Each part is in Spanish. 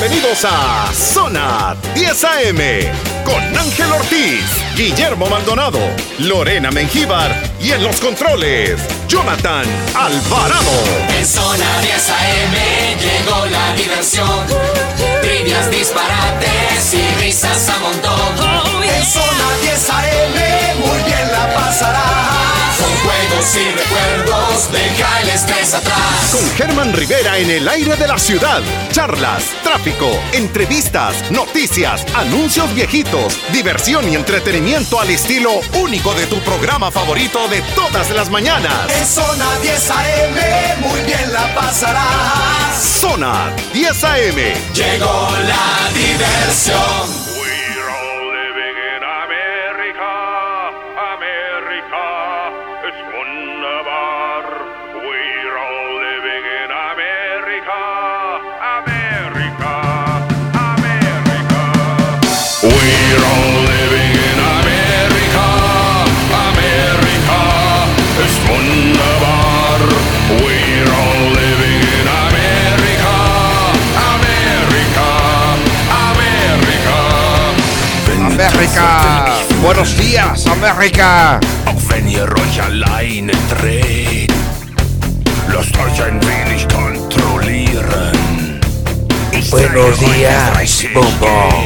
Bienvenidos a Zona 10 AM con Ángel Ortiz, Guillermo Maldonado, Lorena Mengíbar y en los controles, Jonathan Alvarado. En Zona 10 AM llegó la diversión. Trivias, disparates y risas a montón. En Zona 10 AM muy bien la pasarás. Con juegos y recuerdos, deja el estrés atrás. Con Germán Rivera en el aire de la ciudad. Charlas, tráfico, entrevistas, noticias, anuncios viejitos, diversión y entretenimiento al estilo único de tu programa favorito de todas las mañanas. En Zona 10 AM muy bien la pasarás. Zona 10 AM. Llegó la diversión. América. Buenos días, América. Auch wenn ihr euch alleine dreht, lasst euch ein wenig kontrollieren. Ich Buenos días, Bobo.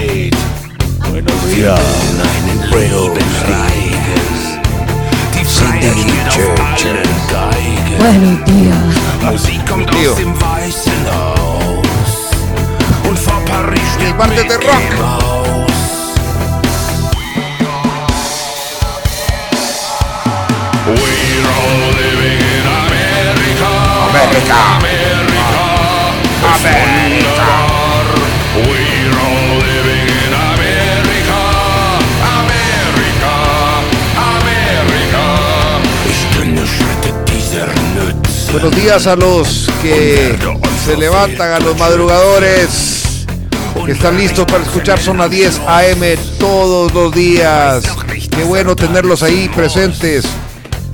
geht auf allen Geigen. Buenos días. Musik kommt aus dem Weißen Haus. Und vor Paris steht Bande de rock. America. America. Buenos días a los que se levantan, a los madrugadores, que están listos para escuchar Zona 10 AM todos los días. Qué bueno tenerlos ahí presentes.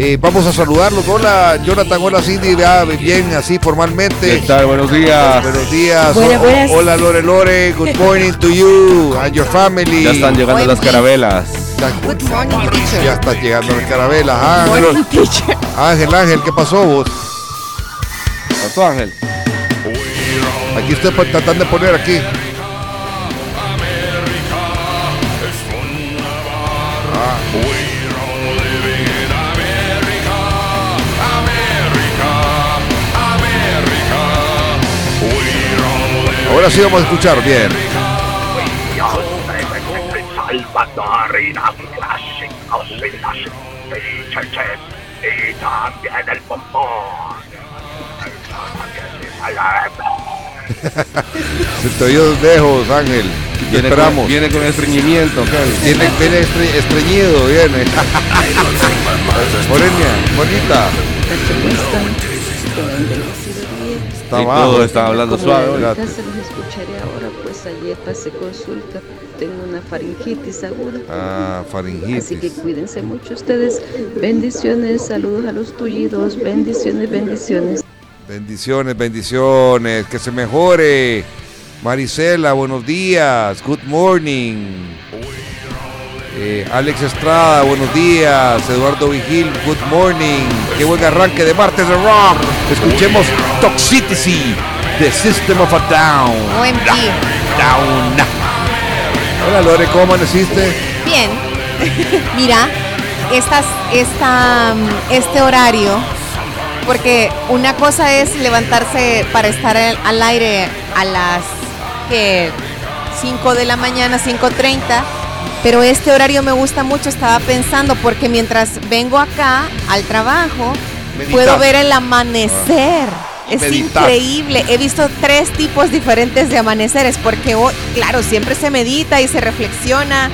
Eh, vamos a saludarlos. Hola, Jonathan. Hola, Cindy. Ya, bien, así formalmente. ¿Qué tal? Buenos días. Buenos días. Buenas, O- buenas. Hola, Lore Lore. Good morning to you and your family. Ya están llegando las carabelas. Good morning, teacher. Ya está llegando la carabela. Ángel. Ángel, Ángel, ¿qué pasó vos? Pasó Ángel. Aquí estoy tratando de poner aquí. Ahora sí vamos a escuchar bien. Salvadorina clásicos y las featurettes y también el bombón. Se te oyó lejos, Ángel. Te Viene esperamos. con, viene con estreñimiento. Ángel. Viene, viene estre- estreñido, viene. Morenia, bonita. Está Y abajo. todo está hablando Como suave. ahorita se los escucharé ahora, pues ayer pasé consulta, tengo una faringitis aguda. Ah, Así que faringitis. cuídense mucho ustedes. Bendiciones, saludos a los tullidos. Bendiciones, bendiciones. Bendiciones, bendiciones. Que se mejore. Marisela, buenos días. Good morning. Eh, Alex Estrada, buenos días. Eduardo Vigil, good morning. Qué buen arranque de martes de rock. Escuchemos Toxicity, The System of a Down. OMG. Down. Hola Lore, ¿cómo amaneciste? Bien. Mira, estas, esta, mm, este horario, porque una cosa es levantarse para estar al, aire a las que 5 de la mañana, 5.30, pero este horario me gusta mucho, estaba pensando, porque mientras vengo acá al trabajo, puedo ver el amanecer. Y Es increíble. He visto tres tipos diferentes de amaneceres porque, hoy, claro, siempre se medita y se reflexiona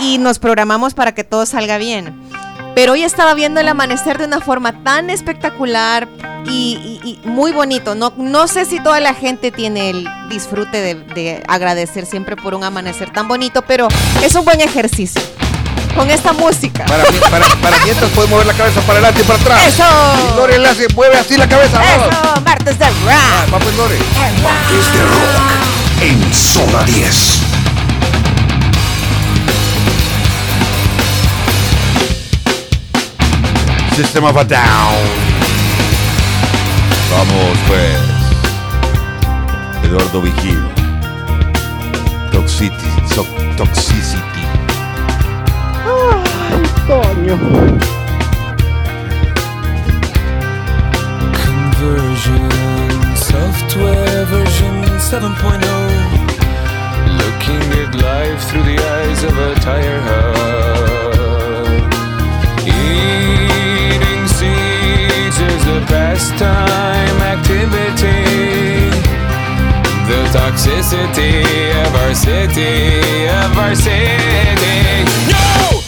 y nos programamos para que todo salga bien. Pero hoy estaba viendo el amanecer de una forma tan espectacular y, y- y muy bonito. No, no sé si toda la gente tiene el disfrute de, de agradecer siempre por un amanecer tan bonito, pero es un buen ejercicio. Con esta música. Para, mí- para, para mientras puedes mover la cabeza para adelante y para atrás. ¡Eso! Y Lore hace, mueve así la cabeza. Vamos. Eso, martes Ah, rap. va pues Lore. Martes de Rock. en Zona 10. System of a Down. Vamos pues. Eduardo Vigil. Toxicity. so- toxicity. Conversion, software version 7.0. Looking at life through the eyes of a tire hub. Pastime activity. The toxicity of our city, of our city. No!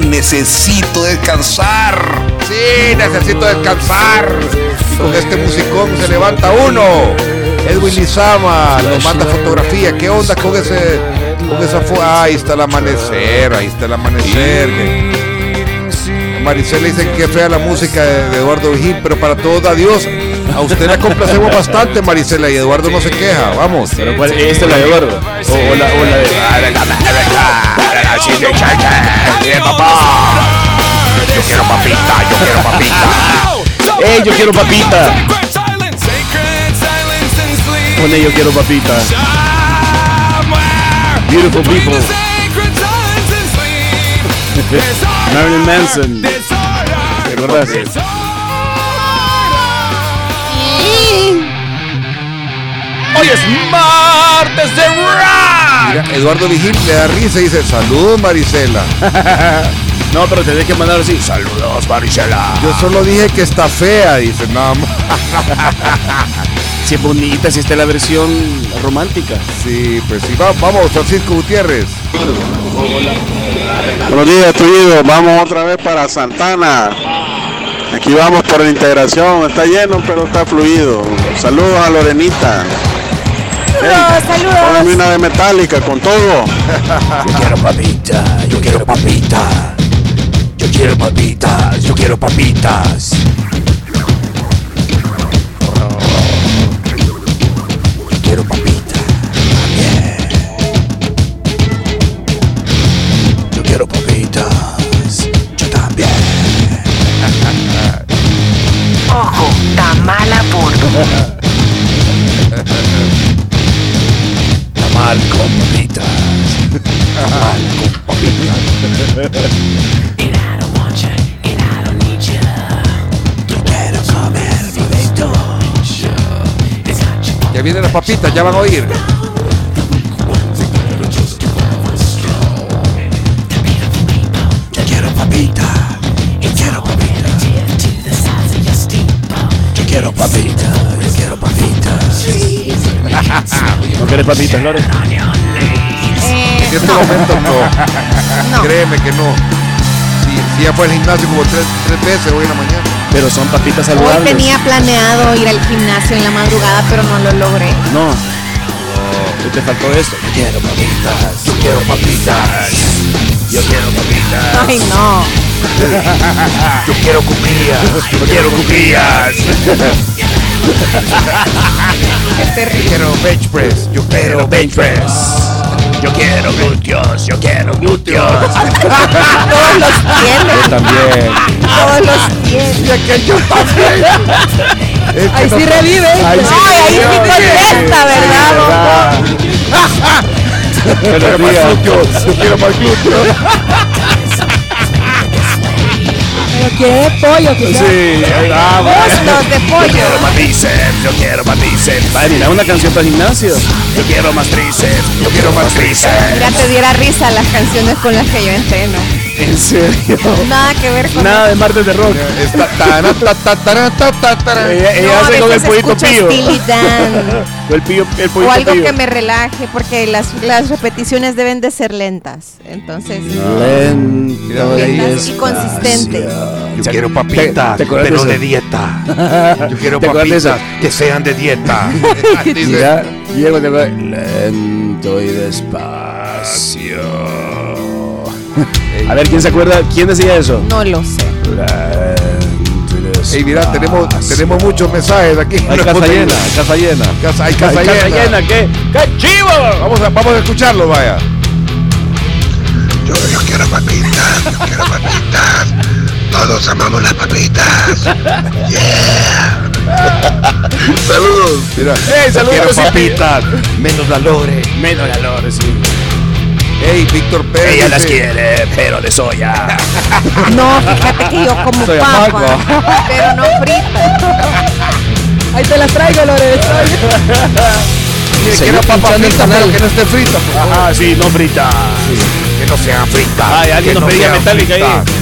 Necesito descansar. Sí, necesito descansar. Con este musicón se levanta uno. Edwin Lizama nos manda fotografía. ¿Qué onda con ese, con esa ah, Ahí está el amanecer, ahí está el amanecer. Maricela dice que fea la música de, de Eduardo Vigil, pero para todos da Dios. A usted la complacemos bastante, Maricela, y Eduardo no se queja. Vamos. Pero ¿cuál- esta es la de Eduardo. O, o la, o la de. Yo quiero papita, yo quiero papita. ¡Ey, yo quiero papita! Pone yo quiero papita. Beautiful people. Marilyn Manson. ¿Te Hoy es martes de rock. Mira, Eduardo Vigil le da risa y dice, saludos Maricela. No, pero tenés que mandar así. Saludos, Marisela. Yo solo dije que está fea, dice, nada más. Si es bonita, si está la versión romántica. Sí, pues sí, va- vamos, Francisco Gutiérrez. Buenos días. Vamos otra vez para Santana. Aquí vamos por la integración. Está lleno, pero está fluido. Saludos a Lorenita. Saludos, Póngame saludos. una de metálica con todo. Yo quiero papita, yo quiero papita. Yo quiero papitas, yo quiero papitas. Ya vienen las papitas, ya van a oír. Yo quiero papita. Yo quiero papita. Yo quiero papita. Yo quiero papita. ¿No querés papitas, Lore? Eh, En este no. momento no. No. Créeme que no. Si, si ya fue al gimnasio como tres, tres veces hoy en la mañana. Pero son papitas Hoy saludables. tenía planeado ir al gimnasio en la madrugada, pero no lo logré. No. Hoy te faltó esto. Yo quiero papitas. Yo quiero papitas. Yo quiero papitas. Ay, no. Yo quiero cuclillas. Yo quiero terrible. Yo quiero bench press. Yo quiero bench press. Yo quiero glúteos. Yo quiero glúteos. Todos los tiene. Yo también. Todos los tiene. Ya que yo también. Es que Ahí no- sí revive. Ay, Ahí sí ahí sí contesta, ¿verdad? Buenos días. Yo quiero más glúteos. Pero quiere pollo, que Sí. Muslos de pollo. Quiero más bíceps. Yo quiero más bíceps. Vale, mira, una canción para el gimnasio. Yo quiero más tríceps. Yo quiero más tríceps. Mira, te diera risa las canciones con las que yo entreno. ¿En serio? Nada que ver con Nada de martes de rock. Ella, ella No, hace con el pollito pío. El, pillo, el O algo pío. que me relaje, porque las, las repeticiones deben de ser lentas. Entonces, Lento y lentas y consistentes. Yo quiero papitas, te pero de de dieta. Yo quiero ¿Te acuerdas de papitas que sean de dieta. Ya, llego, acuerdas. Lento y despacio. A ver, ¿quién se acuerda? ¿Quién decía eso? No lo sé. Ey, mira, tenemos, tenemos muchos mensajes aquí. Hay casa llena, casa llena. Casa- hay casa Hay casa llena. ¿qué? ¡Qué chivo! Vamos a, vamos a escucharlo, vaya. Yo, yo quiero papitas, yo quiero papitas. Todos amamos las papitas. Saludos. Mira, ¡Ey, Yo quiero saludos! papitas, menos la lore. Menos calor, sí. Hey, Víctor Pérez. Ella las quiere, pero de soya. No, fíjate que yo como Soy papa, amargo. pero no frita. Ahí te las traigo, Lore. Quiere quiero papa frita, pero que no esté frita. por favor. Ah, sí, no frita. Que no sean fritas. Ay, alguien que nos no pedía metálica ahí. fritas.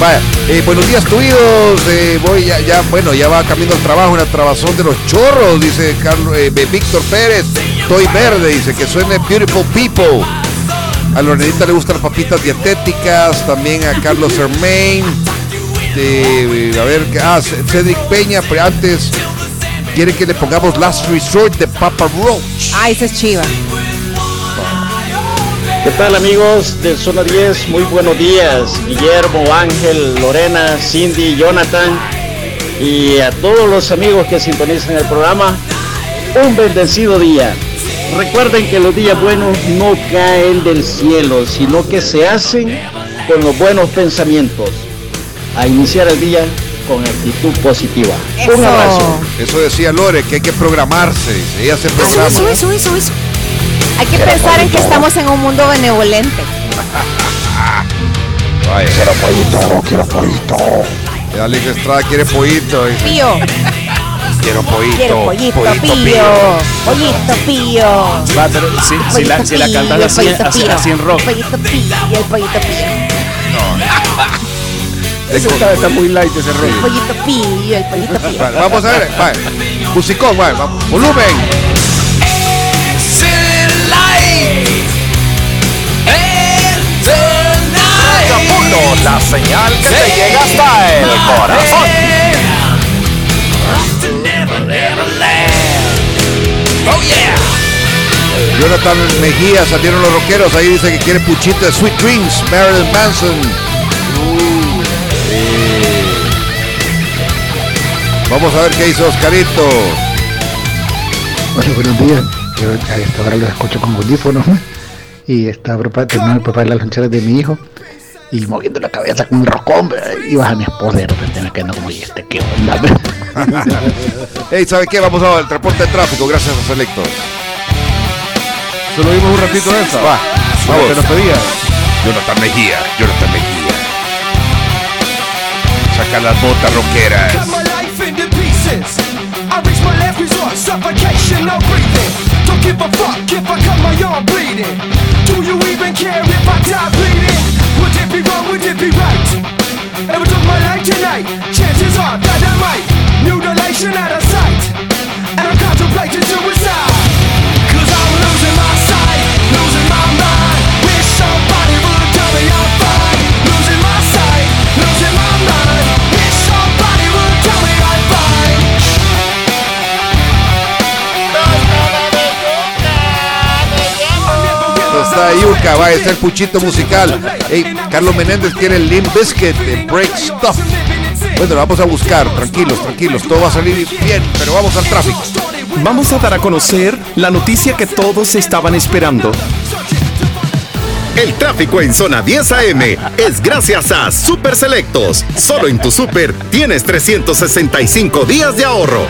Vaya, eh, buenos días, tuidos. Eh, voy ya, ya, bueno, ya va cambiando el trabajo en la trabazón de los chorros, dice Carlos, eh, Víctor Pérez. Estoy verde, dice que suene Beautiful People. A Lorenita le gustan las papitas dietéticas, también a Carlos Hermain. De, a ver, ah, Cedric Peña, pero antes quiere que le pongamos Last Resort de Papa Roach. Ah, esa es chiva. ¿Qué tal amigos de Zona 10? Muy buenos días. Guillermo, Ángel, Lorena, Cindy, Jonathan y a todos los amigos que sintonizan el programa. Un bendecido día. Recuerden que los días buenos no caen del cielo, sino que se hacen con los buenos pensamientos. A iniciar el día con actitud positiva. Un Eso. abrazo. Eso decía Lore, que hay que programarse, ella se programa. Eso, eso, eso, eso. Hay que pensar en que estamos en un mundo benevolente. Vaya. Quiero pollito, quiero pollito. Alex Estrada quiere pollito. Pío, Quiero pollito. quiero pollito, pollito pío. Pollito, pío. Va, pero si, si la, si la Pollito cantas pío, así, pollito así, pío. así en rock. El pollito pío, el pollito pío. Ese está, está muy light ese rock. El pollito pío, el pollito pío. Vale, vamos a ver, vale. Musicón, vale, vamos. volumen. La señal que te llega hasta el corazón. Jonathan Mejía, salieron los rockeros, ahí dice que quiere puchito de Sweet Dreams, Marilyn Manson. Uh. Vamos a ver qué hizo Oscarito. Hola, buenos días. Yo a esta hora lo escucho con audífonos y estaba terminando de preparar las loncheras de mi hijo y moviendo la cabeza con un roscón y baja mi esposa y de repente me quedo como, ¿y este qué onda? Hey, ¿sabe qué? Vamos al reporte de tráfico, gracias a Selectos. Solo vimos un ratito de esa. Va, Vamos. Que nos pedía. Jonathan Mejía, Jonathan Mejía. Saca las botas rockeras. Cut my life into pieces. I reach my last resort, suffocation, no breathing. Don't give a fuck if I cut my arm bleeding. Do you even care if I die bleeding? Would it be wrong? Would it be right? If I took my life tonight, chances are that I might mutilation out of sight. And I'm contemplating suicide. Cause I'm losing my va a el puchito musical. Hey, Carlos Menéndez quiere el Limp Biscuit de Break Stuff. Bueno, lo vamos a buscar, tranquilos, tranquilos, todo va a salir bien, pero vamos al tráfico. Vamos a dar a conocer la noticia que todos estaban esperando. El tráfico en zona 10 AM es gracias a Super Selectos. Solo en tu super tienes 365 días de ahorro.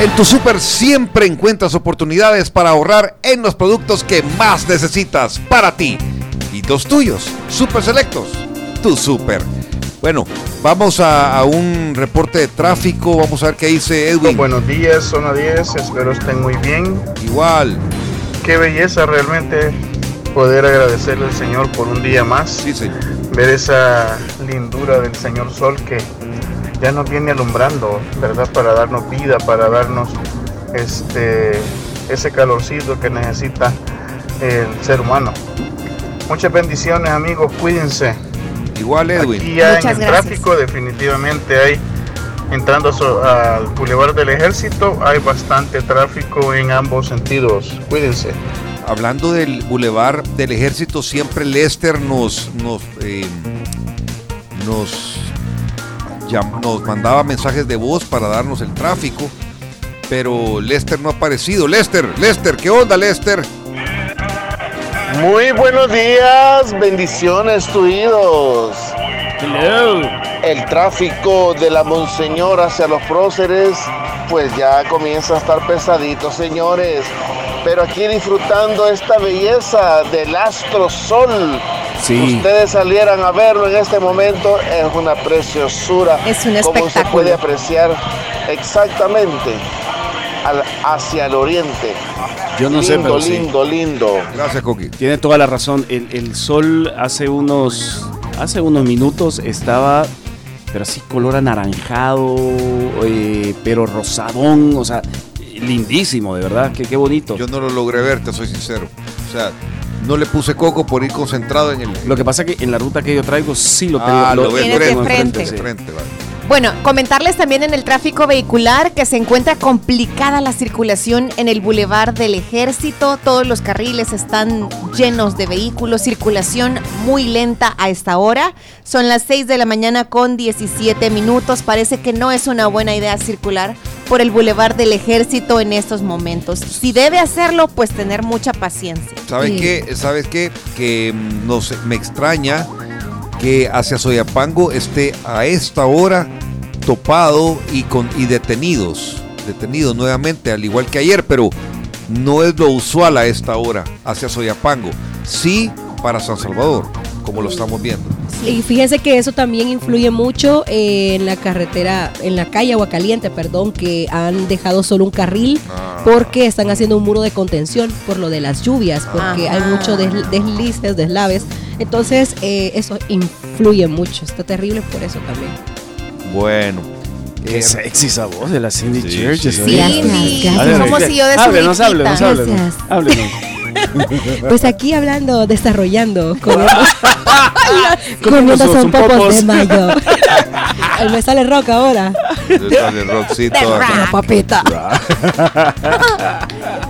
En tu super siempre encuentras oportunidades para ahorrar en los productos que más necesitas para ti y los tuyos. Super Selectos, tu super. Bueno, vamos a, a un reporte de tráfico. Vamos a ver qué dice Edwin. Buenos días, zona 10, espero estén muy bien. Igual. Qué belleza realmente poder agradecerle al Señor por un día más. Sí, señor. ver esa lindura del Señor Sol que ya nos viene alumbrando, ¿verdad? Para darnos vida, para darnos este, ese calorcito que necesita el ser humano. Muchas bendiciones amigos, cuídense. Igual Edwin. Aquí ya Muchas en el gracias. tráfico definitivamente hay, entrando al Boulevard del Ejército, hay bastante tráfico en ambos sentidos. Cuídense. Hablando del Boulevard del Ejército, siempre Lester nos nos eh, nos, llam- nos mandaba mensajes de voz para darnos el tráfico, pero Lester no ha aparecido. Lester, Lester, ¿qué onda, Lester? Muy buenos días, bendiciones tuidos. El tráfico de la Monseñor hacia los próceres, pues ya comienza a estar pesadito, señores. Pero aquí disfrutando esta belleza del astro sol. Sí. Ustedes salieran a verlo en este momento, es una preciosura. Es un Como se espectáculo. puede apreciar exactamente al- hacia el oriente. Yo no sé, lindo, pero sí. lindo, lindo. Gracias, Coqui. Tiene toda la razón. El, el sol hace unos, hace unos minutos estaba, pero así color anaranjado, eh, pero rosadón, o sea, lindísimo, de verdad, que qué bonito. Yo no lo logré ver, te soy sincero. O sea, no le puse coco por ir concentrado en el. Lo que pasa es que en la ruta que yo traigo sí lo tengo. Ah, lo ves Tienes de frente, frente. de frente, vale. Bueno, comentarles también en el tráfico vehicular que se encuentra complicada la circulación en el Boulevard del Ejército. Todos los carriles están llenos de vehículos, circulación muy lenta a esta hora. Son las 6 de la mañana con 17 minutos. Parece que no es una buena idea circular por el Boulevard del Ejército en estos momentos. Si debe hacerlo, pues tener mucha paciencia. ¿Sabes Sí. qué? ¿Sabes qué? Que mm, no sé, me extraña que hacia Soyapango esté a esta hora topado y con y detenidos, detenidos nuevamente, al igual que ayer, pero no es lo usual a esta hora hacia Soyapango. Sí para San Salvador, como lo estamos viendo. Y fíjense que eso también influye mucho eh, en la carretera, en la calle Aguacaliente, perdón, que han dejado solo un carril porque están haciendo un muro de contención por lo de las lluvias, porque hay Ajá. muchos des- deslices, deslaves. Entonces, eh, eso influye mucho. Está terrible por eso también. Bueno. Qué eh, sexy esa voz de la Cindy sí. Gracias, gracias. A ver, Como si yo de su Háblenos, háblenos, háblenos. Háblenos. Pues aquí hablando, desarrollando, comiendo, son popos de mayo. Ay, me sale rock ahora. Sale Roxito acá. La papita.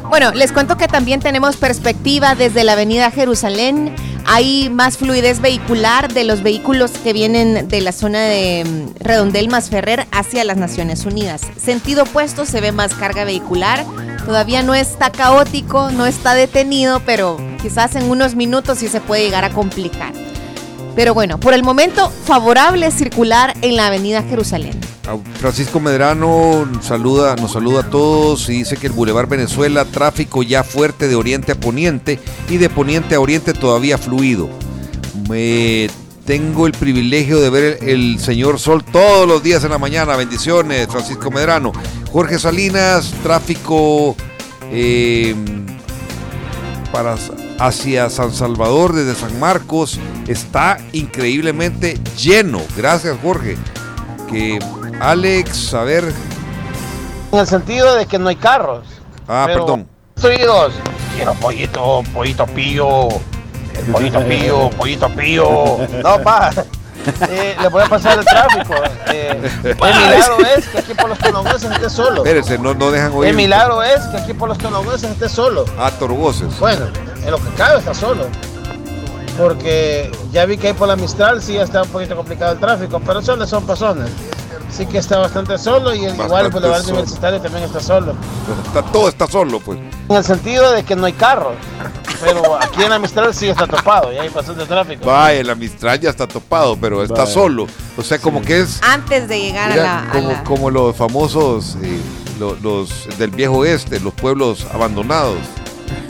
Bueno, les cuento que también tenemos perspectiva desde la avenida Jerusalén. Hay más fluidez vehicular de los vehículos que vienen de la zona de mm, Redondel más Ferrer hacia las Naciones Unidas. Sentido opuesto se ve más carga vehicular. Todavía no está caótico, no está detenido, pero quizás en unos minutos sí se puede llegar a complicar. Pero bueno, por el momento favorable circular en la avenida Jerusalén. Francisco Medrano saluda, nos saluda a todos y dice que el Boulevard Venezuela, tráfico ya fuerte de oriente a poniente y de poniente a oriente todavía fluido. Me tengo el privilegio de ver el, el señor Sol todos los días en la mañana. Bendiciones, Francisco Medrano. Jorge Salinas, tráfico eh, para hacia San Salvador desde San Marcos está increíblemente lleno. Gracias, Jorge. Que Alex, a ver. En el sentido de que no hay carros. Ah, Pero- perdón. Tuidos. Quiero pollito, pollito pillo. Pollito pillo, pollito pillo. No, pa. Eh, le voy a pasar el tráfico. Eh, el milagro es que aquí por los tonogüeses esté solo. Espérense, no, no dejan oír. El milagro es que aquí por los tonogüeses esté solo. Ah, Torgoces. Bueno, en lo que cabe está solo. Porque ya vi que ahí por la Mistral sí está un poquito complicado el tráfico, pero solo son personas. Sí que está bastante solo y el, igual el Bastante Boulevard solo. Universitario también está solo. Está, todo está solo, pues. En el sentido de que no hay carros. Pero aquí en la Mistral sí está topado y hay bastante tráfico. Vaya, la Mistral ya está topado, pero está Vaya. solo. O sea, como que es Antes de llegar mira, a la... a como, la- como los famosos, eh, lo- los, del viejo oeste, los pueblos abandonados.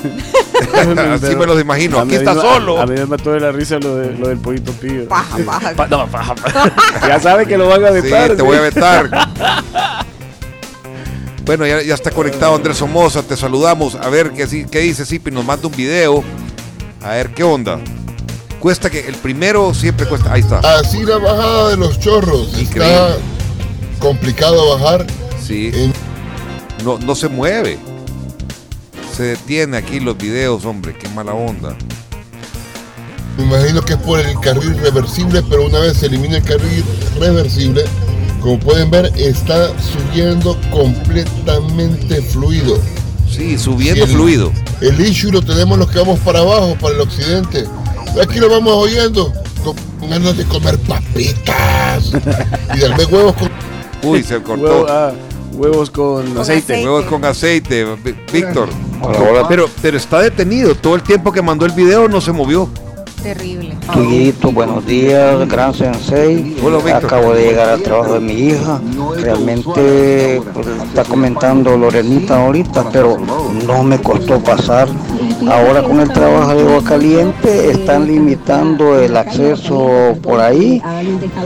Así me los imagino. Aquí está solo. A mí me mató de la risa lo, de, lo del pollito pillo. Paja, paja. Pa- no, paja, paja. ya sabe que lo van a Sí, vetar. te voy a vetar. Bueno, ya, ya está conectado Andrés Somoza, te saludamos. A ver qué, sí- qué dice Sipi, nos manda un video. A ver qué onda. Cuesta que el primero siempre cuesta. Ahí está. Así la bajada de los chorros. Increíble. Está complicado bajar. Sí. No, no se mueve. Se detiene aquí los videos, hombre. Qué mala onda. Me imagino que es por el carril reversible, pero una vez se elimina el carril reversible, como pueden ver, está subiendo completamente fluido. Sí, subiendo el- fluido. El issue lo tenemos los que vamos para abajo, para el occidente. Aquí lo vamos oyendo, con ganas de comer papitas y darme huevos con Uy, se cortó. Ah, huevos con, aceite. Huevos con aceite, Víctor. Hola. Pero, pero está detenido. Todo el tiempo que mandó el video no se movió. Terrible. Tuyito, buenos días, gran sensei. Acabo de llegar al trabajo de mi hija. Realmente pues, está comentando Lorenita ahorita, pero no me costó pasar. Ahora con el trabajo de agua caliente están limitando el acceso por ahí.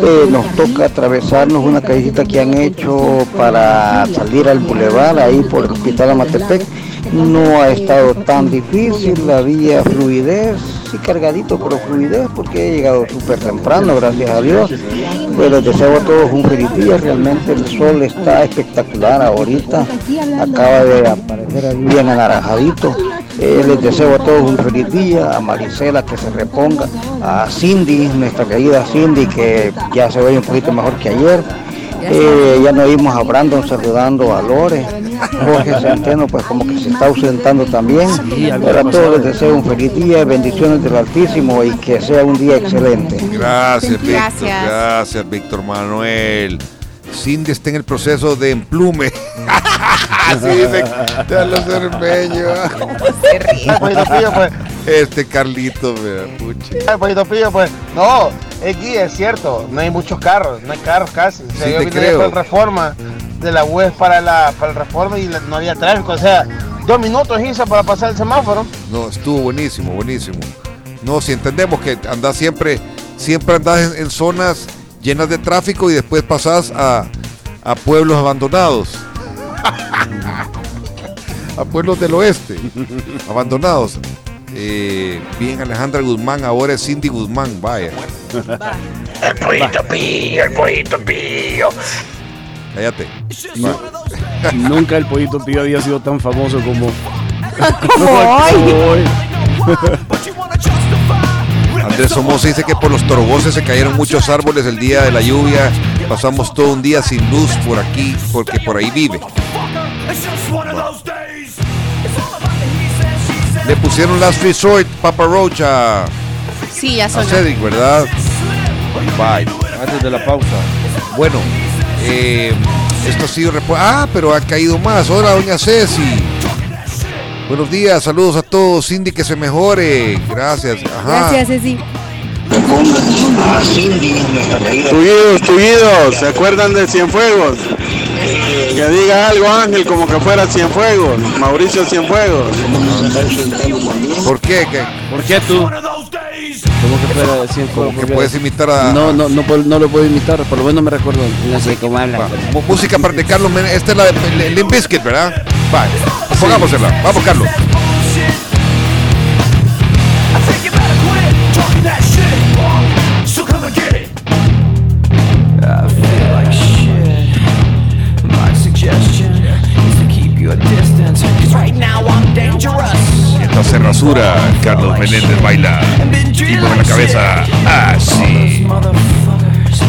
Eh, nos toca atravesarnos una callecita que han hecho para salir al bulevar ahí por el Hospital Amatepec. No ha estado tan difícil, había fluidez, sí cargadito, pero fluidez porque he llegado súper temprano, gracias a Dios. Pues les deseo a todos un feliz día, realmente el sol está espectacular ahorita, acaba de aparecer bien anaranjadito. Eh, les deseo a todos un feliz día, a Marisela que se reponga, a Cindy, nuestra querida Cindy que ya se ve un poquito mejor que ayer. Eh, ya nos vimos a Brandon saludando a Lore. Jorge Centeno, pues como que se está ausentando también. algo Pero a ha todos les deseo un feliz día, bendiciones del Altísimo y que sea un día excelente. Gracias, Víctor. Gracias. Gracias, Víctor Manuel. Cindy está en el proceso de emplume. Así Carlos Cermeño. Pues. Este Carlito, mira, pucha. Pollito pues. No, aquí es cierto, no hay muchos carros, no hay carros casi. O sea, Sí, yo te vine creo. para el Reforma, de la web para la para el Reforma y la- no había tráfico. O sea, dos minutos hizo para pasar el semáforo. No, estuvo buenísimo, buenísimo. No, si entendemos que andás siempre, siempre andás en, en zonas llenas de tráfico y después pasás a, a pueblos abandonados. a pueblos del oeste, abandonados. Eh, bien, Alejandra Guzmán, ahora es Cindy Guzmán, vaya. El pollito pío, el pollito pío. Cállate. No, nunca el pollito pío había sido tan famoso como, Como hoy. Andrés Somoza dice que por los torgoces se cayeron muchos árboles el día de la lluvia. Pasamos todo un día sin luz por aquí, porque por ahí vive. Le pusieron Last Resort, Papa Rocha. Sí, ya A. Cedric, ¿verdad? Bye. Antes de la pausa. Bueno, eh, esto ha sido... Ah, pero ha caído más. Hola, doña Ceci. Buenos días, saludos a todos. Cindy, que se mejore. Gracias. Ajá. Gracias, Ceci. Tullidos, tullidos, ¿se acuerdan de Cienfuegos? Que diga algo Ángel como que fuera Cienfuegos, Mauricio Cienfuegos. ¿Por qué? ¿Qué? ¿Por qué tú? ¿Cómo que fuera Cienfuegos? Como que puedes imitar a... No, no, no, puedo- no lo puedo imitar, por lo menos me recuerdo. No sé cómo habla. Música para de Carlos Menem. Esta es la de Limp Bizkit, ¿verdad? Vale, pongámosela. Vamos, Carlos. I feel like shit. My suggestion is to keep your distance. Cause right now I'm dangerous. Esta se rasura, Carlos Menéndez baila y mueve la cabeza así. Motherfuckers,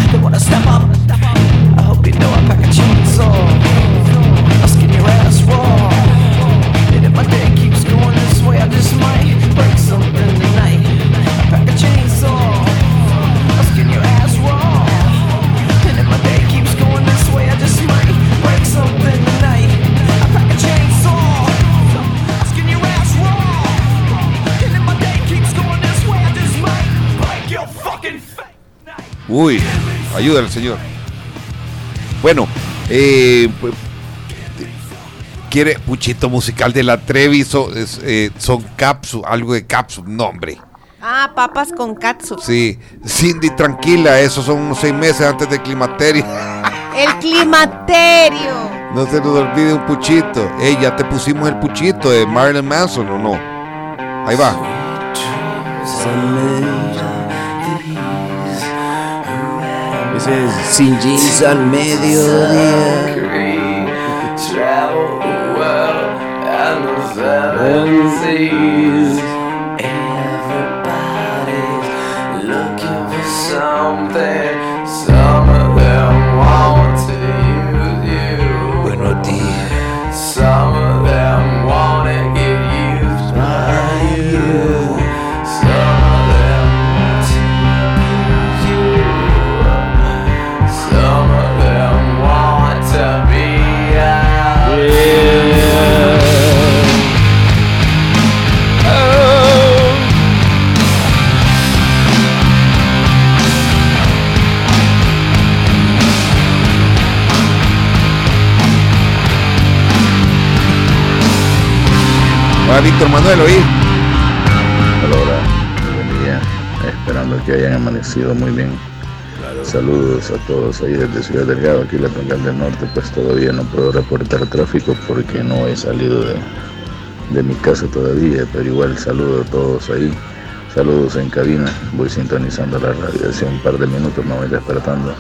Uy, ayuda al señor. Bueno, eh, pu- quiere puchito musical de la Trevi, so- es, eh, son capsu, algo de capsu, nombre. Ah, papas con katsu. Sí, Cindy, tranquila, esos son unos seis meses antes del climaterio. El climaterio. No se nos olvide un puchito. Ey, ya te pusimos el puchito de Marilyn Manson, ¿o no? Ahí va. franceses. Sin jeans al mediodía. Everybody's looking for something. Víctor Manuel, oí. Hola, hola, buen día. Esperando que hayan amanecido muy bien. Saludos a todos ahí desde Ciudad Delgado, aquí la Troncal del Norte, pues todavía no puedo reportar tráfico porque no he salido de, de mi casa todavía, pero igual saludo a todos ahí. Saludos en cabina, voy sintonizando la radio hace un par de minutos, me voy despertando.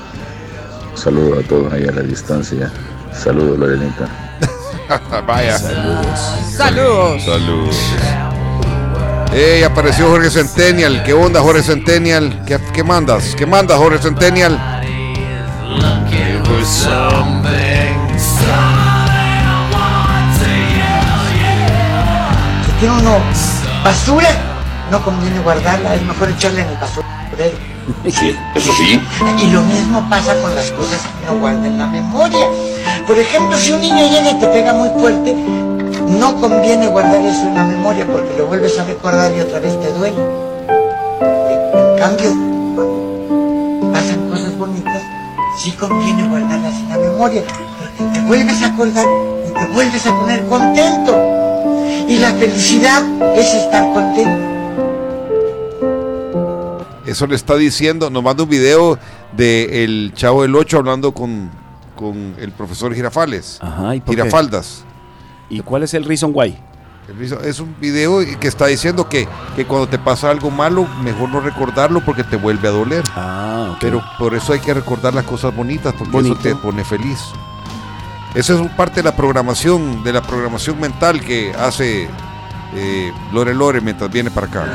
Saludos a todos ahí a la distancia. Saludos, Lorenita. Vaya. Saludos. Saludos. Ey, apareció Jorge Centennial. ¿Qué onda, Jorge Centennial? ¿Qué, qué mandas? ¿Qué mandas, Jorge Centennial? Si tiene uno basura, no conviene guardarla, es mejor echarla en el basurero. Sí, eso sí. Y lo mismo pasa con las cosas que uno guarda en la memoria. Por ejemplo, si un niño llega y te pega muy fuerte, no conviene guardar eso en la memoria porque lo vuelves a recordar y otra vez te duele. En cambio, pasan cosas bonitas, sí conviene guardarlas en la memoria porque te vuelves a acordar y te vuelves a poner contento. Y la felicidad es estar contento. Eso le está diciendo. Nos manda un video de el Chavo del 8 hablando con, con el profesor Girafales. Ajá, ¿y por qué? Girafaldas. ¿Y cuál es el reason why? El reason- Es un video que está diciendo que, que cuando te pasa algo malo, mejor no recordarlo porque te vuelve a doler. Ah, ok. Pero por eso hay que recordar las cosas bonitas, porque Bonito. eso te pone feliz. Esa es un parte de la programación, de la programación mental que hace eh, Lore Lore mientras viene para acá.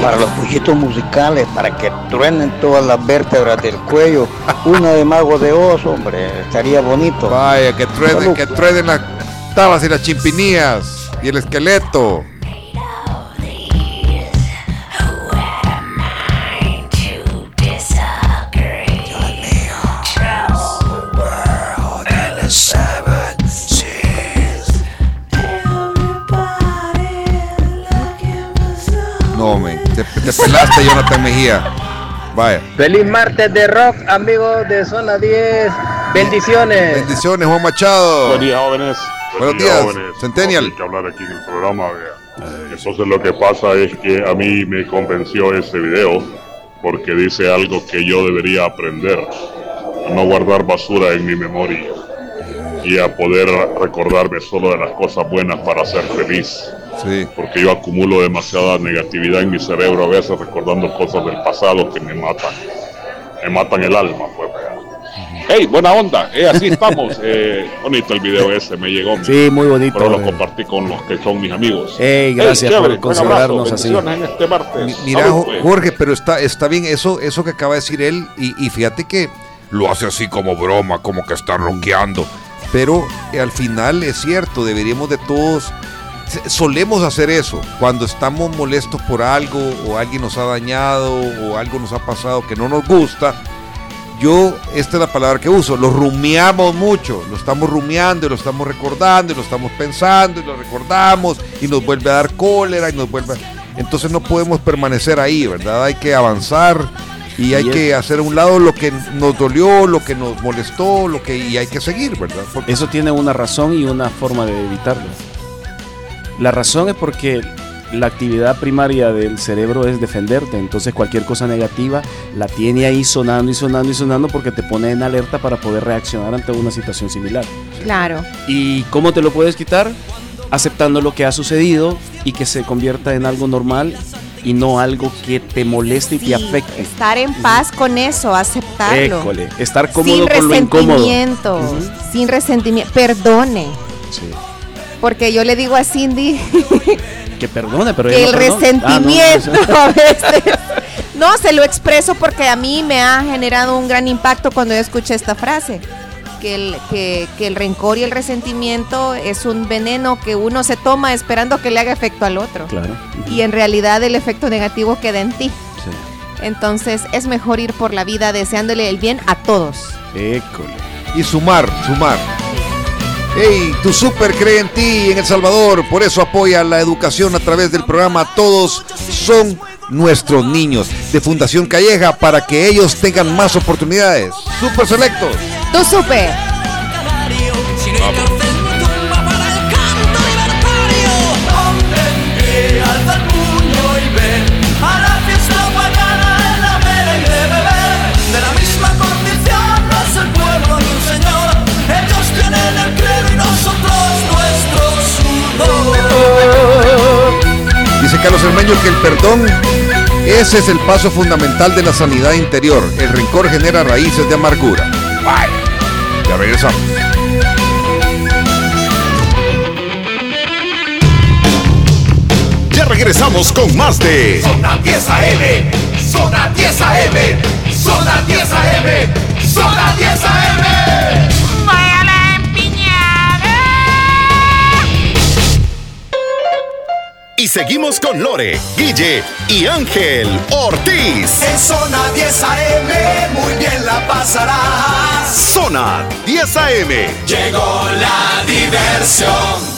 Para los proyectos musicales, para que truenen todas las vértebras del cuello. Una de Mago de Oz, hombre, estaría bonito. Vaya, que truenen, que truenen las tabas y las chimpinías y el esqueleto. Te, te pelaste, Jonathan Mejía. Vaya. Feliz martes de rock, amigos de Zona 10. Bendiciones. Bendiciones, Juan Machado. Buen día, jóvenes. Buenos Buen día, días, jóvenes. Centennial. No hay que hablar aquí en el programa, vea. Entonces lo que pasa es que a mí me convenció ese video porque dice algo que yo debería aprender. A no guardar basura en mi memoria y a poder recordarme solo de las cosas buenas para ser feliz. Porque yo acumulo demasiada negatividad en mi cerebro a veces recordando cosas del pasado que me matan. Me matan el alma, pues. Hey, buena onda, eh, así estamos. Eh, bonito el video ese, me llegó. Sí, muy bonito, Pero lo eh. compartí con los que son mis amigos. Ey, gracias por chévere, buen considerarnos abrazo, así. en este martes. Mira, Salud, pues. Jorge, pero está, está bien eso, eso que acaba de decir él, y, y fíjate que lo hace así como broma, como que está ronqueando. Pero eh, al final es cierto, deberíamos de todos, solemos hacer eso, cuando estamos molestos por algo, o alguien nos ha dañado, o algo nos ha pasado que no nos gusta. Yo, esta es la palabra que uso, lo rumiamos mucho, lo estamos rumiando y lo estamos recordando y lo estamos pensando y lo recordamos y nos vuelve a dar cólera y nos vuelve a... Entonces no podemos permanecer ahí, ¿verdad? Hay que avanzar y hay Y que hacer a un lado lo que nos dolió, lo que nos molestó, lo que y hay que seguir, ¿verdad? Porque- Eso tiene una razón y una forma de evitarlo. La razón es porque la actividad primaria del cerebro es defenderte, entonces cualquier cosa negativa la tiene ahí sonando y sonando y sonando porque te pone en alerta para poder reaccionar ante una situación similar. Claro. ¿Y cómo te lo puedes quitar? Aceptando lo que ha sucedido y que se convierta en algo normal y no algo que te moleste y te afecte. Estar en paz con eso, aceptarlo. École, estar cómodo sin con lo incómodo. resentimiento, sin resentimiento, perdone. Sí. Porque yo le digo a Cindy Que perdone, pero que el no. Ah, no, resentimiento no, a veces. No, se lo expreso porque a mí me ha generado un gran impacto cuando yo escuché esta frase. Que el, que, que el rencor y el resentimiento es un veneno que uno se toma esperando que le haga efecto al otro. Claro. Y en realidad el efecto negativo queda en ti. Entonces es mejor ir por la vida deseándole el bien a todos. École. Y sumar, sumar. Hey, tu super cree en ti en El Salvador, por eso apoya la educación a través del programa Todos son nuestros niños de Fundación Calleja para que ellos tengan más oportunidades. Super selectos. Tu super. Carlos Hermeño que el perdón, ese es el paso fundamental de la sanidad interior. El rencor genera raíces de amargura. Bye. Ya regresamos. Ya regresamos con más de Zona 10 AM, Zona 10 AM, Zona 10 AM, Zona 10 AM. Seguimos con Lore, Guille y Ángel Ortiz. En Zona 10 AM, muy bien la pasarás. Zona 10 AM. Llegó la diversión.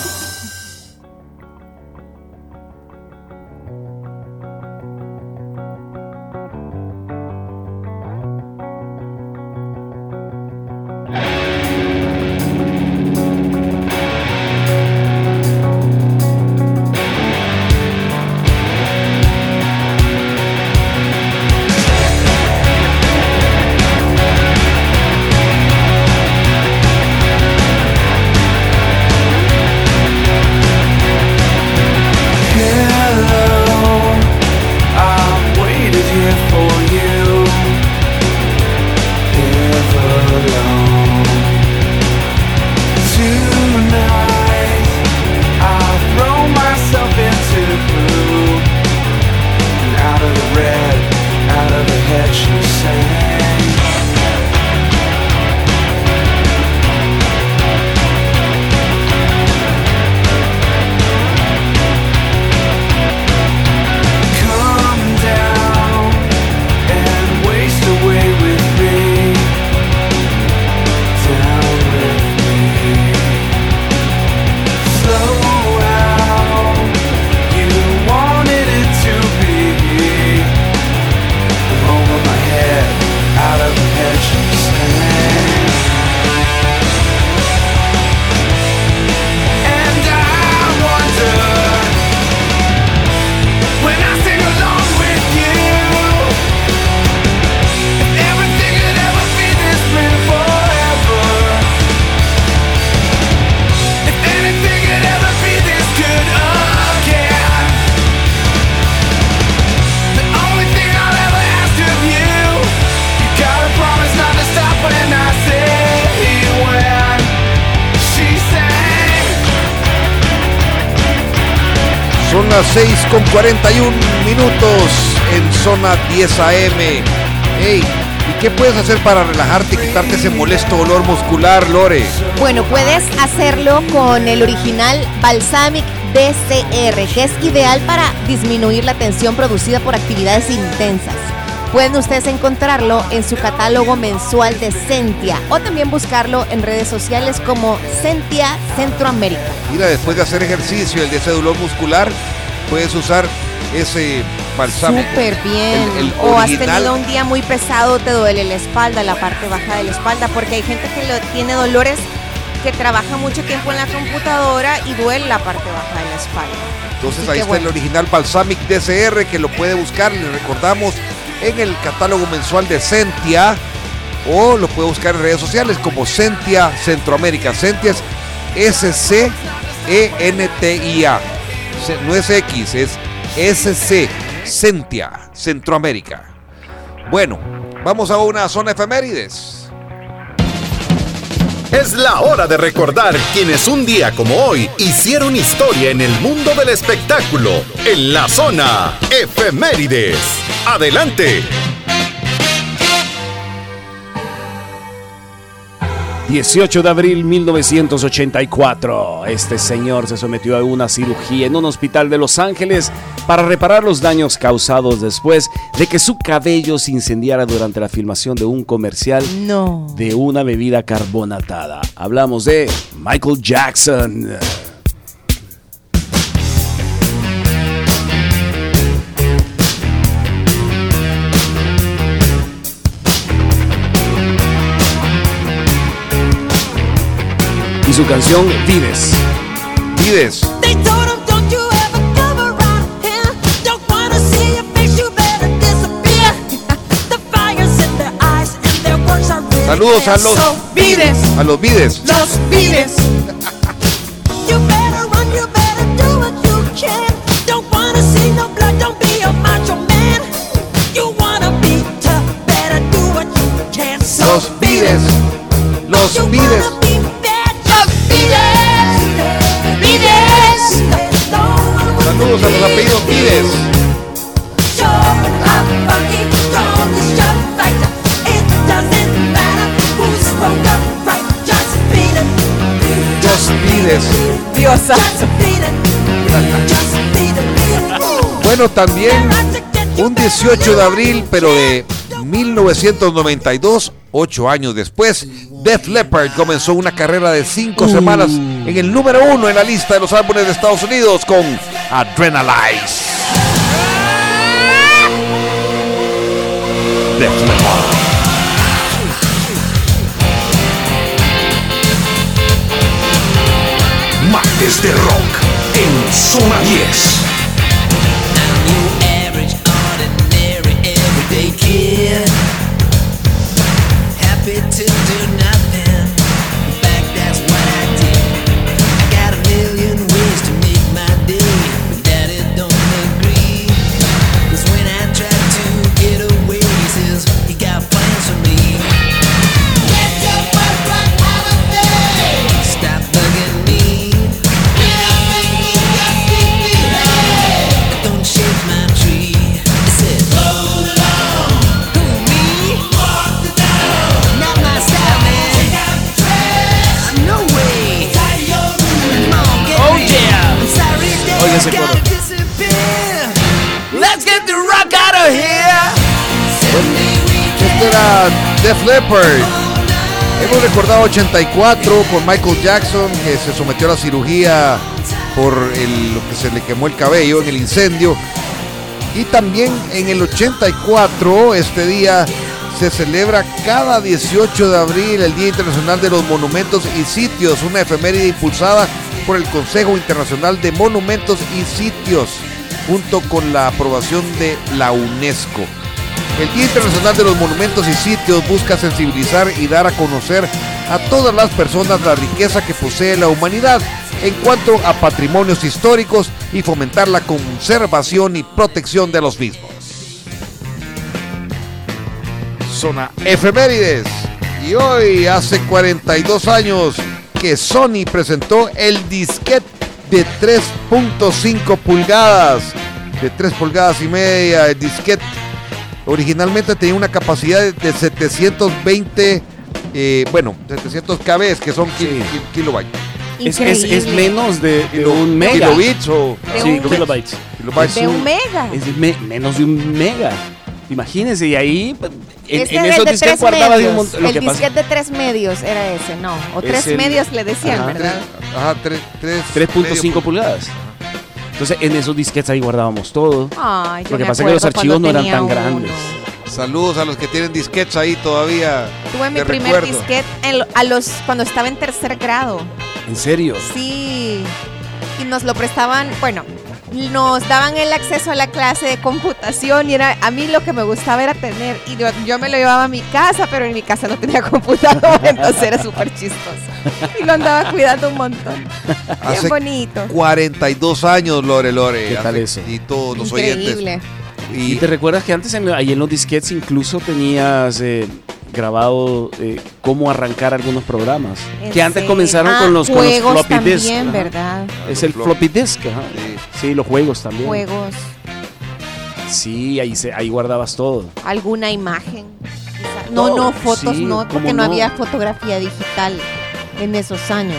41 minutos en zona 10 AM. Hey, ¿y qué puedes hacer para relajarte y quitarte ese molesto olor muscular, Lore? Bueno, puedes hacerlo con el original Balsamic DCR, que es ideal para disminuir la tensión producida por actividades intensas. Pueden ustedes encontrarlo en su catálogo mensual de Sentia o también buscarlo en redes sociales como Sentia Centroamérica. Mira, después de hacer ejercicio, el de ese dolor muscular, puedes usar ese balsámico. Súper bien. El- el o has tenido un día muy pesado, te duele la espalda, la parte baja de la espalda, porque hay gente que lo- tiene dolores que trabaja mucho tiempo en la computadora y duele la parte baja de la espalda. Entonces Así ahí está bueno. el original Balsamic DCR que lo puede buscar, le recordamos, en el catálogo mensual de Sentia o lo puede buscar en redes sociales como Sentia Centroamérica. Sentia es S-C-E-N-T-I-A. No es X, es Centia, Centroamérica. Bueno, vamos a una zona efemérides. Es la hora de recordar quienes un día como hoy hicieron historia en el mundo del espectáculo, en la zona efemérides. Adelante. 18 de abril 1984. Este señor se sometió a una cirugía en un hospital de Los Ángeles para reparar los daños causados después de que su cabello se incendiara durante la filmación de un comercial de una bebida carbonatada. Hablamos de Michael Jackson. Y su canción Vives. Vives. Saludos a los Vides. A los Vides. Los Vides. Los Vides. Los Vides. Saludos a los apellidos Vides. Los Vides. Diosa. Bueno, también un 18 de abril, pero de 1992, ocho años después, Def Leppard comenzó una carrera de cinco semanas en el número uno en la lista de los álbumes de Estados Unidos con Adrenalize. Def Leppard. Martes de Rock en Zona 10. Era Def. Hemos recordado 84 con Michael Jackson que se sometió a la cirugía por el- lo que se le quemó el cabello en el incendio. Y también en el 84, este día se celebra cada 18 de abril el Día Internacional de los Monumentos y Sitios, una efeméride impulsada por el Consejo Internacional de Monumentos y Sitios, junto con la aprobación de la UNESCO. El Día Internacional de los Monumentos y Sitios busca sensibilizar y dar a conocer a todas las personas la riqueza que posee la humanidad en cuanto a patrimonios históricos y fomentar la conservación y protección de los mismos. Zona Efemérides. Y hoy, hace 42 años, que Sony presentó el disquete de 3.5 pulgadas. De 3 pulgadas y media, el disquete originalmente tenía una capacidad de- de 720, eh, bueno, 700 kb, que son kil- kil- kilobytes. Es, es- es menos de, de un mega. kilobits o- De sí, un- kilobytes. Kilobytes. De un mega. Es me- menos de un mega. Imagínense, y ahí pues, en, Este en esos disquetes tres guardaba de un medios. montón. El disquete de tres medios era ese, no. O Es tres el- medios le decían, Ajá. ¿verdad? Ajá, 3, 3.5 pulgadas. Entonces, en esos disquetes ahí guardábamos todo. Ay, yo Lo que me pasa es que los archivos no eran tan grandes. Saludos a los que tienen disquetes ahí todavía. Tuve mi primer recuerdo. disquete en a los, cuando estaba en tercer grado. ¿En serio? Sí. Y nos lo prestaban, bueno, nos daban el acceso a la clase de computación y era a mí lo que me gustaba era tener y yo, yo me lo llevaba a mi casa, pero en mi casa no tenía computador, entonces era súper chistoso. Y lo andaba cuidando un montón. Bien bonito. 42 años, Lore Lore. ¿Qué tal eso? Y todos los Increíble. oyentes Y, te recuerdas que antes en, ahí en los disquetes incluso tenías eh, grabado eh, cómo arrancar algunos programas. ¿En Que antes comenzaron Ah, con los, con los juegos floppy también. ¿verdad? Es el floppy disk. ajá. Sí, los juegos también. Juegos, Sí, ahí, se, ahí guardabas todo. alguna imagen. quizá. No, Todo, no, fotos sí, no, ¿cómo porque no, no? había fotografía digital en esos años.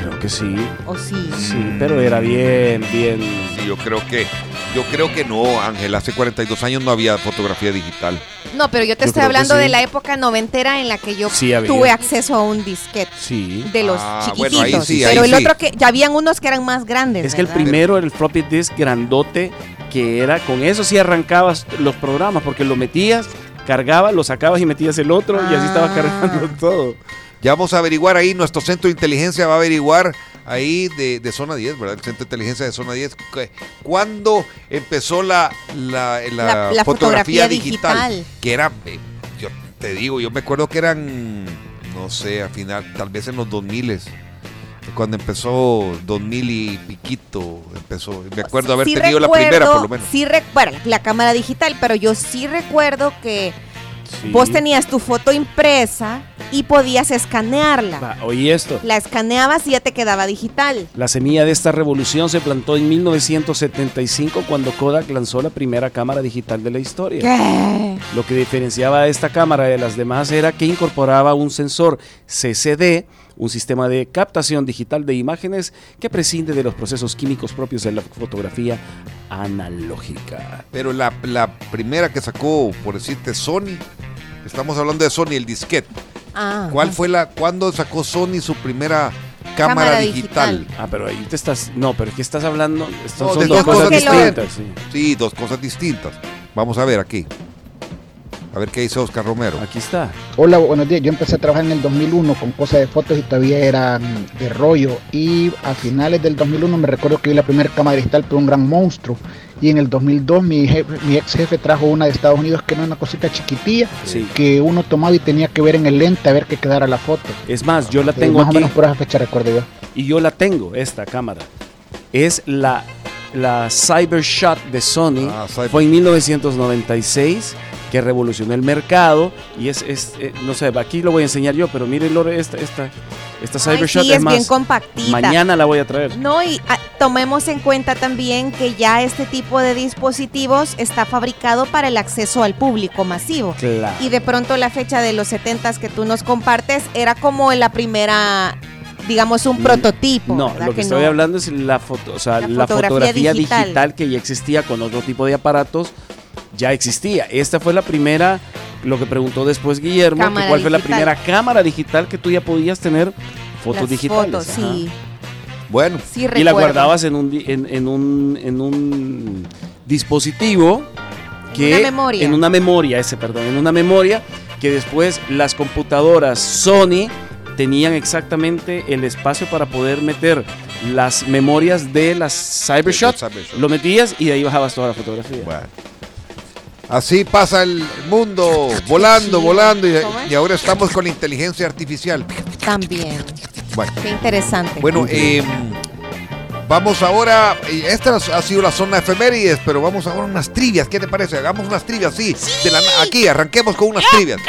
Creo que sí. ¿O sí? Sí, pero era bien, bien. Sí, yo creo que yo creo que no, Ángel. Hace 42 años no había fotografía digital. No, pero yo te Yo estoy hablando sí. de la época noventera en la que yo Sí, tuve acceso a un disquete. Sí. De los Ah, chiquititos. bueno, ahí sí, pero ahí el sí. otro que ya habían unos que eran más grandes. Es que el primero era el floppy disk grandote, que era con eso sí arrancabas los programas, porque lo metías, cargabas, lo sacabas y metías el otro, y así estabas cargando todo. Ya vamos a averiguar ahí, nuestro centro de inteligencia va a averiguar ahí de, de zona 10, ¿verdad? El centro de inteligencia de zona 10. que- ¿Cuándo empezó la, la, la La- la fotografía, fotografía digital? digital. Que era, eh, yo te digo, yo me acuerdo que eran, no sé, al final, tal vez en los 2000 cuando empezó 2000 y piquito, empezó. Me acuerdo haber Sí tenido la primera, por lo menos. Sí, bueno, la cámara digital, pero yo sí recuerdo que Sí. vos tenías tu foto impresa y podías escanearla. Va, oí esto. La escaneabas y ya te quedaba digital. La semilla de esta revolución se plantó en 1975 cuando Kodak lanzó la primera cámara digital de la historia. ¿Qué? Lo que diferenciaba a esta cámara de las demás era que incorporaba un sensor CCD, un sistema de captación digital de imágenes que prescinde de los procesos químicos propios de la fotografía analógica. Pero la, la primera que sacó, por decirte, Sony, estamos hablando de Sony, el disquete. Ah, ¿Cuál fue la, cuándo sacó Sony su primera cámara, Cámara digital? Ah, pero ahí te estás. No, pero es que estás hablando. Estas No, son dos dos cosas cosas distintas. Sí, dos cosas distintas. Vamos a ver aquí. A ver qué dice Oscar Romero. Aquí está. Hola, buenos días. Yo empecé a trabajar en el 2001 con cosas de fotos y todavía eran de rollo. Y a finales del 2001 me recuerdo que vi la primera cámara digital, pero un gran monstruo. Y en el 2002 mi, jefe- mi ex jefe trajo una de Estados Unidos que era una cosita chiquitilla Sí. que uno tomaba y tenía que ver en el lente a ver que quedara la foto. Es más, yo la Eh, tengo más aquí. o menos por esa fecha recuerdo yo. y yo la tengo, esta cámara. Es la, la Cybershot de Sony. Ah, Fue en 1996 que revolucionó el mercado. Y es, es, eh, no sé, aquí lo voy a enseñar yo, pero miren Lore, esta, esta, esta Cybershot sí, es, es más. bien compactita. Mañana la voy a traer. No, y ah, tomemos en cuenta también que ya este tipo de dispositivos está fabricado para el acceso al público masivo. Claro. Y de pronto la fecha de los 70 que tú nos compartes era como la primera, digamos, un prototipo. No, ¿verdad lo que, que estoy no? hablando es la, foto, o sea, La la, fotografía fotografía, digital. digital. que ya existía con otro tipo de aparatos, ya existía. Esta fue la primera, lo que preguntó después Guillermo, que cuál fue la primera cámara digital que tú ya podías tener fotos Las digitales. fotos, sí. Bueno. Sí, y la guardabas en un, di- en, en un, en un dispositivo que una memoria. en una memoria, ese perdón, en una memoria que después las computadoras Sony tenían exactamente el espacio para poder meter las memorias de las Cybershot, Cybershot. lo metías y de ahí bajabas toda la fotografía. Así pasa el mundo, volando, volando, y, ahora estamos con la inteligencia artificial. También. Bueno, Qué interesante. bueno eh, vamos ahora, esta ha sido la zona efemérides, pero vamos ahora a unas trivias, ¿qué te parece? Hagamos unas trivias, sí, de la aquí, arranquemos con unas trivias.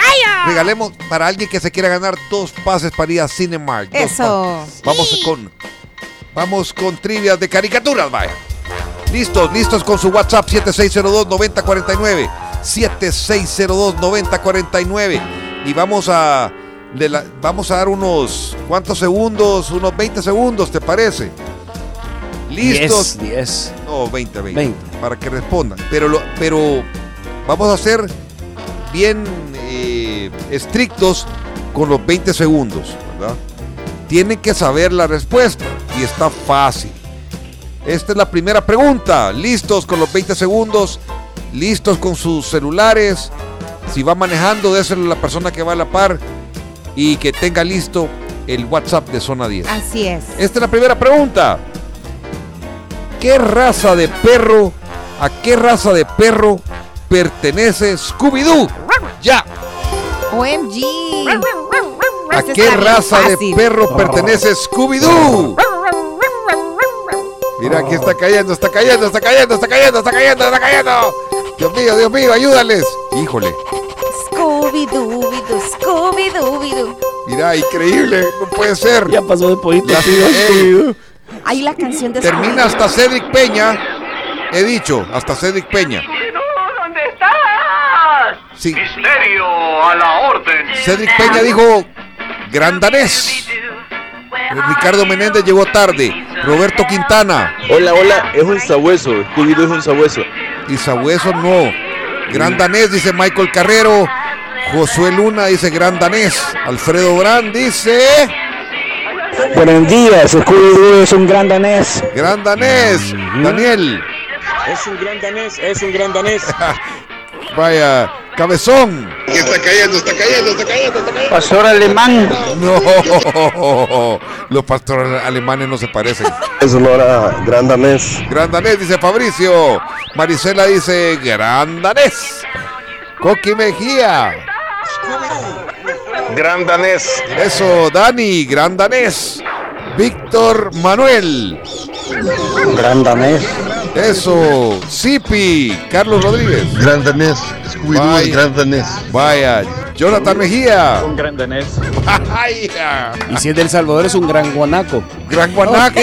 Regalemos para alguien que se quiera ganar dos pases para ir a Cinemark. Eso. Vamos con, vamos con trivias de caricaturas, vaya. Listos, listos con su WhatsApp 7602-9049. 7602-9049. Y vamos a, de la- vamos a dar unos, ¿cuántos segundos? Unos 20 segundos, ¿te parece? Listos. 10, 10. No, 20, 20. 20. Para que respondan. Pero, lo- pero vamos a ser bien eh, estrictos con los 20 segundos, ¿verdad? Tienen que saber la respuesta y está fácil. Esta es la primera pregunta. Listos con los 20 segundos. Listos con sus celulares. Si va manejando, déselo a la persona que va a la par y que tenga listo el WhatsApp de Zona 10. Así es. Esta es la primera pregunta. ¿Qué raza de perro, a qué raza de perro pertenece Scooby-Doo? Ya. OMG. ¿A qué raza de perro pertenece Scooby-Doo? Mira, aquí está cayendo, está cayendo, está cayendo, está cayendo, está cayendo, está cayendo. Dios mío, Dios mío, ayúdales. Híjole. Scooby-Dooby-Doo, Scooby-Dooby-Doo. Mira, increíble, no puede ser. Ya pasó de poquito. Ahí la canción de termina hasta Cedric Peña. He dicho, hasta Cedric Peña. ¿Dónde estás? Sí. Misterio a la orden. Cedric Peña dijo gran danés. Ricardo Menéndez llegó tarde. Roberto Quintana. Hola, hola, es un sabueso. Scooby-Doo es un sabueso. Y Sabueso no. Gran danés, dice Michael Carrero. Josué Luna dice gran danés. Alfredo Brand dice Buenos días, Scooby-Doo es un gran danés. gran danés. Daniel. Es un gran danés, es un gran danés. Vaya, cabezón. Está cayendo, está cayendo, está cayendo, está cayendo. Pastor alemán. No, los pastores alemanes no se parecen. Es Lora, gran danés. Gran danés, dice Fabricio. Marisela dice gran danés. Coqui Mejía. Gran danés. Eso, Dani, gran danés. Víctor Manuel. Gran danés. Eso, Zipi, Carlos Rodríguez. Gran danés. Scooby-Doo gran danés. Vaya, Jonathan Mejía. Un gran danés. Vaya, Y si es del Salvador, es un gran guanaco. gran guanaco.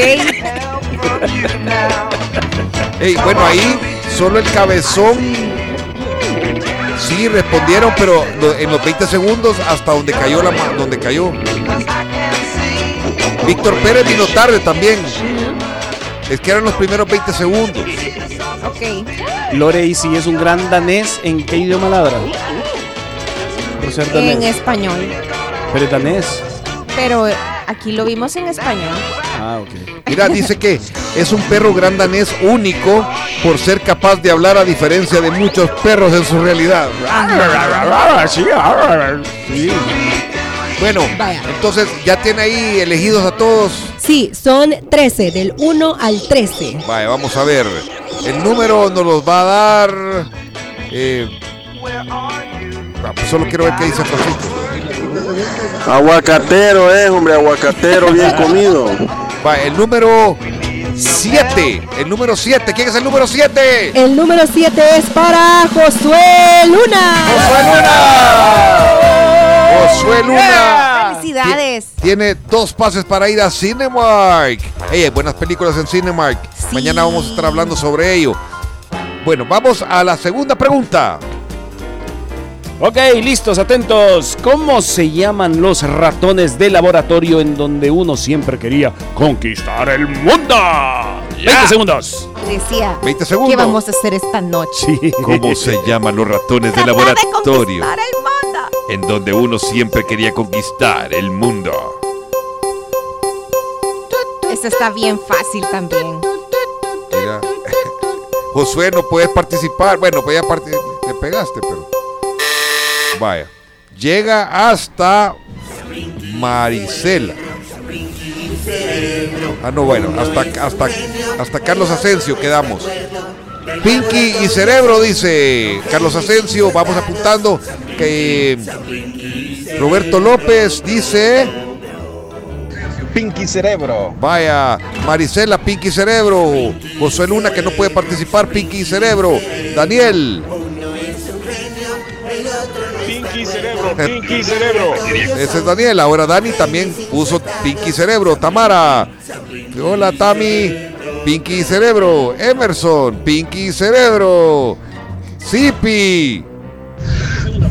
Ey, bueno, ahí solo el cabezón. Sí, respondieron, pero en los 20 segundos hasta donde cayó la donde cayó. Víctor Pérez vino tarde también. Es que eran los primeros 20 segundos. Ok. Lore, y si es un gran danés, ¿en qué idioma ladra? Por ser danés. En español. Pero es danés. Pero aquí lo vimos en español. Ah, ok. Mira, dice que es un perro gran danés único por ser capaz de hablar a diferencia de muchos perros en su realidad. Sí. Bueno, Vaya. entonces ya tiene ahí elegidos a todos. Sí, son 13, del 1 al 13. Vaya, vamos a ver. El número nos los va a dar. eh, ah, pues solo quiero ver qué dice Francisco. Aguacatero, eh, hombre, aguacatero bien comido. Va, el número 7. El número 7. ¿Quién es el número 7? El número 7 es para Josué Luna. Josué Luna. Felicidades. Tiene dos pases para ir a Cinemark. Ey, hay buenas películas en Cinemark. Mañana vamos a estar hablando sobre ello. Bueno, vamos a la segunda pregunta. Ok, listos, atentos. ¿Cómo se llaman los ratones de laboratorio en donde uno siempre quería conquistar el mundo? 20 segundos. Decía. 20 segundos. ¿Qué vamos a hacer esta noche? ¿Cómo se llaman los ratones de laboratorio? conquistar el mundo. En donde uno siempre quería conquistar el mundo. Esto está bien fácil también. Mira. Josué, no puedes participar. Bueno, pues ya parti- le pegaste, pero. Vaya. Llega hasta Marisela. Ah, no, bueno, hasta, hasta, hasta Carlos Asensio quedamos. Pinky y Cerebro, dice Carlos Asensio. Vamos apuntando que Roberto López dice. Pinky Cerebro. Vaya, Marisela, Pinky Cerebro. Josué Luna, que no puede participar, Pinky Cerebro. Daniel. Pinky Cerebro, Pinky Cerebro. Ese es Daniel. Ahora Dani también puso Pinky Cerebro. Tamara. Hola, Tami. Pinky Cerebro. Emerson. Pinky Cerebro. Zipi.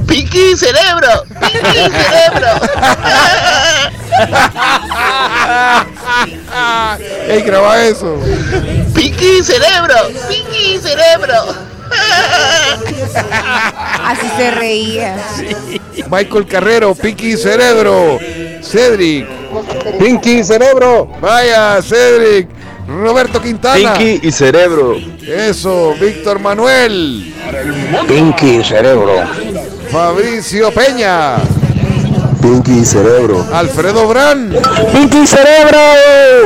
Pinky Cerebro. Pinky Cerebro. ¡Ey, graba eso! Pinky Cerebro. Pinky Cerebro. Así se reía. Michael Carrero, Pinky Cerebro. Cedric. Pinky Cerebro. Vaya, Cedric. Roberto Quintana. Pinky y cerebro. Eso, Víctor Manuel. Pinky Cerebro. Fabricio Peña. Pinky y cerebro. Alfredo Brand. Pinky Cerebro.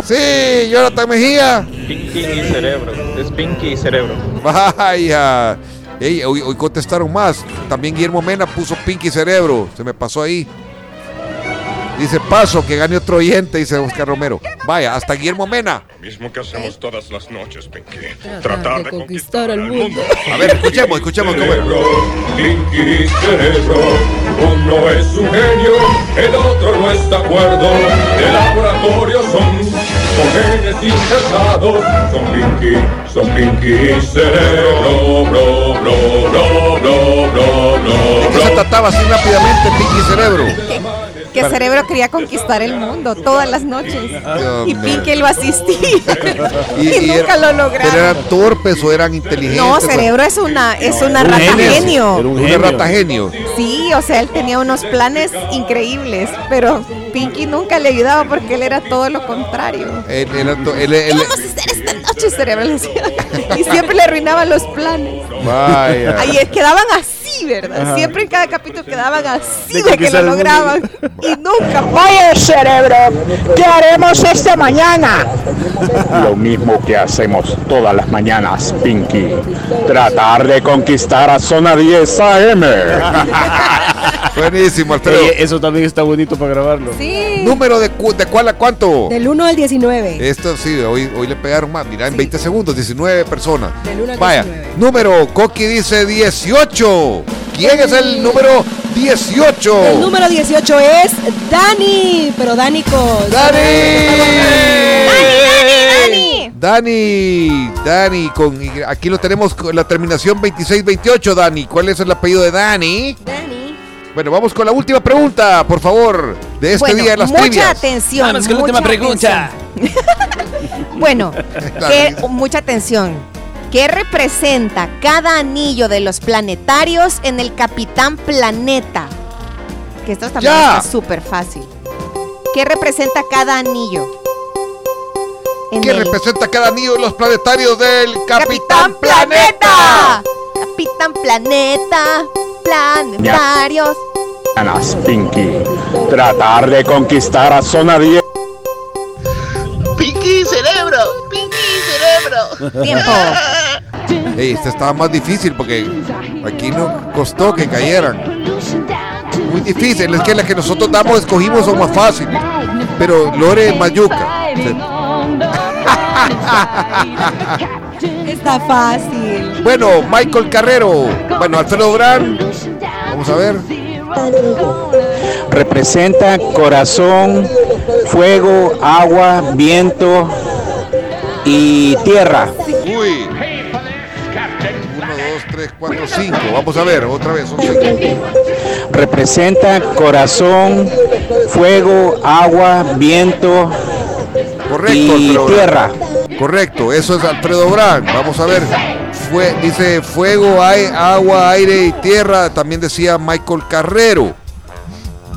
Sí, Jonathan Mejía. Pinky y Cerebro. Es Pinky y Cerebro. Vaya. Ey, hoy, hoy contestaron más. También Guillermo Mena puso Pinky Cerebro. Se me pasó ahí. Dice, paso, que gane otro oyente, dice Oscar Romero. Vaya, hasta Guillermo Mena. Mismo que hacemos todas las noches, Pinky. Tratar de conquistar el mundo. A ver, escuchemos, escuchemos cómo es. Pinky Cerebro, uno es un genio, el otro no está de acuerdo. De laboratorio son, son genes insertados. Son Pinky, son Pinky Cerebro, bro, bro, bro, bro, bro, bro. ¿De qué se trataba así rápidamente, Pinky Cerebro? Que Cerebro quería conquistar el mundo todas las noches. Dios Y. Pinky lo asistía. Y, nunca era- lo lograron. ¿Pero eran torpes o eran inteligentes? No, Cerebro es una, es una Un rata genio. genio. Era un Una genio. rata genio. Sí, o sea, él tenía unos planes increíbles, pero Pinky nunca le ayudaba porque él era todo lo contrario. Él, era to- él- él- Esta noche Cerebro. Y siempre le arruinaba los planes. vaya. Ahí quedaban así, ¿verdad? Ajá. Siempre en cada capítulo quedaban así De de, que lo lograban. Y nunca. Oye, cerebro, ¿qué haremos esta mañana? Lo mismo que hacemos todas las mañanas, Pinky. Tratar de conquistar a Zona 10 AM. Buenísimo, Alfredo. Eso también está bonito para grabarlo. Sí. ¿Número de, cu- de cuál a cuánto? Del 1 al 19. Esto sí, hoy, hoy le pegaron más. Mira, en 20 segundos, 19 personas. Del 1 al Vaya, 19. número, Coqui dice 18. ¿Quién es el número 18? El número 18 es Dani, pero Dani con... ¡Dani! Dani, Dani, con, y aquí lo tenemos con la terminación 2628, Dani. ¿Cuál es el apellido de Dani? Dani. Bueno, vamos con la última pregunta, por favor, de este Bueno, día de las mucha trivias. atención. Vamos con la mucha última pregunta. atención. bueno, que- mucha atención. ¿Qué representa cada anillo de los planetarios en el Capitán Planeta? Que esto también Ya. está súper fácil. ¿Qué representa cada anillo? En ¿Qué el representa cada anillo de los planetarios del Capitán, Planeta? Capitán Planeta, planetarios. Mañanas, Pinky. Tratar de conquistar a Zona 10. Pinky Cerebro, Pinky Cerebro. Tiempo. Ey, este estaba más difícil porque aquí no costó que cayeran. Muy difícil, es que las que nosotros damos, escogimos son más fáciles. Pero Lore Mayuca. Está fácil. Bueno, Michael Carrero. Bueno, Alfredo Brand. Vamos a ver. Representa corazón, fuego, agua, viento y tierra. Uy. 1, 2, 3, 4, 5. Vamos a ver, otra vez. Representa corazón, fuego, agua, viento Correcto, y tierra. Correcto, eso es Alfredo Brand. Vamos a ver. Fue, dice fuego, ai- agua, aire y tierra. También decía Michael Carrero.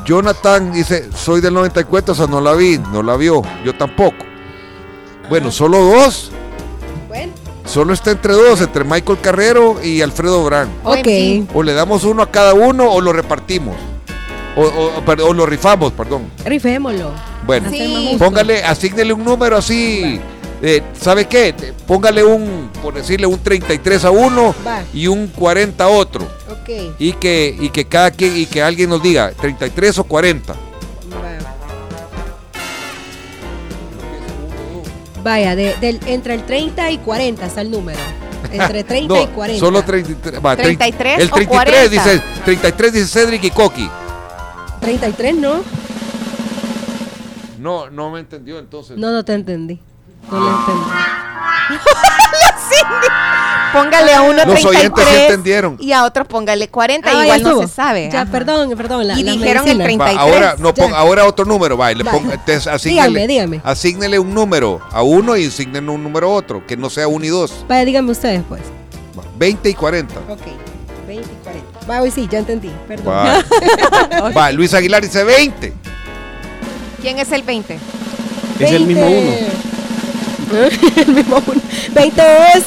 Jonathan dice, soy del 94, o sea, no la vi, no la vio. Yo tampoco. Bueno, solo dos. Solo está entre dos, entre Michael Carrero y Alfredo Brand. Ok. O le damos uno a cada uno o lo repartimos. O, o- perdón, o lo rifamos, perdón. Rifémoslo. Bueno, póngale, asígnele un número así. eh, ¿Sabe qué? Póngale un, por decirle, un 33 a uno Va. y un 40 a otro. Ok. Y que, y que cada quien, y que alguien nos diga 33 o 40. Vaya, de- del, entre el 30 y 40 está el número. Entre 30 y No, 40. Solo 33. va, trein- 33 el o 33 40. dice 33 dice Cedric y Coqui. 33, ¿no? No, no me entendió entonces. No, no te entendí. No lo entendí. Póngale a uno Los oyentes sí 33 entendieron. y a otro póngale 40, Ah, igual no se sabe. Ya, Ajá. perdón, perdón. La, Y la dijeron el medicina. 30. Va, ahora, no, ponga- ahora otro número, va, le ponga- asígnele, Dígame, dígame. asígnele un número a uno y asígnele un número a otro, que no sea uno y dos. Vaya, díganme ustedes, pues. Va, 20 y 40. Ok. 20 y 40. Va, hoy sí, ya entendí. Perdón. Va. Va, Luis Aguilar dice 20. ¿Quién es el 20? Es el mismo uno. el mismo uno. 20 es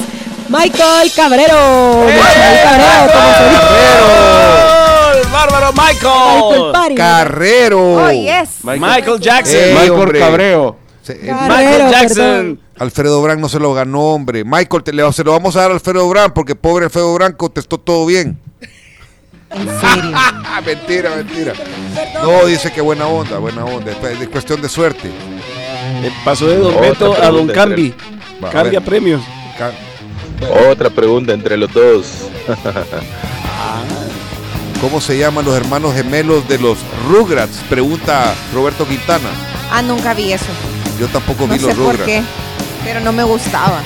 Michael Cabrero. Michael Cabrero, como se dice. ¡El bárbaro Michael Michael! Party. Carrero. Oh, yes. Michael Jackson. Michael hombre. Cabreo. Eh, Carrero, Michael Jackson. perdón. Alfredo Brand no se lo ganó, hombre. Michael, te, le- se lo vamos a dar a Alfredo Brand porque pobre Alfredo Brand contestó todo bien. En serio. mentira, mentira. No, dice que buena onda, buena onda. Es cuestión de suerte. Pasó de Don Otra Beto a Don Cambi. A Cambia premios. Otra pregunta entre los dos. ¿Cómo se llaman los hermanos gemelos de los Rugrats? Pregunta Roberto Quintana. Ah, nunca vi eso. Yo tampoco No vi sé los por Rugrats. qué. Pero no me gustaba.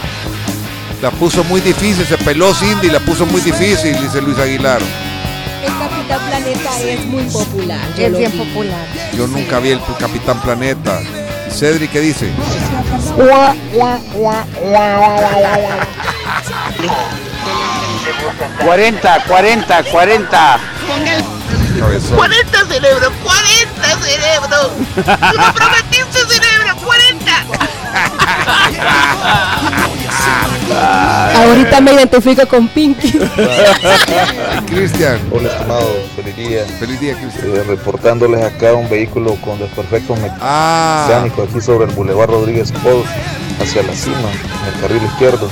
La puso muy difícil, se peló Cindy, la puso muy difícil, dice Luis Aguilar. El Capitán Planeta es muy popular. yo Es bien vi. popular. Yo nunca vi el Capitán Planeta. ¿Y Cedric qué dice? 40, 40, 40. Cabezón. 40 cerebro, 40 cerebro. Tú me Ahorita me identifico con Pinky. Cristian. Hola estimados, feliz día. Feliz día, Cristian. Eh, reportándoles acá un vehículo con desperfectos Ah. mecánicos aquí sobre el Boulevard Rodríguez Paul hacia la cima, en el carril izquierdo.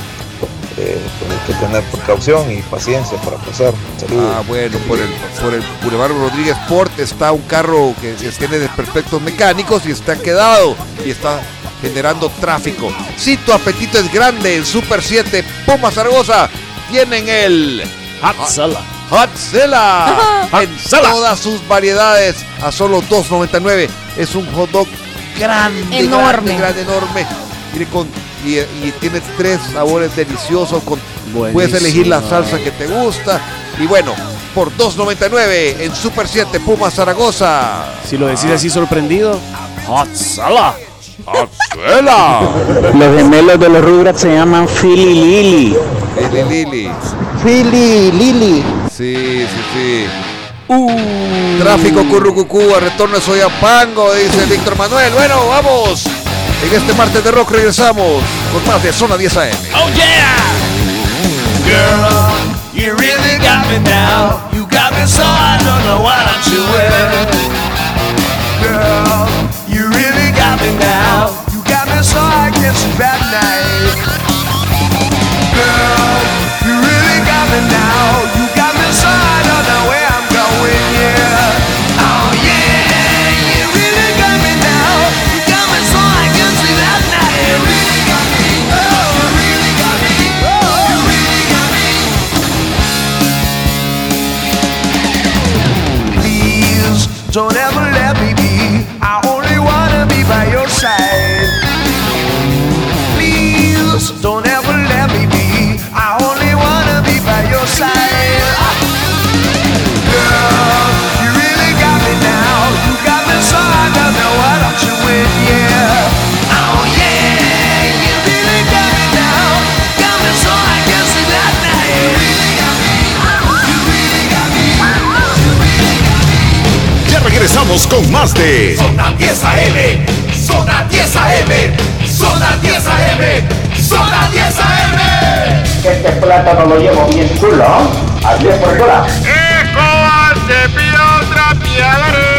Eh, pues hay que tener precaución y paciencia para pasar. Saludos. Ah, bueno, por el, por el Boulevard Rodríguez Port está un carro que, que tiene desperfectos mecánicos y está quedado y está generando tráfico. Si tu apetito es grande, en Super 7 Puma Zaragoza tienen el Hot Sala. Hot Sela en todas sus variedades a solo 2.99. Es un hot dog grande, Enorme. grande, grande, enorme. Mire, con, y, y tiene tres sabores deliciosos. Con, puedes elegir la salsa que te gusta. Y bueno, por 2.99 en Super 7 Puma Zaragoza. Si lo decís así sorprendido, Hot Sela. Los gemelos de los Rugrats se llaman Philly Lily. Lili Lili. Philly, Lili. Sí, sí, sí. Tráfico Currucucú, a retorno de Soyapango, dice Víctor Manuel. Bueno, vamos. En este martes de rock regresamos con más de Zona 10 AM. Oh yeah! Girl, you really got me now. You got me so I don't know what I'm doing. Girl, me now. You got me so I can sleep at night. Girl, you really got me now. You regresamos con más de Zona 10 AM, Zona 10 AM, Zona 10 AM, Zona 10 AM. Este plátano lo llevo bien chulo, al 10 por hora. Pide otra piedra.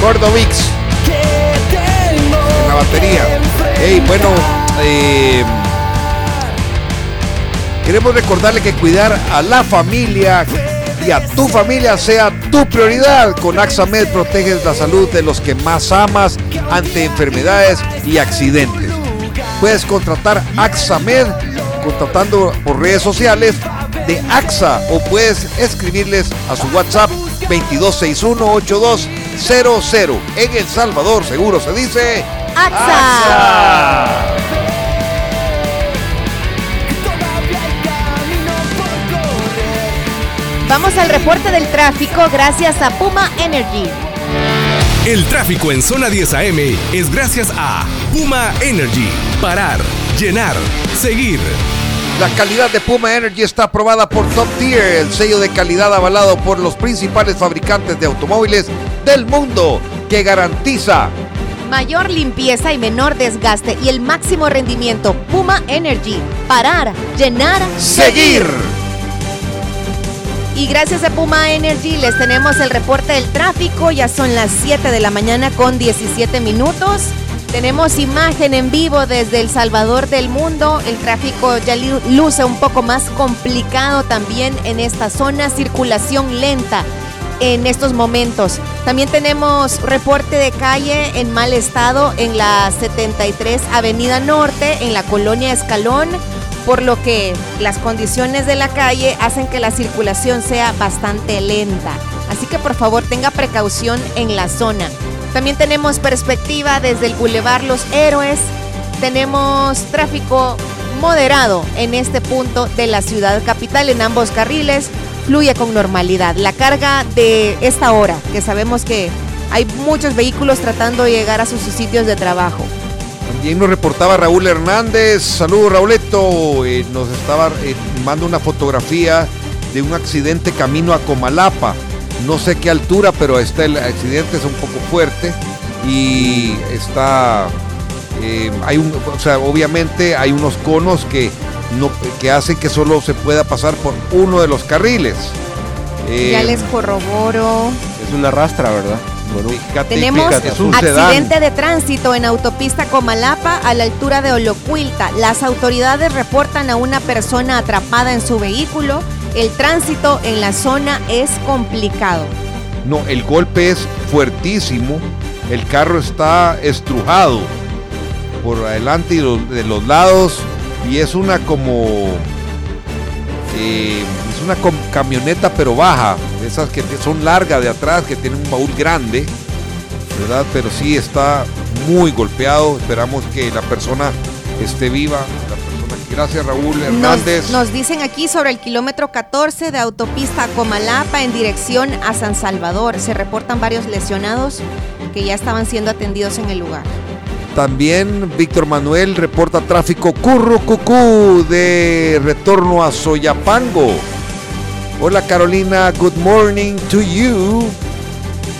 Cordovix. En la batería. Hey, bueno, eh, queremos recordarle que cuidar a la familia y a tu familia sea tu prioridad. Con AXAMED proteges la salud de los que más amas ante enfermedades y accidentes. Puedes contratar AXAMED contratando por redes sociales de AXA o puedes escribirles a su WhatsApp 22618200. En El Salvador seguro se dice AXA. Vamos al reporte del tráfico gracias a Puma Energy. El tráfico en zona 10 AM es gracias a Puma Energy. Parar, llenar, seguir. La calidad de Puma Energy está aprobada por Top Tier, el sello de calidad avalado por los principales fabricantes de automóviles del mundo, que garantiza Mayor limpieza y menor desgaste y el máximo rendimiento. Puma Energy. Parar, llenar, seguir. Y gracias a Puma Energy les tenemos el reporte del tráfico. Ya son las 7 de la mañana con 17 minutos. Tenemos imagen en vivo desde El Salvador del Mundo. El tráfico ya lu- luce un poco más complicado también en esta zona. Circulación lenta en estos momentos. También tenemos reporte de calle en mal estado en la 73 Avenida Norte, en la colonia Escalón, por lo que las condiciones de la calle hacen que la circulación sea bastante lenta. Así que por favor tenga precaución en la zona. También tenemos perspectiva desde el Boulevard Los Héroes. Tenemos tráfico moderado en este punto de la ciudad capital en ambos carriles. Fluye con normalidad. La carga de esta hora, que sabemos que hay muchos vehículos tratando de llegar a sus sitios de trabajo. También nos reportaba Raúl Hernández. Saludos, Rauleto. Eh, nos estaba eh, manda una fotografía de un accidente camino a Comalapa. No sé qué altura, pero está el accidente es un poco fuerte y está. eh, hay un, o sea, obviamente hay unos conos que no, que hacen que solo se pueda pasar por uno de los carriles. Eh, ya les corroboro. Es una rastra, ¿verdad? fíjate, Tenemos fíjate, es un sedán. accidente de tránsito en autopista Comalapa a la altura de Olocuilta. Las autoridades reportan a una persona atrapada en su vehículo. El tránsito en la zona es complicado. No, el golpe es fuertísimo. El carro está estrujado por adelante y de los lados. Y es una como. eh, es una camioneta, pero baja. Esas que son largas de atrás, que tienen un baúl grande. ¿Verdad? Pero sí está muy golpeado. Esperamos que la persona esté viva. Gracias, Raúl Hernández. Nos, nos dicen aquí sobre el kilómetro 14 de autopista Comalapa en dirección a San Salvador. Se reportan varios lesionados que ya estaban siendo atendidos en el lugar. También Víctor Manuel reporta tráfico currucucú de retorno a Soyapango. Hola Carolina, good morning to you.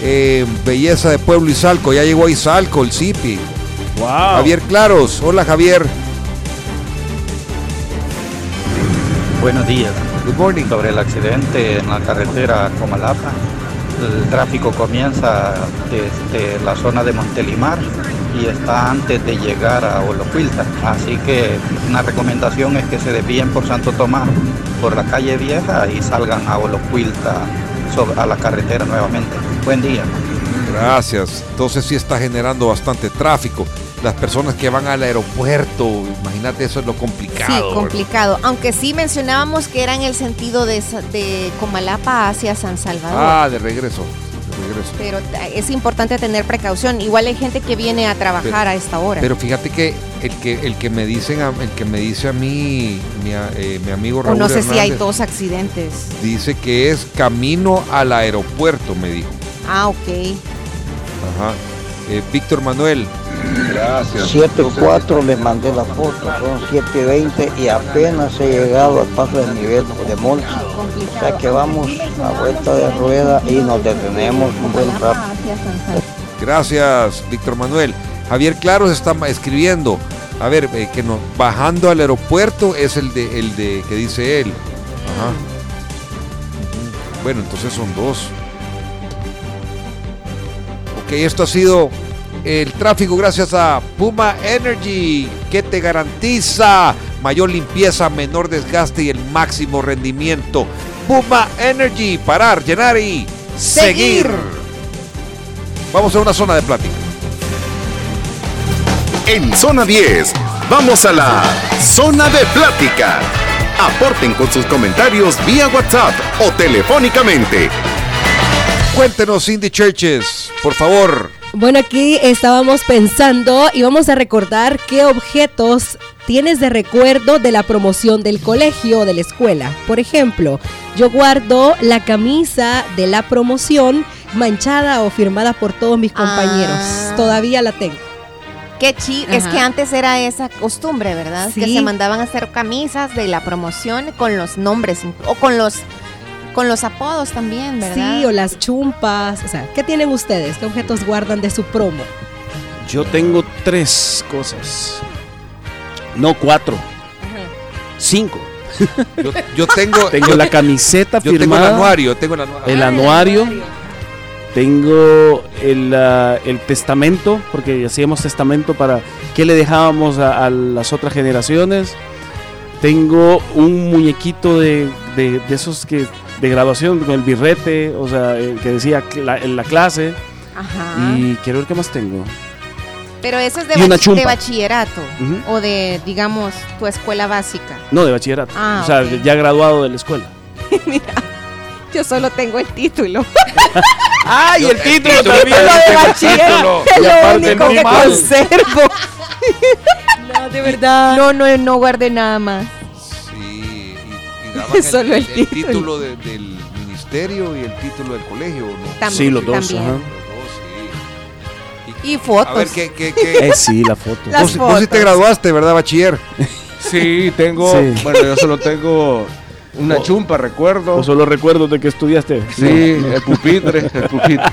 Eh, belleza de Pueblo Izalco, ya llegó a Izalco, el Zipi. Wow. Javier Claros, hola Javier. Buenos días. Good morning. Sobre el accidente en la carretera Comalapa, el tráfico comienza desde la zona de Montelimar y está antes de llegar a Olocuilta. Así que una recomendación es que se desvíen por Santo Tomás, por la calle vieja y salgan a Olocuilta, a la carretera nuevamente. Buen día. Gracias. Entonces sí está generando bastante tráfico. Las personas que van al aeropuerto, imagínate eso es lo complicado. Sí, ¿verdad? complicado. Aunque sí mencionábamos que era en el sentido de, de Comalapa hacia San Salvador. Ah, de regreso. De regreso. Pero t- es importante tener precaución. Igual hay gente que viene a trabajar Pero- a esta hora. Pero fíjate que el que el que me dicen a- el que me dice a mí mi, eh, mi amigo o Raúl no sé si hay dos accidentes. dice que es camino al aeropuerto, me dijo. Ah, ok. Ajá. Eh, Víctor Manuel. Gracias. 7.4 les mandé la foto, son 7.20 y apenas he llegado al paso del nivel de Molsa. O sea que vamos a vuelta de rueda y nos detenemos un buen rato. Gracias, Víctor Manuel. Javier Claros está escribiendo. A ver, eh, que nos bajando al aeropuerto es el de el de que dice él. Ajá. Bueno, entonces son dos. Ok, esto ha sido el tráfico gracias a Puma Energy, que te garantiza mayor limpieza, menor desgaste y el máximo rendimiento. Puma Energy, parar, llenar y seguir. Vamos a una zona de plática. En Zona 10, vamos a la Zona de Plática. Aporten con sus comentarios vía WhatsApp o telefónicamente. Cuéntenos, Cindy Churches, por favor. Bueno, aquí estábamos pensando y vamos a recordar qué objetos tienes de recuerdo de la promoción del colegio o de la escuela. Por ejemplo, yo guardo la camisa de la promoción manchada o firmada por todos mis compañeros. Ah. Todavía la tengo. Qué chi, es que antes era esa costumbre, ¿verdad? Que se mandaban a hacer camisas de la promoción con los nombres o con los con los apodos también, ¿verdad? Sí, o las chumpas. O sea, ¿qué tienen ustedes? ¿Qué objetos guardan de su promo? Yo tengo tres cosas. No, cuatro. Cinco. Yo, yo tengo, Tengo yo- la camiseta yo tengo el firmada. anuario, tengo el anuario. El anuario. Tengo el, ah, el testamento, porque hacíamos testamento para qué le dejábamos a, a las otras generaciones. Tengo un muñequito de, de- de esos que de graduación con el birrete, o sea, el que decía cla- en la clase. Ajá. Y quiero ver qué más tengo. Pero eso es de, bach- de bachillerato o de, digamos, tu escuela básica. No, de bachillerato. Ah, o sea, ok. ya graduado de la escuela. Yo solo tengo el título. ¡Ay, el título también! Lo de el bachillerato. Es lo el único que conservo. No, de verdad. No, no, no guardé nada más. Solo el el- el título. título de- del ministerio y el título del colegio, ¿no? También, Sí, los dos, también. ajá. Y fotos. A ver, ¿qué, qué, qué? Eh, sí, la foto. Las Vos, vos sí te fotos. graduaste, ¿verdad, bachiller? Sí, tengo. Sí. Bueno, yo solo tengo una chumpa, recuerdo. ¿O solo recuerdo de que estudiaste? Sí, el pupitre, el pupitre.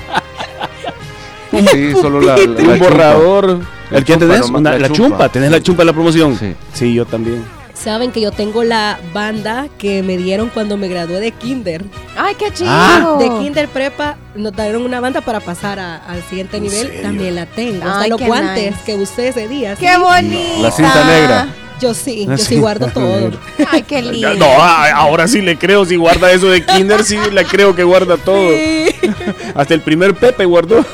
Sí, solo la, la- la un borrador. ¿El chumpa tenés? nomás, Una- la la, chumpa. chumpa. ¿Tenés la chumpa en la promoción? Sí. Sí, yo también. Saben que yo tengo la banda que me dieron cuando me gradué de kinder. Ay, qué chido. Ah. De kinder prepa nos dieron una banda para pasar a- al siguiente nivel. serio? También la tengo. Hasta los qué guantes nice. que usé ese día. Qué sí. bonito. La cinta negra. Yo sí, La yo sí guardo todo. Ay, qué lindo. No, a- ahora sí le creo. Si guarda eso de Kinder, sí le creo que guarda todo. Hasta el primer Pepe guardó.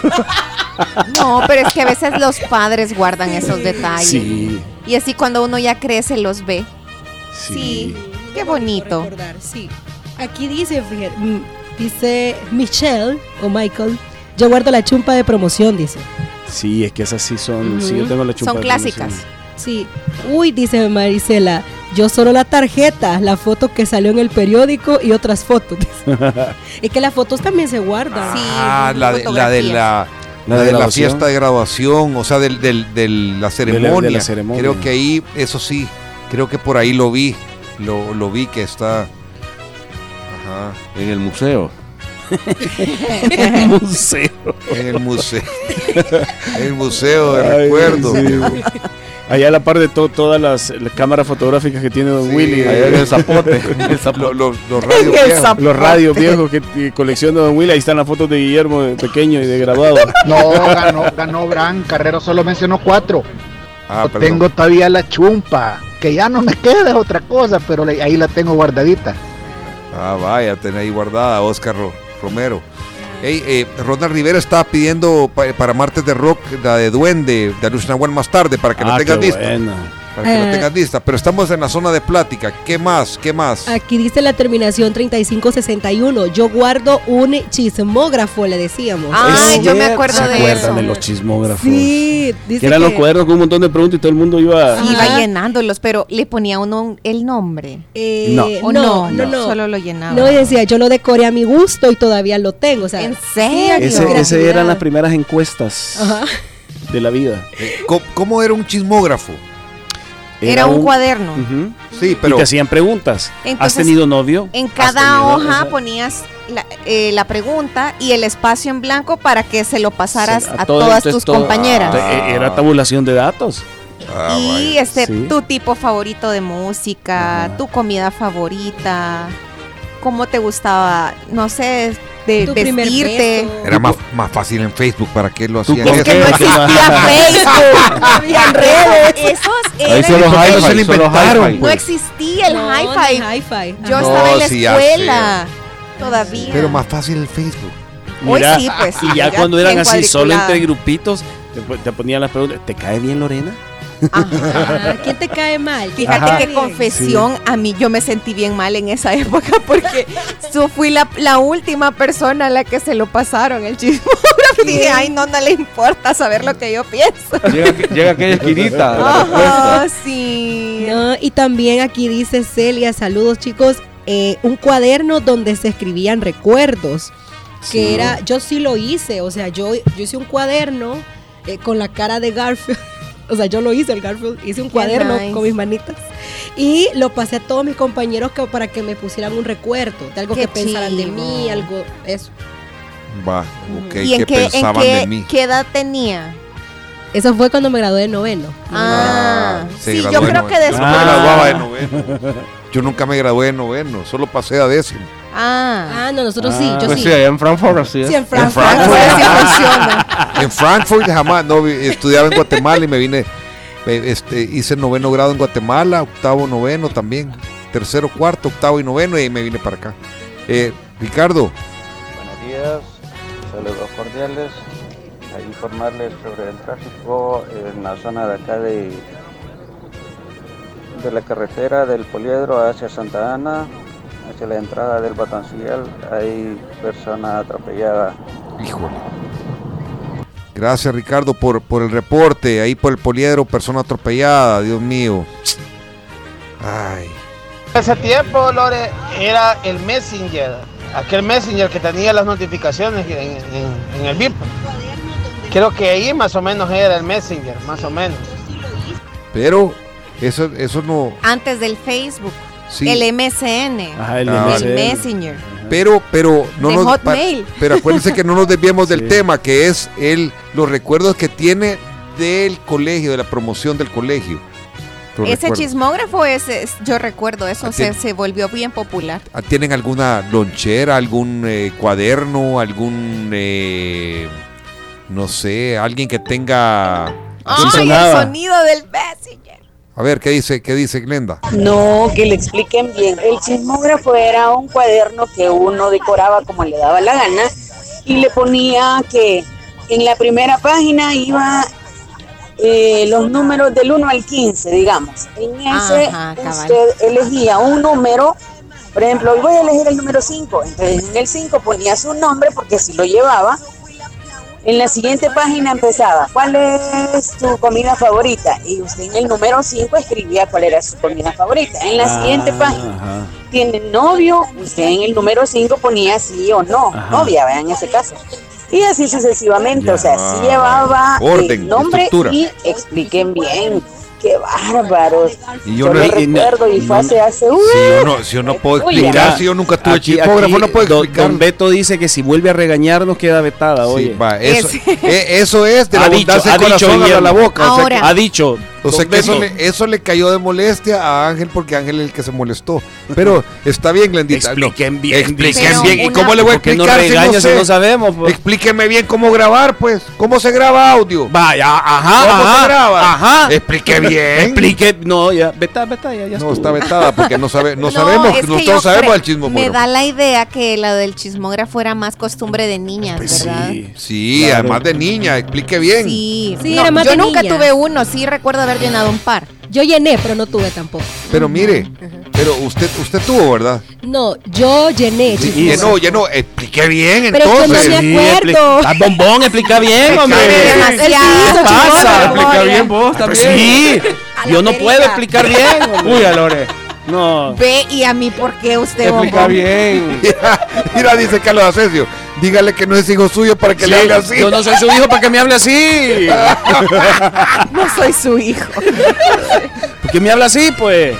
No, pero es que a veces los padres guardan esos detalles. Sí. Y así cuando uno ya crece los ve. Sí. Sí. Qué bonito. Recordar, sí. Aquí dice, fíjate, mm, dice Michelle o Michael. Yo guardo la chumpa de promoción, dice. Sí, es que esas sí son. Sí, yo tengo la chumpa Son de clásicas. promoción. Sí. Uy, dice Marisela. Yo solo la tarjeta, la foto que salió en el periódico y otras fotos. es que las fotos también se guardan. Ah, la de la, de la, La la de de la fiesta de graduación, o sea, del, del, del- la ceremonia. de la ceremonia. Creo que ahí, eso sí, creo que por ahí lo vi, lo, lo vi que está. Ajá. En el museo. El museo. En el museo. en el museo de Ay, recuerdo. sí. Allá a la par de to- todas las, las cámaras fotográficas que tiene Don Sí, Willy. allá en el zapote. Lo- lo- los radios El viejos. zapote. Los radios viejos que colecciona Don Willy. Ahí están las fotos de Guillermo de pequeño y de graduado. No, ganó, ganó Bran. Carrero solo mencionó cuatro. Ah, tengo todavía la chumpa, que ya no me queda es otra cosa, pero ahí la tengo guardadita. Ah, vaya, ten ahí guardada, Oscar Ro- Romero. Hey, eh, Ronald Rivera estaba pidiendo pa- para martes de rock la de Duende, de Alushinawan más tarde, para que Ah, lo tengas lista. buena. Para que lo Eh. tengas lista. Pero estamos en la zona de plática. ¿Qué más? ¿Qué más? Aquí dice la terminación 3561. Yo guardo un chismógrafo, le decíamos. Ay, Es yo me acuerdo ¿se de acuerdan eso. de los chismógrafos? Sí, dice Que eran los cuadernos con un montón de preguntas y todo el mundo iba. Sí, iba llenándolos, pero le ponía uno un- el nombre. Eh, No. ¿O no, no, no. Solo lo llenaba. No, y decía, yo lo decoré a mi gusto y todavía lo tengo. O sea, ¿En serio? Ese, eran las primeras encuestas. Ajá. de la vida. Eh, ¿Cómo, cómo era un chismógrafo? Era un cuaderno. Ujú. Sí, Y pero te hacían preguntas. ¿Has tenido novio? En ¿Has cada hoja ponías la, eh, la pregunta y el espacio en blanco para que se lo pasaras Se- a, todo- todas tus todo- compañeras. Eh, Era tabulación de datos. Ah, y este, Sí. tu tipo favorito de música, tu comida favorita, cómo te gustaba, no sé, de Tu vestirte. era más, más fácil en Facebook. ¿Para qué lo hacían Es que no existía Facebook, no había redes. Esos Ahí eran solo el- hi-fi, se lo solo inventaron, hi-fi. No existía el No, hi-fi. Yo estaba en la escuela todavía. Pero más fácil el Facebook. Hoy sí, pues, Y ya ya cuando eran así, solo entre grupitos, te, te ponían las preguntas. ¿Te cae bien Lorena? ¿Quién te cae mal? ¿Quién Fíjate que confesión, a mí yo me sentí bien mal en esa época porque yo fui la, la última persona a la que se lo pasaron el chismógrafo. Dije, ay, no, no le importa saber lo que yo pienso. Llega, llega aquella esquinita. Ajá, sí. No, y también aquí dice Celia, saludos chicos, eh, un cuaderno donde se escribían recuerdos, que Sí. era, yo sí lo hice, o sea, yo, yo hice un cuaderno eh, con la cara de Garfield, o sea, yo lo hice el Garfield, hice un Qué cuaderno nice. con mis manitas y lo pasé a todos mis compañeros que, para que me pusieran un recuerdo de algo Qué que pensaran de mí, algo, eso. Va, ok, ¿Y en ¿qué qué, en pensaban qué- de mí? qué edad tenía? Eso fue cuando me gradué de noveno. Ah, se sí, yo creo que después. Yo no me graduaba de noveno. Yo nunca me gradué de noveno, solo pasé a décimo. Ah, Ah, no, nosotros sí, yo Pues sí. sí, en Frankfurt así es. Sí, en Frankfurt. Frankfurt. así funciona. En Frankfurt jamás, no, vi- estudiaba en Guatemala y me vine, este, hice noveno grado en Guatemala, octavo, noveno también, tercero, cuarto, octavo y noveno y me vine para acá. Eh, Ricardo, Buenos días, saludos cordiales. A informarles sobre el tráfico en la zona de acá de, de la carretera del Poliedro hacia Santa Ana, hacia la entrada del Batancillal. Hay personas atropelladas. híjole. Gracias Ricardo por, por el reporte, ahí por el poliedro, persona atropellada, Dios mío. Ay, Ese tiempo, Lore, era el Messenger, aquel Messenger que tenía las notificaciones en, en- en el VIP. Creo que ahí más o menos era el Messenger, más o menos. pero eso, eso no, antes del Facebook. Sí. El MSN. Ajá, el Ah. Messenger. Pero, pero no De nos, Hotmail. pa- pero acuérdense que no nos desviemos del Sí. tema, que es el, los recuerdos que tiene del colegio, de la promoción del colegio. Ese recuerdos. chismógrafo, es- yo recuerdo, eso se, se volvió bien popular. Ah, ¿Tienen alguna lonchera, algún eh, cuaderno, algún, eh, no sé, alguien que tenga... ¡Ay, el sonido del Messenger! A ver, ¿qué dice, qué dice Glenda? No, que le expliquen bien. El chismógrafo era un cuaderno que uno decoraba como le daba la gana y le ponía que en la primera página iba eh, los números del 1 al 15, digamos. En ese Ajá, usted elegía un número, por ejemplo, hoy voy a elegir el número 5. Entonces en el 5 ponía su nombre porque si lo llevaba. En la siguiente página empezaba, ¿cuál es tu comida favorita? Y usted en el número 5 escribía cuál era su comida favorita. En la siguiente Ah, página, ajá. ¿tiene novio? Usted en el número 5 ponía sí o no, Ajá. novia, vean ese caso. Y así sucesivamente, o sea, sí llevaba Orden, el nombre estructura. y expliquen bien. ¡Qué bárbaros! Y yo yo no- lo y no- recuerdo y fue no- hace hace... ¡uh! Si yo no, si yo no puedo Uy, explicar, si yo nunca tuve aquí- chipógrafo, aquí no puedo don- explicar. Don Beto dice que si vuelve a regañarnos queda vetada, Sí, oye. va, eso, Ese- eh, eso es de la Ha dicho, ha dicho habla la boca. o sea que- Ahora. Ha dicho. O sea don que eso le, eso le cayó de molestia a Ángel porque Ángel es el que se molestó. Pero está bien, Glendita. no, Expliquen bien, Expliquen bien. ¿Y cómo le voy a ¿Por qué nos explicar si no si sé? no sabemos? pues? Explíqueme bien cómo grabar, pues. ¿Cómo se graba audio? Vaya, ajá, ¿Cómo se ajá, graba? ajá. Explique bien. Explique, no, ya, veta, veta, ya, ya No, está vetada porque no, sabe, no, sabemos. es que Nosotros sabemos el chismógrafo. Me da la idea que la del chismógrafo era más costumbre de niñas, Pues ¿verdad? sí. Sí, Claro. además de niña, explique bien. Sí, Sí, No, era más yo de nunca niña. tuve uno, sí recuerdo haber llenado un par. Yo llené, pero no tuve tampoco. Pero mire, pero usted usted tuvo, ¿verdad? No, yo llené. Sí, chismógrafo. llenó, llenó. Explique bien, Pero yo no entonces. me Sí, acuerdo. expli- Ah, bombón, explica bien, hombre. Sí ¿Qué pasa? Explica bien vos también. sí, yo no puedo explicar bien. Uy, Alore. No. Ve, y a mí, ¿por qué usted, Explica bombón? bien. Mira, dice Carlos Asensio, dígale que no es hijo suyo para que Sí, le hable así. Yo no soy su hijo para que me hable así. No soy su hijo. ¿Por qué me habla así, pues?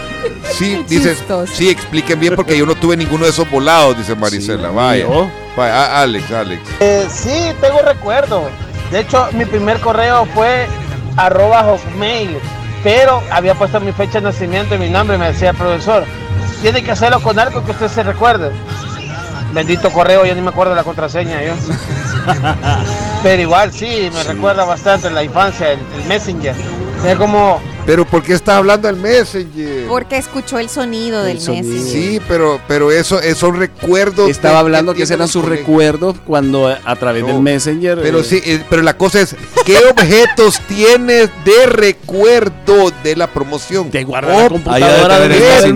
Sí, dice, sí, expliquen bien porque yo no tuve ninguno de esos volados, dice Marisela. Vaya. Vaya, a- Alex, Alex. Eh, sí, tengo recuerdo. De hecho, mi primer correo fue arroba hotmail, pero había puesto mi fecha de nacimiento y mi nombre, me decía el profesor. Tiene que hacerlo con algo que usted se recuerde. Bendito correo, yo ni me acuerdo de la contraseña yo. Pero igual sí, me recuerda bastante la infancia, el, el Messenger. Es como Pero ¿por qué está hablando el Messenger? Porque escuchó el sonido del Messi. Sí, pero, pero eso, esos son recuerdos. Estaba hablando que tienen eran sus recuerdos cuando eh, a través del Messenger. Pero eh, sí, eh, pero la cosa es, ¿qué objetos tienes de recuerdo de la promoción? Te guarda la computadora del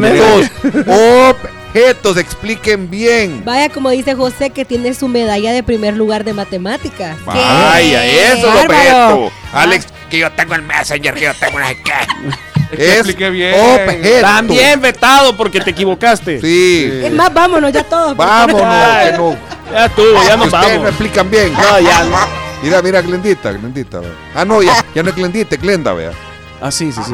objetos, objetos, expliquen bien. Vaya, como dice José, que tiene su medalla de primer lugar de matemáticas. Vaya, eso es objeto. Alex, que yo tengo el Messenger, que yo tengo sé qué. que explique bien. objeto. También vetado porque te equivocaste. Sí. Es más, vámonos ya todos. Vámonos, Ay, que no. Ya estuvo, ya nos Ustedes vamos. no explican bien. No, ya no. Mira, mira, Glendita, Glendita. vea. Ah, no, ya, ya no es Glendita, es Glenda, vea. Ah, sí, sí, sí.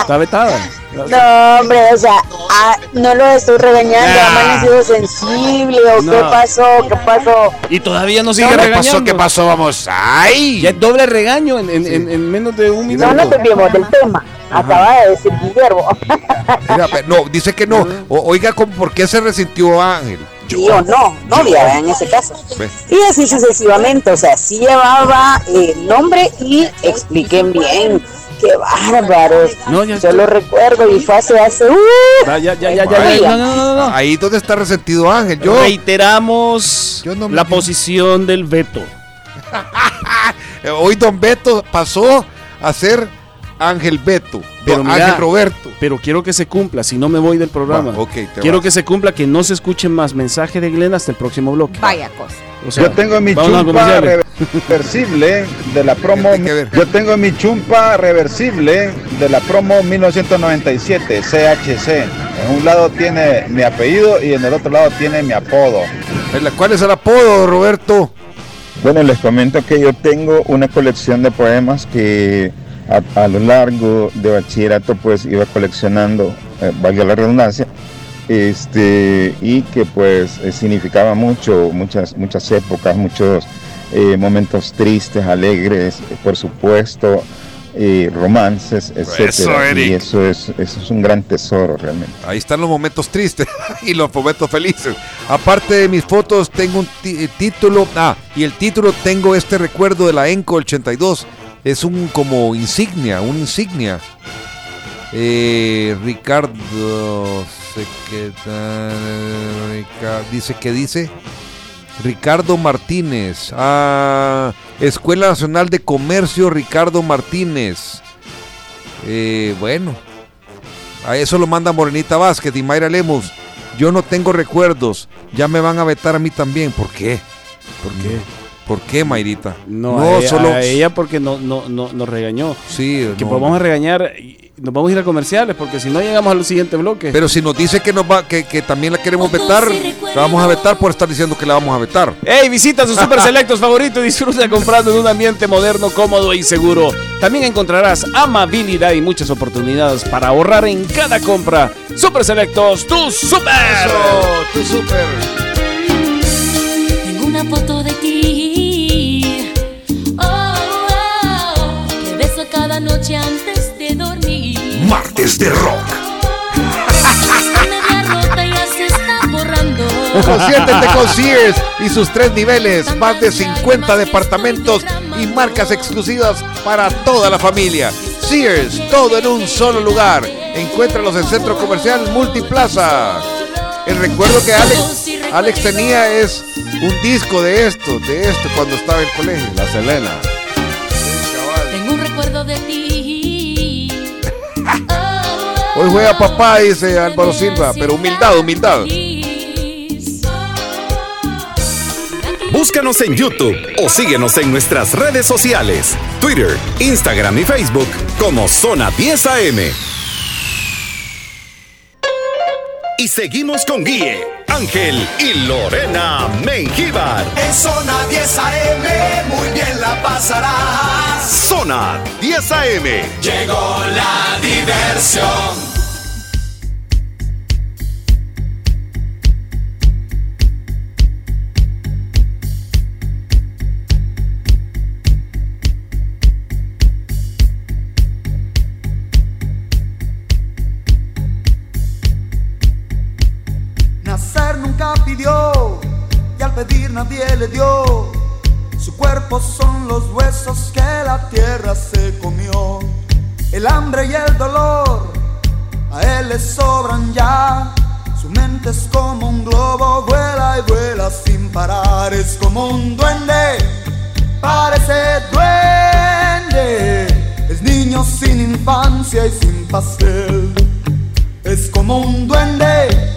Está vetada. No, hombre, o sea, ah, no lo estoy regañando, Ah. ha amanecido sensible o qué pasó, qué pasó. Y todavía no sigue ¿Qué regañando. pasó? ¿Qué pasó? Vamos, ¡ay! Ya es doble regaño en, en- en- en menos de un minuto. No nos desviemos del tema, acaba de decir Guillermo. Mira, no, dice que no. O- oiga, ¿cómo- ¿por qué se resintió Ángel? Sí o no, novia en ese caso. Y así sucesivamente, o sea, sí llevaba eh, nombre y expliquen bien. Qué bárbaros. No, ya Yo lo recuerdo y fue hace, hace, uh, Ya, ya, ya, ya, ya, Ay, ya. No, no, no, no. Ahí donde está resentido Ángel. Yo, Reiteramos no me- la posición del veto. hoy Don Beto pasó a ser Ángel Beto. Pero Don mira, Ángel Roberto. Pero quiero que se cumpla, si no me voy del programa. Quiero vas. que se cumpla que no se escuchen más mensajes de Glenn hasta el próximo bloque. Vaya cosa. O sea, yo tengo mi chumpa reversible de la promo. Yo tengo mi chumpa reversible de la promo 1997 CHC. En un lado tiene mi apellido y en el otro lado tiene mi apodo. ¿Cuál es el apodo, Roberto? Bueno, les comento que yo tengo una colección de poemas que a, a lo largo de bachillerato pues iba coleccionando, eh, valga la redundancia, este, y que pues eh, significaba mucho, muchas, muchas épocas, muchos eh, momentos tristes, alegres, por supuesto, eh, romances, etcétera. Eric. y eso es, eso es un gran tesoro realmente. Ahí están los momentos tristes y los momentos felices. Aparte de mis fotos, tengo un eh, título. Ah, y el título tengo este recuerdo de la ENCO 82. Es un como insignia, un insignia. Eh, Ricardo, que dice que dice Ricardo Martínez. Ah, Escuela Nacional de Comercio Ricardo Martínez. Eh, bueno, a eso lo manda Morenita Vázquez y Mayra Lemus. Yo no tengo recuerdos. Ya me van a vetar a mí también. ¿Por qué? ¿Por qué? ¿Por qué, Mayrita? No, a, ella, a ella porque no, no, no, nos regañó. Sí, Que no. regañar nos vamos a ir a comerciales porque si no llegamos al siguiente bloque. Pero si nos dice que, nos va, que, que también la queremos vetar, la vamos a vetar por estar diciendo que la vamos a vetar. Hey, visita sus super selectos favoritos y disfruta comprando en un ambiente moderno, cómodo y seguro. También encontrarás amabilidad y muchas oportunidades para ahorrar en cada compra. Super selectos, tu super. tu super. Tengo una foto de está borrando. Consiéntete con Sears y sus tres niveles, más de 50 departamentos y marcas exclusivas para toda la familia. Sears, todo en un solo lugar. Encuéntralos en Centro Comercial Multiplaza. El recuerdo que Alex, Alex tenía es un disco de esto, de esto cuando estaba en el colegio. La Selena. Hoy juega papá, dice Álvaro Silva, pero humildad, humildad. Búscanos en YouTube o síguenos en nuestras redes sociales, Twitter, Instagram y Facebook como Zona 10 AM. Y seguimos con Guille, Ángel y Lorena Mengíbar. En zona 10 AM, muy bien la pasarás. Zona 10 AM. Llegó la diversión. Nadie le dio. Su cuerpo son los huesos que la tierra se comió. El hambre y el dolor a él le sobran ya. Su mente es como un globo, vuela y vuela sin parar. Es como un duende, parece duende. Es niño sin infancia y sin pastel. Es como un duende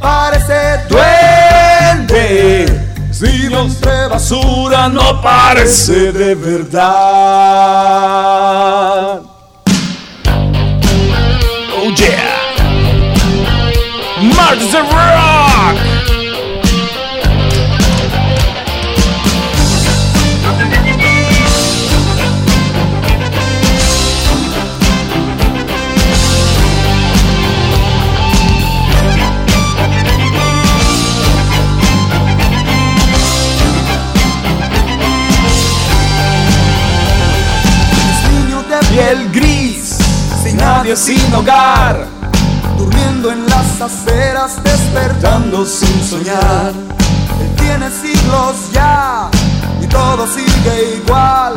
parece duende. Si entre basura no parece de verdad. Oh yeah. March the Rock. Piel gris, sin nadie, sin hogar, durmiendo en las aceras, despertando sin soñar. Él tiene siglos ya y todo sigue igual.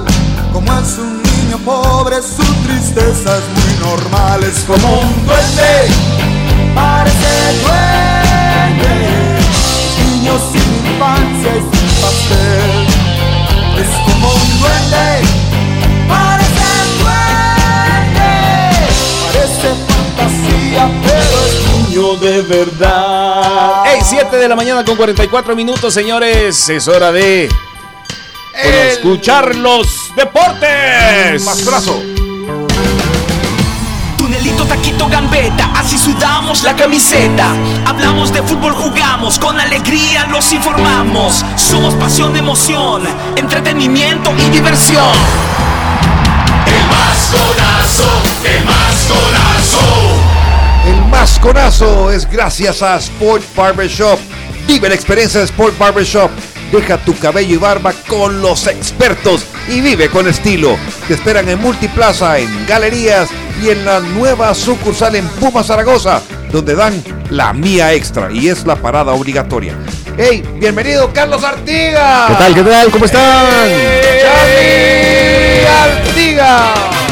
Como es un niño pobre, su tristeza es muy normal. Es como un duende, parece duende. Niño sin infancia y sin pastel. Es como un duende, niño de verdad. Hey, 7 de la mañana con 44 minutos, señores. Es hora de escuchar los deportes. Pastrazo. Tunelito, taquito, gambeta, así sudamos la camiseta. Hablamos de fútbol, jugamos, con alegría los informamos. Somos pasión, emoción, entretenimiento y diversión. El masconazo, el masconazo. El masconazo es gracias a Sport Barbershop. Vive la experiencia de Sport Barbershop. Deja tu cabello y barba con los expertos y vive con estilo. Te esperan en Multiplaza, en Galerías y en la nueva sucursal en Puma Zaragoza, donde dan la mía extra y es la parada obligatoria. ¡Hey! Bienvenido Carlos Artiga. ¿Qué tal? ¿Qué tal? ¿Cómo están? ¡Charlie Artiga!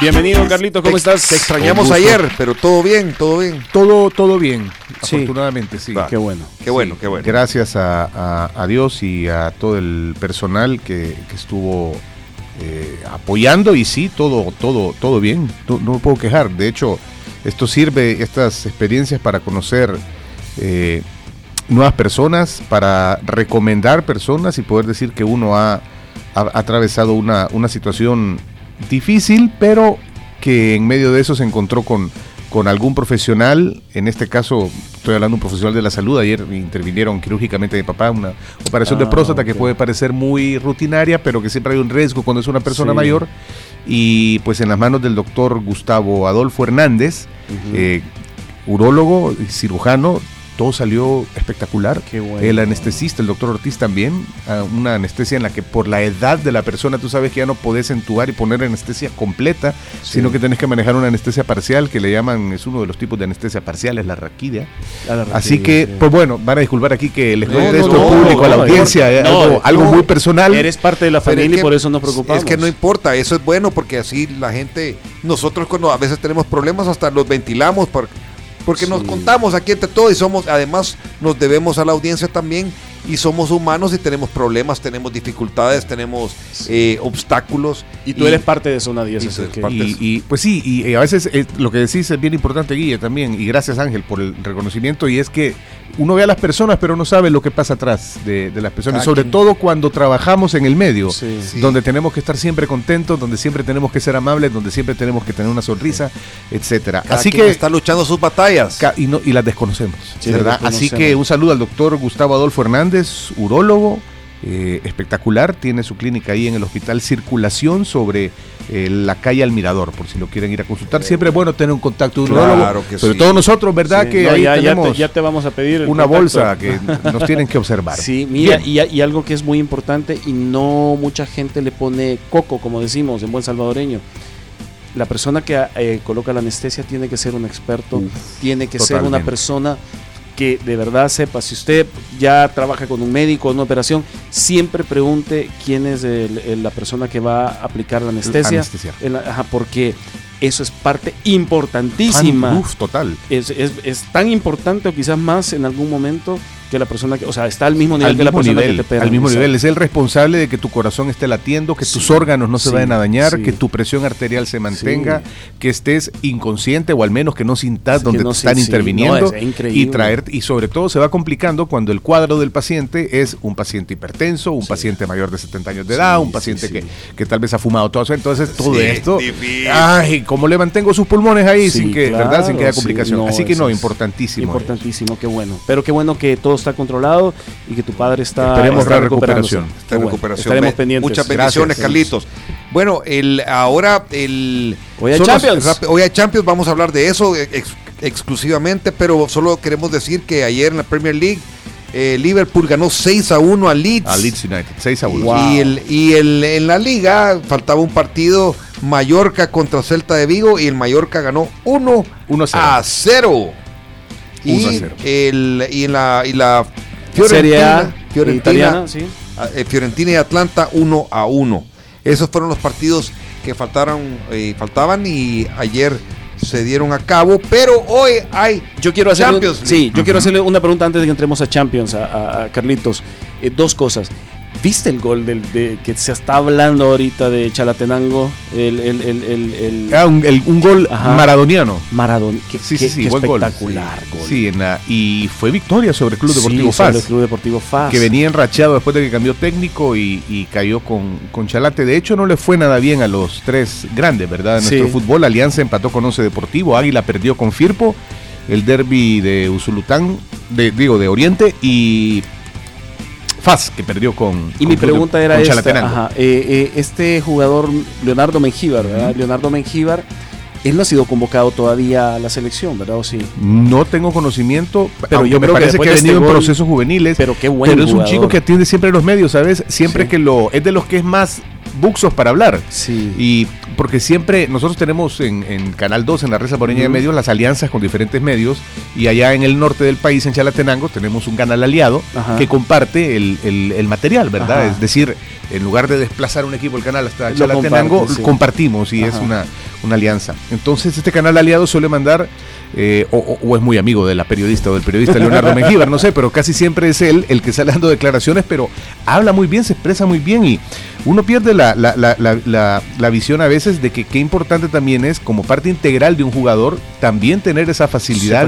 Bienvenido, Carlitos, ¿cómo estás? Te extrañamos ayer, pero todo bien, todo bien. Todo, todo bien, Sí. afortunadamente, sí. Qué bueno. Qué bueno, qué bueno. Gracias a, a- a Dios y a todo el personal que, que estuvo eh, apoyando y sí, todo, todo, todo bien. No, no me puedo quejar. De hecho, esto sirve, estas experiencias para conocer eh, nuevas personas, para recomendar personas y poder decir que uno ha, ha atravesado una, una situación difícil, pero que en medio de eso se encontró con, con algún profesional, en este caso estoy hablando de un profesional de la salud, ayer intervinieron quirúrgicamente mi papá, una operación de Ah, próstata que puede parecer muy rutinaria, pero que siempre hay un riesgo cuando es una persona Sí. mayor, y pues en las manos del doctor Gustavo Adolfo Hernández, Ujú. eh, urólogo y cirujano, todo salió espectacular. Qué bueno. El anestesista, el doctor Ortiz también, ah, una anestesia en la que por la edad de la persona tú sabes que ya no podés entubar y poner anestesia completa, Sí. sino que tenés que manejar una anestesia parcial que le llaman, es uno de los tipos de anestesia parcial, es la raquidia. Así que, sí. pues bueno, van a disculpar aquí que les cuente no, esto no, público a la no, audiencia, eh, no, algo, algo muy personal. Eres parte de la familia y por eso nos preocupamos. Es que no importa, eso es bueno porque así la gente, nosotros cuando a veces tenemos problemas hasta los ventilamos por- porque nos contamos aquí entre todos y somos, además nos debemos a la audiencia también y somos humanos y tenemos problemas, tenemos dificultades, tenemos eh, obstáculos. Y tú eres parte de Zona 10. y eres que- parte de Y, eso. y, pues sí, y, a veces eh, lo que decís es bien importante, Guille, también, y gracias Ángel por el reconocimiento, y es que uno ve a las personas, pero no sabe lo que pasa atrás de, de las personas. Sobre todo cuando trabajamos en el medio, Sí. Sí. donde tenemos que estar siempre contentos, donde siempre tenemos que ser amables, donde siempre tenemos que tener una sonrisa, etcétera. Cada Así que está luchando sus batallas. Y, no, y las desconocemos, Sí, ¿verdad? las Así que un saludo al doctor Gustavo Adolfo Hernández, urólogo, eh, espectacular, tiene su clínica ahí en el Hospital Circulación sobre eh, la calle Almirador, por si lo quieren ir a consultar. Siempre es bueno tener un contacto de un Claro que sobre sí. todo nosotros, ¿verdad? Sí, que no, ahí ya, ya tenemos te, ya te vamos a pedir una contacto. bolsa que nos tienen que observar. Sí, mira, y, y algo que es muy importante y no mucha gente le pone coco, como decimos en buen salvadoreño. La persona que eh, coloca la anestesia tiene que ser un experto, tiene que ser una persona que de verdad sepa. Si usted ya trabaja con un médico en una operación, siempre pregunte quién es el- el- la persona que va a aplicar la anestesia. Ajá, porque eso es parte importantísima. Uf, total. Es, es- es tan importante o quizás más en algún momento que la persona que, o sea, está al mismo nivel al que la mismo persona nivel, que te opera. al mismo Exacto. nivel. Es el responsable de que tu corazón esté latiendo, que tus órganos no se vayan a dañar, sí. que tu presión arterial se mantenga, que estés inconsciente o al menos que no sintas donde no te están interviniendo no, es y traer y sobre todo se va complicando cuando el cuadro del paciente es un paciente hipertenso, un paciente mayor de 70 años de edad, un paciente Que, que tal vez ha fumado todo eso. Entonces todo esto, difícil. ay, cómo le mantengo sus pulmones ahí sin que, claro, ¿verdad? Sin que haya complicación. no, Así que no, importantísimo. Importantísimo, qué bueno. Pero qué bueno que todo está controlado y que tu padre está. Esperemos está la recuperación. Está en bueno. recuperación. Estaremos pendientes. Muchas bendiciones, Gracias. Carlitos. Bueno, el, ahora el. Hoy hay los- Champions. rap- hoy hay Champions, vamos a hablar de eso ex- exclusivamente, pero solo queremos decir que ayer en la Premier League eh, Liverpool ganó 6 a 1 a Leeds. A Leeds United, 6 a 1. Y, el, y el- en la liga faltaba un partido Mallorca contra Celta de Vigo y el Mallorca ganó 1 1 a 0. Y, 1 a 0. el, y en la, y la Serie A Fiorentina, Fiorentina, italiana, sí. eh, Fiorentina y Atlanta 1 a 1. Esos fueron los partidos que faltaron, eh, faltaban y ayer se dieron a cabo, pero hoy hay Yo quiero hacerle, Champions sí, yo quiero hacerle una pregunta antes de que entremos a Champions, a Carlitos. Eh, dos cosas. ¿Viste el gol del, de, que se está hablando ahorita de Chalatenango? El, el, el, Ah, un, gol Ajá. maradoniano. Maradón. Qué, Sí, sí, sí, qué gol. espectacular gol. Sí, en la- y fue victoria sobre el Club Deportivo Sí, sobre FAS. el Club Deportivo FAS. Que venía enrachado después de que cambió técnico y, y cayó con, con Chalate. De hecho, no le fue nada bien a los tres grandes, ¿verdad? De nuestro Sí. fútbol. Alianza empató con Once Deportivo. Águila perdió con Firpo. El derby de Usulután, de, digo, de Oriente. Y FAS, que perdió con. Y con mi pregunta era esta, ajá, eh, eh, este jugador Leonardo Mengíbar, ¿verdad? Leonardo Mengíbar, él no ha sido convocado todavía a la selección, ¿verdad? ¿O sí? No tengo conocimiento, Pero yo me creo parece que, ha este venido en procesos juveniles. Pero qué buen Pero es un chico que atiende siempre los medios, ¿sabes? Siempre que lo. Es de los que es más buxos para hablar. Sí. Y porque siempre. Nosotros tenemos en, en Canal 2, en la Red Saboreña de. Medios, las alianzas con diferentes medios. Y allá en el norte del país, en Chalatenango, tenemos un canal aliado Ajá. que comparte el, el- el material, ¿verdad? Ajá. Es decir, en lugar de desplazar un equipo del canal hasta Chalatenango, comparte, sí. compartimos y es una, una alianza. Entonces, este canal aliado suele mandar, eh, o es muy amigo de la periodista o del periodista Leonardo Mengíbar, no sé, pero casi siempre es él el que sale dando declaraciones, pero habla muy bien, se expresa muy bien y uno pierde la, la- la- la- la- la visión a veces de que qué importante también es, como parte integral de un jugador, también tener esa facilidad,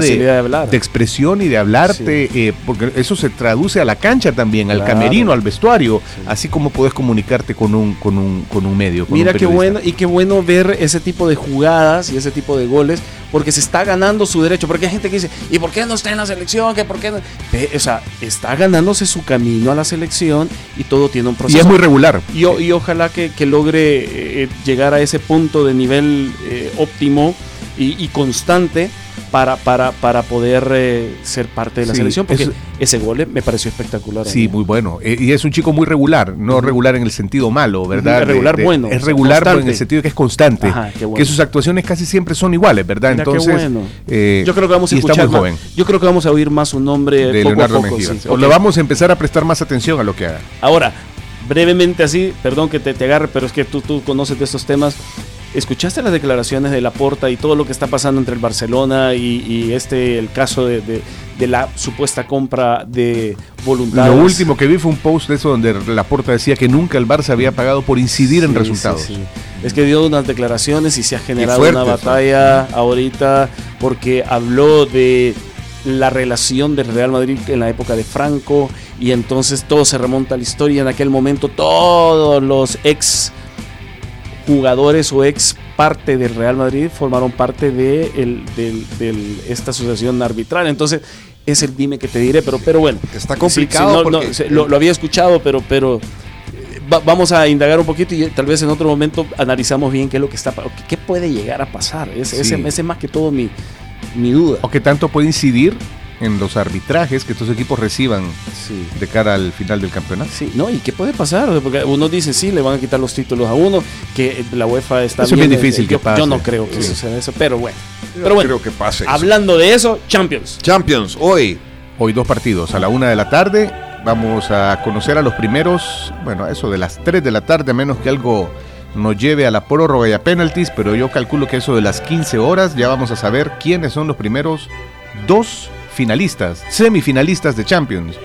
de expresión y de hablarte, eh, porque eso se traduce a la cancha también, al camerino, al vestuario, así como puedes comunicarte con un, con un, con un medio. con Mira un qué bueno y qué bueno ver ese tipo de jugadas y ese tipo de goles porque se está ganando su derecho. Porque hay gente que dice, ¿y por qué no está en la selección? ¿Que por qué no? O sea, está ganándose su camino a la selección y todo tiene un proceso. Y es muy regular. Y, ojalá que, que logre eh, llegar a ese punto de nivel eh, óptimo y, y constante para, para, para poder eh, ser parte de la Sí, selección. Porque ese gol me pareció espectacular. Sí, muy bueno. Eh, y es un chico muy regular, no regular en el sentido malo, ¿verdad? Ujú, regular bueno, Es regular pero en el sentido que es constante. Ajá, qué bueno. Que sus actuaciones casi siempre son iguales, ¿verdad? Mira, Entonces, bueno. eh, Yo creo que vamos a escuchar más- joven. Yo creo que vamos a oír más su nombre de poco Leonardo a poco. Sí. O le vamos a empezar a prestar más atención a lo que haga. Ahora, brevemente así, perdón que te, te agarre, pero es que tú, tú conoces de estos temas. ¿Escuchaste las declaraciones de Laporta y todo lo que está pasando entre el Barcelona y, y este, el caso de, de- de la supuesta compra de voluntades? Lo último que vi fue un post de eso donde Laporta decía que nunca el Barça había pagado por incidir en resultados. sí, sí. Es que dio unas declaraciones y se ha generado una batalla ahorita porque habló de la relación del Real Madrid en la época de Franco y entonces todo se remonta a la historia. En aquel momento todos los ex jugadores o ex parte del Real Madrid formaron parte de el- del- esta asociación arbitral. Entonces es el dime que te diré, pero, pero bueno. Está complicado sí, no, no, porque- se- lo, lo había escuchado, pero, pero eh, va- vamos a indagar un poquito y tal vez en otro momento analizamos bien qué es lo que está, qué, qué puede llegar a pasar. Ese, ese- Sí. ese es más que todo mi, mi duda. O que tanto puede incidir en los arbitrajes que estos equipos reciban de cara al final del campeonato. Sí, no, ¿y qué puede pasar? Porque unos dicen sí, le van a quitar los títulos a uno, que la UEFA está Eso es bien bien, difícil eh, que yo, pase. Yo no creo que Sí. suceda eso, pero bueno. Yo Pero bueno, creo que pase eso. hablando de eso, Champions. Champions, hoy. Hoy dos partidos. A la una de la tarde vamos a conocer a los primeros, bueno, eso de las 3 de la tarde, a menos que algo nos lleve a la prórroga y a penalties, pero yo calculo que eso de las 15 horas ya vamos a saber quiénes son los primeros dos finalistas, semifinalistas de Champions.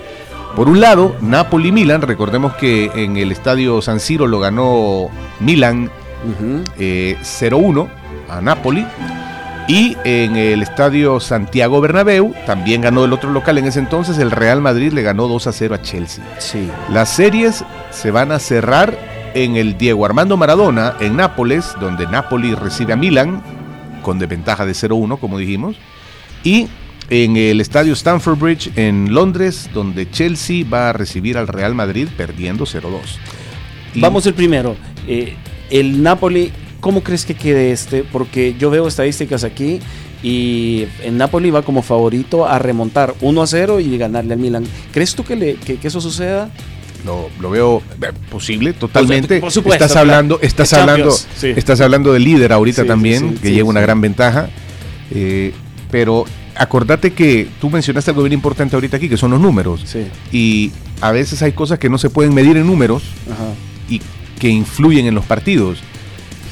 Por un lado, Napoli-Milan, recordemos que en el estadio San Siro lo ganó Milan eh, 0-1 a Napoli. Y en el estadio Santiago Bernabéu también ganó el otro local en ese entonces, el Real Madrid le ganó 2 a 0 a Chelsea. Sí. Las series se van a cerrar en el Diego Armando Maradona en Nápoles, donde Napoli recibe a Milan con desventaja de 0-1, como dijimos, y en el estadio Stamford Bridge en Londres, donde Chelsea va a recibir al Real Madrid perdiendo 0-2. Y- Vamos el primero. Eh, el Napoli, ¿cómo crees que quede este? Porque yo veo estadísticas aquí y el Napoli va como favorito a remontar 1 a 0 y ganarle al Milan. ¿Crees tú que, le- que- que eso suceda? Lo, lo veo eh, posible, totalmente. Por supuesto, estás hablando, estás De hablando, sí. estás hablando del líder ahorita Sí, también, sí, que lleva una gran ventaja. Eh, pero acordate que tú mencionaste algo bien importante ahorita aquí, que son los números. Y a veces hay cosas que no se pueden medir en números Ajá. y que influyen en los partidos.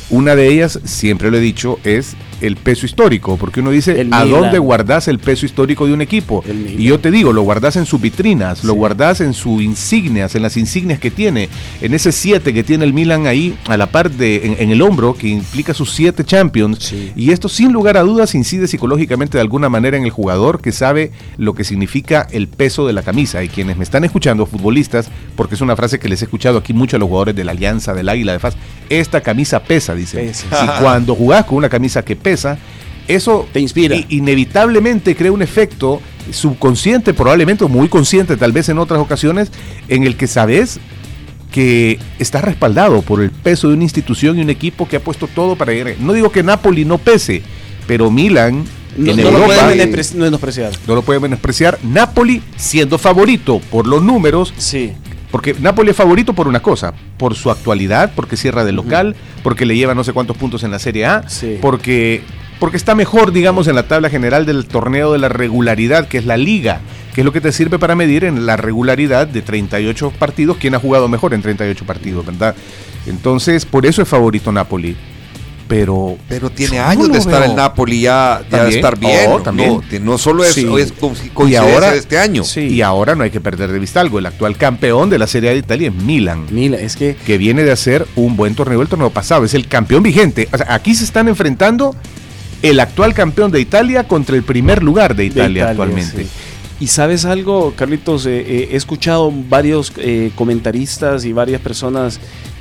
Una de ellas, siempre lo he dicho, es el peso histórico, porque uno dice, El ¿a Milan. dónde guardas el peso histórico de un equipo? Y yo te digo, lo guardas en sus vitrinas, lo guardas en sus insignias, en las insignias que tiene, en ese 7 que tiene el Milan ahí a la par de, en, en el hombro, que implica sus 7 champions. Y esto sin lugar a dudas incide psicológicamente de alguna manera en el jugador que sabe lo que significa el peso de la camisa. Y quienes me están escuchando, futbolistas, porque es una frase que les he escuchado aquí mucho a los jugadores de la Alianza, del Águila, de FAS, esta camisa pesa, dicen. Y cuando jugás con una camisa que pesa, eso te inspira. inevitablemente crea un efecto subconsciente, probablemente, o muy consciente, tal vez en otras ocasiones, en el que sabes que está respaldado por el peso de una institución y un equipo que ha puesto todo para llegar. No digo que Napoli no pese, pero Milan No, en no lo Europa pueden menospre- menospreciar. no lo pueden menospreciar. Napoli siendo favorito por los números. Sí. Porque Napoli es favorito por una cosa, por su actualidad, porque cierra de local, porque le lleva no sé cuántos puntos en la Serie A, porque, porque está mejor, digamos, en la tabla general del torneo de la regularidad, que es la liga, que es lo que te sirve para medir en la regularidad de 38 partidos, quién ha jugado mejor en 38 partidos, ¿verdad? Entonces, por eso es favorito Napoli. Pero, Pero tiene años de estar veo. el Napoli ya, ya estar bien. Oh, ¿no? también. No, que no solo es, Sí. es y ahora de este año. Y ahora no hay que perder de vista algo. El actual campeón de la Serie A de Italia es Milan. Milan, es que. Que viene de hacer un buen torneo el torneo pasado. Es el campeón vigente. O sea, aquí se están enfrentando el actual campeón de Italia contra el primer lugar de Italia, Italia, actualmente. sí. Y sabes algo, Carlitos, Eh, eh, he escuchado varios eh, comentaristas y varias personas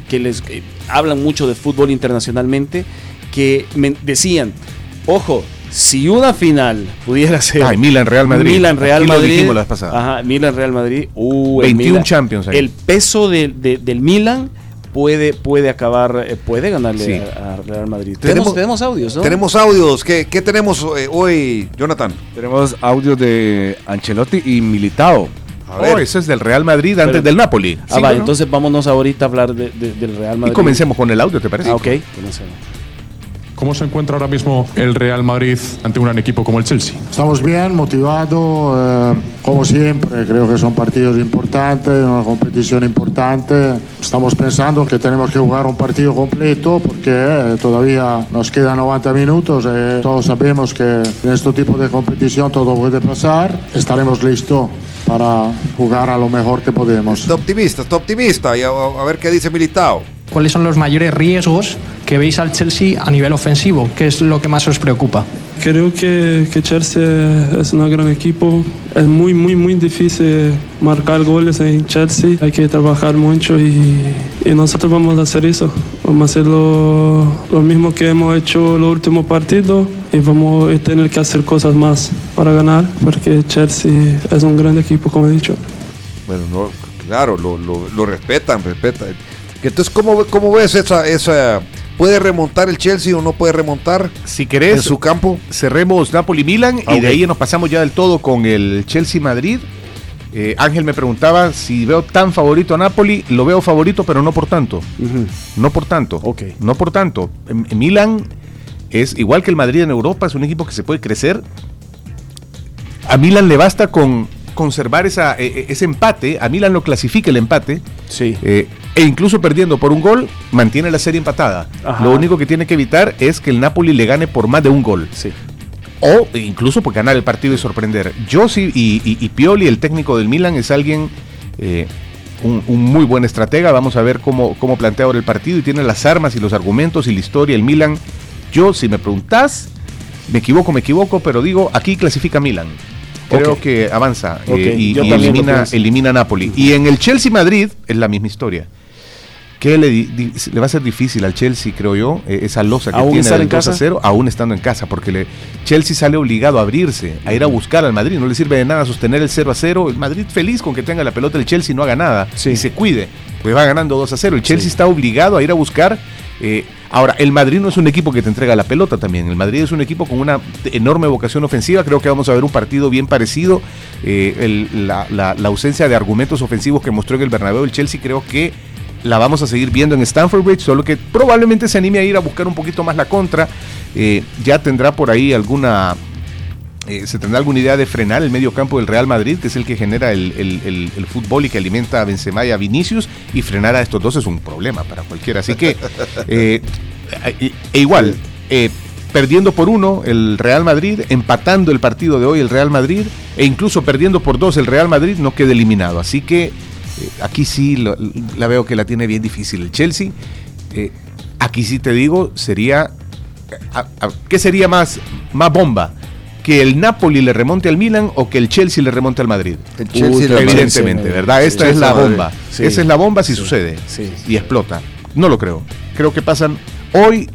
que les eh, hablan mucho de fútbol internacionalmente que me decían, ojo, si una final pudiera ser Ay, Milan, Real Madrid. Milan Real Aquí Madrid. Ajá, Milan Real Madrid, uh, el 21 Milan- Champions ahí. El peso de- de- del Milan puede puede acabar, eh, puede ganarle Sí. a, a Real Madrid. Tenemos, tenemos audios, ¿no? Tenemos audios. ¿Qué, qué tenemos eh, hoy, Jonathan? Tenemos audios de Ancelotti y Militao. A ver. Oh, ese es del Real Madrid antes del Napoli. Ah, va, ¿no? entonces vámonos ahorita a hablar de- de- del Real Madrid. Y comencemos con el audio, ¿te parece? Ah, ok. Comencemos. ¿Cómo se encuentra ahora mismo el Real Madrid ante un gran equipo como el Chelsea? Estamos bien, motivados, eh, como siempre, creo que son partidos importantes, una competición importante. Estamos pensando que tenemos que jugar un partido completo porque eh, todavía nos quedan 90 minutos. eh, todos sabemos que en este tipo de competición todo puede pasar. Estaremos listos para jugar a lo mejor que podemos. Está optimista, está optimista. Y a, a ver qué dice Militao. ¿Cuáles son los mayores riesgos que veis al Chelsea a nivel ofensivo? ¿Qué es lo que más os preocupa? Creo que, que Chelsea es un gran equipo. Es muy, muy, muy difícil marcar goles en Chelsea. Hay que trabajar mucho y, y nosotros vamos a hacer eso. Vamos a hacer lo, lo mismo que hemos hecho los últimos partidos y vamos a tener que hacer cosas más para ganar porque Chelsea es un gran equipo, como he dicho. Bueno, no, claro, lo, lo, lo respetan, respetan. Entonces, ¿cómo, cómo ves esa, esa... ¿Puede remontar el Chelsea o no puede remontar? Si querés, en su campo. Cerremos Napoli-Milan Ah, y de ahí nos pasamos ya del todo con el Chelsea-Madrid. Eh, Ángel me preguntaba si veo tan favorito a Napoli. Lo veo favorito, pero no por tanto. No por tanto. No por tanto. Milan es igual que el Madrid en Europa, es un equipo que se puede crecer. A Milan le basta con conservar esa, eh, eh, ese empate. A Milan lo clasifica el empate. Sí. Eh, e incluso perdiendo por un gol, mantiene la serie empatada. Ajá. Lo único que tiene que evitar es que el Napoli le gane por más de un gol. O incluso por ganar el partido y sorprender. Yo sí, y, y- y Pioli, el técnico del Milan, es alguien, eh, un, un muy buen estratega. Vamos a ver cómo, cómo plantea ahora el partido y tiene las armas y los argumentos y la historia. El Milan, yo, si me preguntás, me equivoco, me equivoco, pero digo, aquí clasifica Milan. Creo que avanza eh, y, elimina, elimina Napoli. Y en el Chelsea-Madrid es la misma historia. Que le, di- di- le va a ser difícil al Chelsea, creo yo, eh, esa losa que ¿Aún tiene del en 2 a casa? 0, aún estando en casa, porque le, Chelsea sale obligado a abrirse, a ir a buscar al Madrid, no le sirve de nada sostener el 0 a 0, el Madrid feliz con que tenga la pelota, el Chelsea no haga nada y se cuide, pues va ganando 2 a 0, el Chelsea está obligado a ir a buscar, eh, ahora, el Madrid no es un equipo que te entrega la pelota también, el Madrid es un equipo con una enorme vocación ofensiva, creo que vamos a ver un partido bien parecido, eh, el- la, la- la ausencia de argumentos ofensivos que mostró en el Bernabéu el Chelsea creo que la vamos a seguir viendo en Stamford Bridge, solo que probablemente se anime a ir a buscar un poquito más la contra. Eh, ya tendrá por ahí alguna. eh, se tendrá alguna idea de frenar el medio campo del Real Madrid, que es el que genera el, el- el- el fútbol y que alimenta a Benzema y a Vinicius, y frenar a estos dos es un problema para cualquiera. Así que, eh, e, igual, perdiendo por uno el Real Madrid, empatando el partido de hoy el Real Madrid, e incluso perdiendo por dos el Real Madrid, no queda eliminado. Así que aquí sí lo- la veo que la tiene bien difícil el Chelsea. Eh, aquí sí te digo, sería. a- a- ¿Qué sería más, más bomba? ¿Que el Napoli le remonte al Milan o que el Chelsea le remonte al Madrid? El Chelsea Evidentemente. ¿verdad? Sí, Esta es la bomba. Sí. Esa es la bomba si sucede y explota. No lo creo. Creo que pasan hoy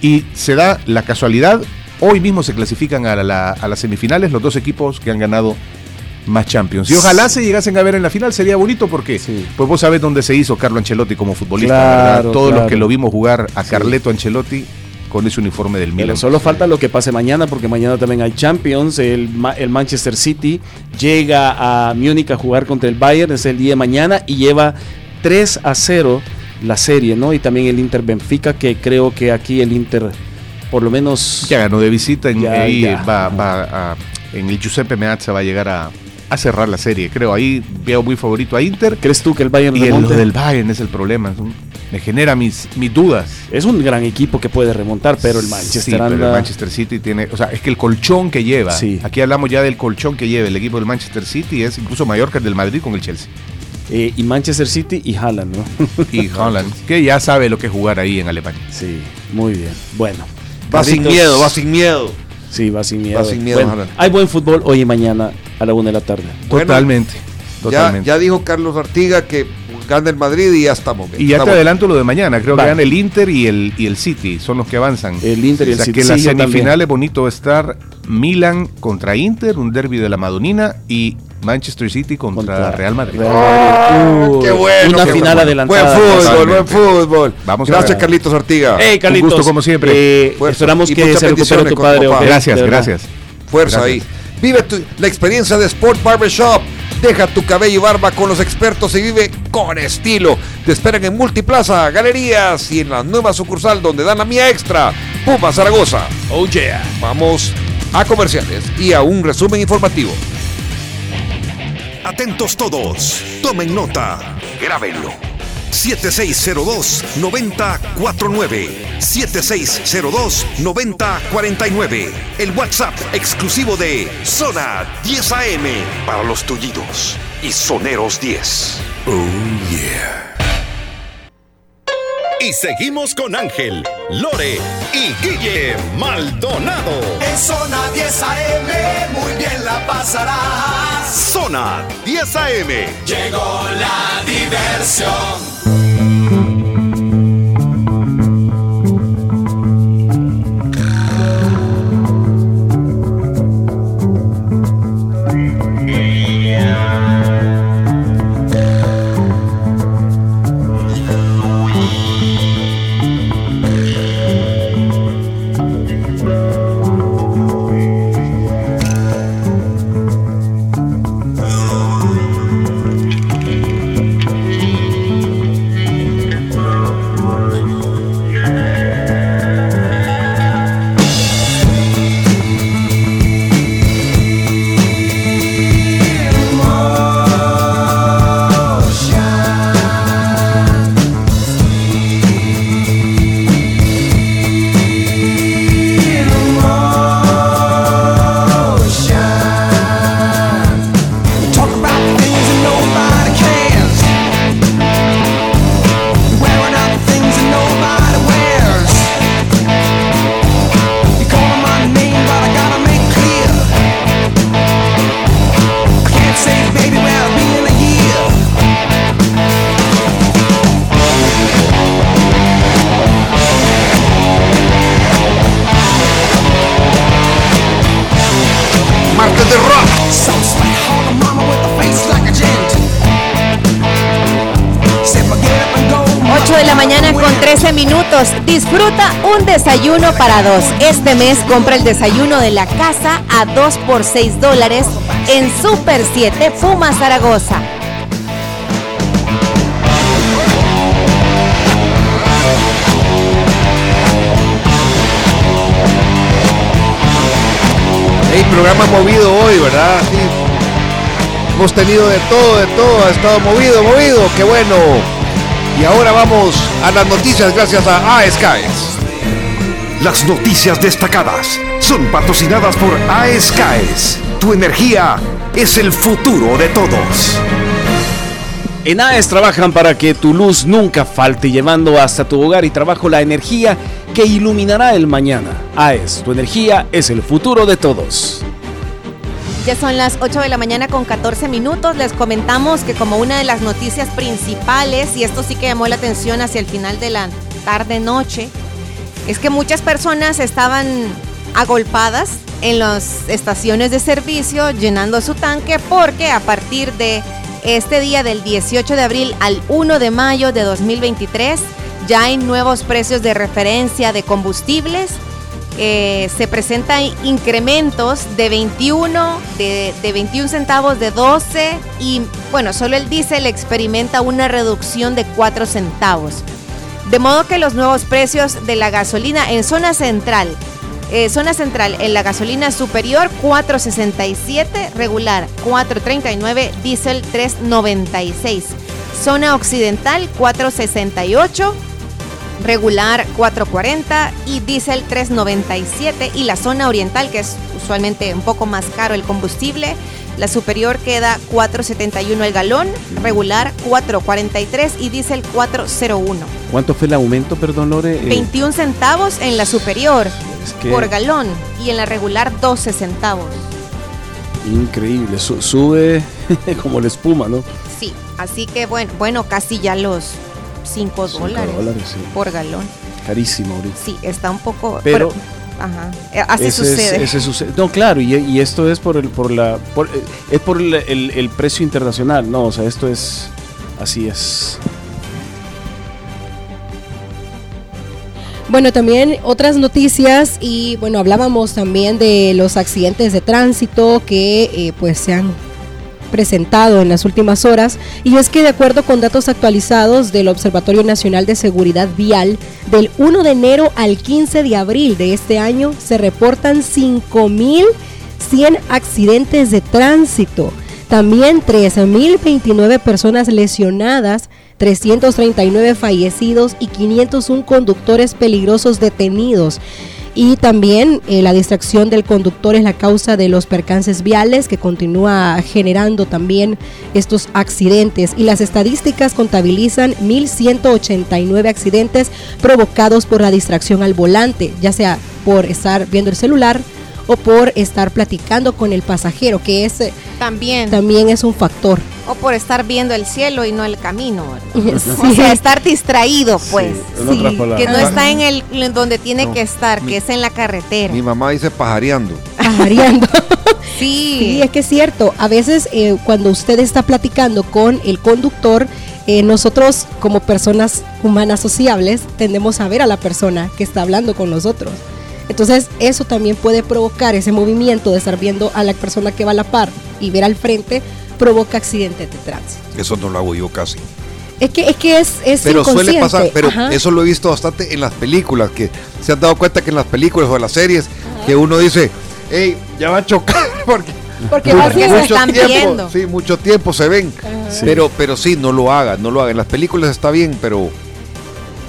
y se da la casualidad. Hoy mismo se clasifican a, la- a las semifinales los dos equipos que han ganado más Champions. Y ojalá se llegasen a ver en la final, sería bonito porque pues vos sabés dónde se hizo Carlo Ancelotti como futbolista, Claro, ¿verdad? Todos claro. los que lo vimos jugar a Carleto Ancelotti con ese uniforme del Milan. Pero solo falta lo que pase mañana, porque mañana también hay Champions. El, el Manchester City llega a Múnich a jugar contra el Bayern, es el día de mañana, y lleva 3 a 0 la serie, ¿no? Y también el Inter Benfica, que creo que aquí el Inter, por lo menos. Ya ganó de visita, en, Ya, ahí ya. va, va a- en el Giuseppe Meazza va a llegar a, a cerrar la serie. Creo ahí veo muy favorito a Inter. ¿Crees tú que el Bayern y el, remonte? lo del Bayern es el problema? es un- me genera mis, mis dudas. Es un gran equipo que puede remontar, pero el Manchester Sí, pero anda- el Manchester City tiene, o sea, es que el colchón que lleva, aquí hablamos ya del colchón que lleva el equipo del Manchester City es incluso mayor que el del Madrid con el Chelsea. Eh, y Manchester City y Haaland, ¿no? Y Holland, que ya sabe lo que es jugar ahí en Alemania. Sí, muy bien. Bueno. Va sin miedo, va sin miedo. Sí, va sin miedo. Va sin miedo, Bueno, Haaland. hay buen fútbol hoy y mañana a la una de la tarde. Bueno, Totalmente. Ya, Totalmente. ya dijo Carlos Artiga que gana el Madrid y ya estamos bien. Y ya te adelanto lo de mañana, creo Vale. que gana el Inter y el, y el City, son los que avanzan. El Inter y O el sea, City, que en las sí, semifinales bonito va a estar Milan contra Inter, un derby de la Madonina, y Manchester City contra, Real Madrid. Uy, qué bueno. Una qué final bueno. adelantada. Buen fútbol, Totalmente. buen fútbol. Vamos a Gracias. Carlitos Artiga. Hey, Carlitos, Un gusto como siempre. eh, esperamos Y que se recupere tu padre. ok, Gracias, gracias. Fuerza Gracias. ahí. Vive tu- la experiencia de Sport Barbershop. Deja tu cabello y barba con los expertos y vive con estilo. Te esperan en Multiplaza, Galerías y en la nueva sucursal donde dan la mía extra, Puma Zaragoza. Oh yeah. Vamos a comerciales y a un resumen informativo. Atentos todos, tomen nota, grábenlo. 7602-9049. 7602-9049. El WhatsApp exclusivo de Zona 10 AM para los tullidos y soneros 10. Oh yeah. Y seguimos con Ángel, Lore y Guille Maldonado. En zona 10 AM, muy bien la pasarás. Zona 10 AM. Llegó la diversión. Música Disfruta un desayuno para dos. Este mes compra el desayuno de la casa a 2 por 6 dólares en Super 7 Puma Zaragoza. Hey, programa movido hoy, ¿verdad? Hemos tenido de todo, de todo, ha estado movido, movido, qué bueno. Y ahora vamos a las noticias gracias a AESCAES. Las noticias destacadas son patrocinadas por AESCAES. Tu energía es el futuro de todos. En AES trabajan para que tu luz nunca falte, llevando hasta tu hogar y trabajo la energía que iluminará el mañana. AES, tu energía es el futuro de todos. Ya son las 8 de la mañana con 14 minutos. Les comentamos que como una de las noticias principales, y esto sí que llamó la atención hacia el final de la tarde-noche, es que muchas personas estaban agolpadas en las estaciones de servicio llenando su tanque porque a partir de este día del 18 de abril al 1 de mayo de 2023 ya hay nuevos precios de referencia de combustibles eh, se presentan incrementos de 21, de, de 21 centavos, de 12 y bueno, solo el diésel experimenta una reducción de 4 centavos. De modo que los nuevos precios de la gasolina en zona central, eh, zona central en la gasolina superior 4.67, regular 4.39, diésel 3.96. Zona occidental 4.68 regular 440 y diésel 397 y la zona oriental que es usualmente un poco más caro el combustible la superior queda 471 el galón regular 443 y diésel 401 ¿Cuánto fue el aumento, perdón, Lore? Eh, 21 centavos en la superior Es que- por galón y en la regular 12 centavos increíble, su- sube como la espuma, ¿no? sí así que bueno bueno casi ya los 5 Cinco dólares, dólares, sí. por galón Carísimo ahorita. sí está un poco Pero- ajá eh, así Ese es- sucede ese sucede. No, claro, y, y esto es por el, por la, por- eh, es por el, el- el precio internacional, no, o sea, esto es, así es. Bueno, también otras noticias y bueno, hablábamos también de los accidentes de tránsito que eh, pues se han presentado en las últimas horas y es que de acuerdo con datos actualizados del Observatorio Nacional de Seguridad Vial, del 1 de enero al 15 de abril de este año se reportan 5.100 accidentes de tránsito. También 13.029 personas lesionadas, 339 fallecidos y 501 conductores peligrosos detenidos. Y también eh, la distracción del conductor es la causa de los percances viales que continúa generando también estos accidentes. Y las estadísticas contabilizan 1.189 accidentes provocados por la distracción al volante, ya sea por estar viendo el celular o por estar platicando con el pasajero, que es también, también es un factor. O por estar viendo el cielo y no el camino. O sea, estar distraído, pues. que no está en el en donde tiene que estar, que es en la carretera. Mi mamá dice pajareando. Pajareando. sí. sí, es que es cierto. A veces eh, cuando usted está platicando con el conductor, eh, nosotros como personas humanas sociables tendemos a ver a la persona que está hablando con nosotros. Entonces eso también puede provocar ese movimiento de estar viendo a la persona que va a la par y ver al frente, provoca accidentes de tránsito. Eso no lo hago yo casi. Es que es, que es, es Pero suele pasar, pero Ajá. eso lo he visto bastante en las películas, que se han dado cuenta que en las películas o en las series, que uno dice, hey, ya va a chocar porque, Porque Porque se están tiempo, viendo. sí, mucho tiempo se ven. Pero, pero sí, no lo haga, no lo haga. En las películas está bien, pero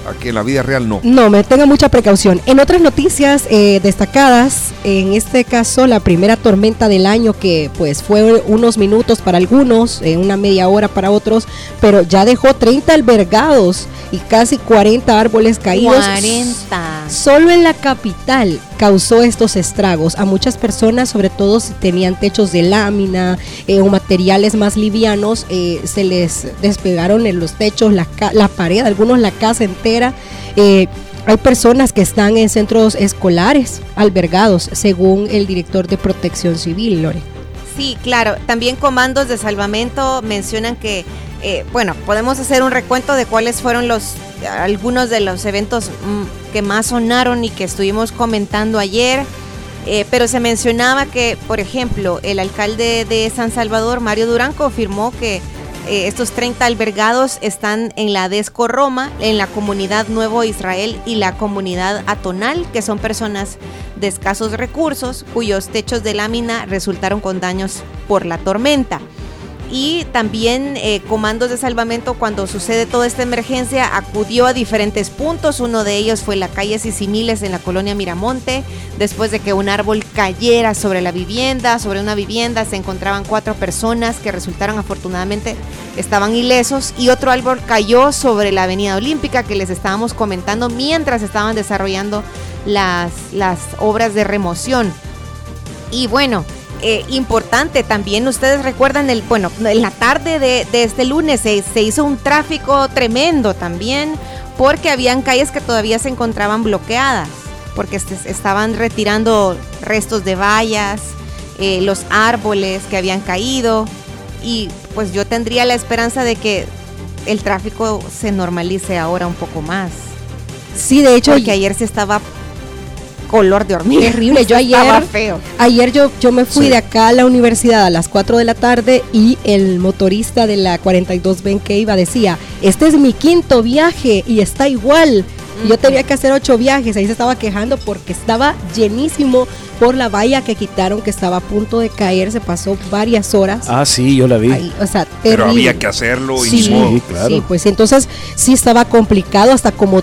aquí en la vida real no. No, me tenga mucha precaución. En otras noticias eh, destacadas, en este caso la primera tormenta del año que pues fue unos minutos para algunos, eh, una media hora para otros, pero ya dejó 30 albergados y casi 40 árboles caídos. 40. Solo en la capital causó estos estragos a muchas personas, sobre todo si tenían techos de lámina eh, o materiales más livianos, eh, se les despegaron en los techos, la, pared, algunos la casa entera. Eh, hay personas que están en centros escolares albergados, según el director de Protección Civil, Lore. Sí, claro. También comandos de salvamento mencionan que, eh, bueno, podemos hacer un recuento de cuáles fueron los algunos de los eventos mm, que más sonaron y que estuvimos comentando ayer. Eh, pero se mencionaba que, por ejemplo, el alcalde de San Salvador, Mario Durán, confirmó que eh, estos 30 albergados están en la Desco Roma, en la comunidad Nuevo Israel y la comunidad Atonal, que son personas de escasos recursos cuyos techos de lámina resultaron con daños por la tormenta. Y también eh, comandos de salvamento cuando sucede toda esta emergencia acudió a diferentes puntos. Uno de ellos fue la calle Sisimiles en la colonia Miramonte. Después de que un árbol cayera sobre la vivienda, sobre una vivienda, se encontraban cuatro personas que resultaron afortunadamente estaban ilesos y otro árbol cayó sobre la avenida Olímpica que les estábamos comentando mientras estaban desarrollando las, las obras de remoción. Y bueno, eh, importante también, ustedes recuerdan, el bueno, en la tarde de, de este lunes se, se hizo un tráfico tremendo también porque habían calles que todavía se encontraban bloqueadas, porque se- estaban retirando restos de vallas, eh, los árboles que habían caído y pues yo tendría la esperanza de que el tráfico se normalice ahora un poco más. Sí, de hecho, Porque ayer se estaba color de hormiga. Terrible, yo Estaba ayer, feo. ayer yo, yo me fui Sí. de acá a la universidad a las 4 de la tarde y el motorista de la 42 Ben que iba decía, este es mi quinto viaje y está igual. Yo tenía que hacer ocho viajes, ahí se estaba quejando porque estaba llenísimo por la valla que quitaron que estaba a punto de caer, se pasó varias horas. Ah, sí, yo la vi. ahí, o sea, Pero había que hacerlo y Sí, ni modo. Sí, claro. Sí, pues entonces sí estaba complicado hasta como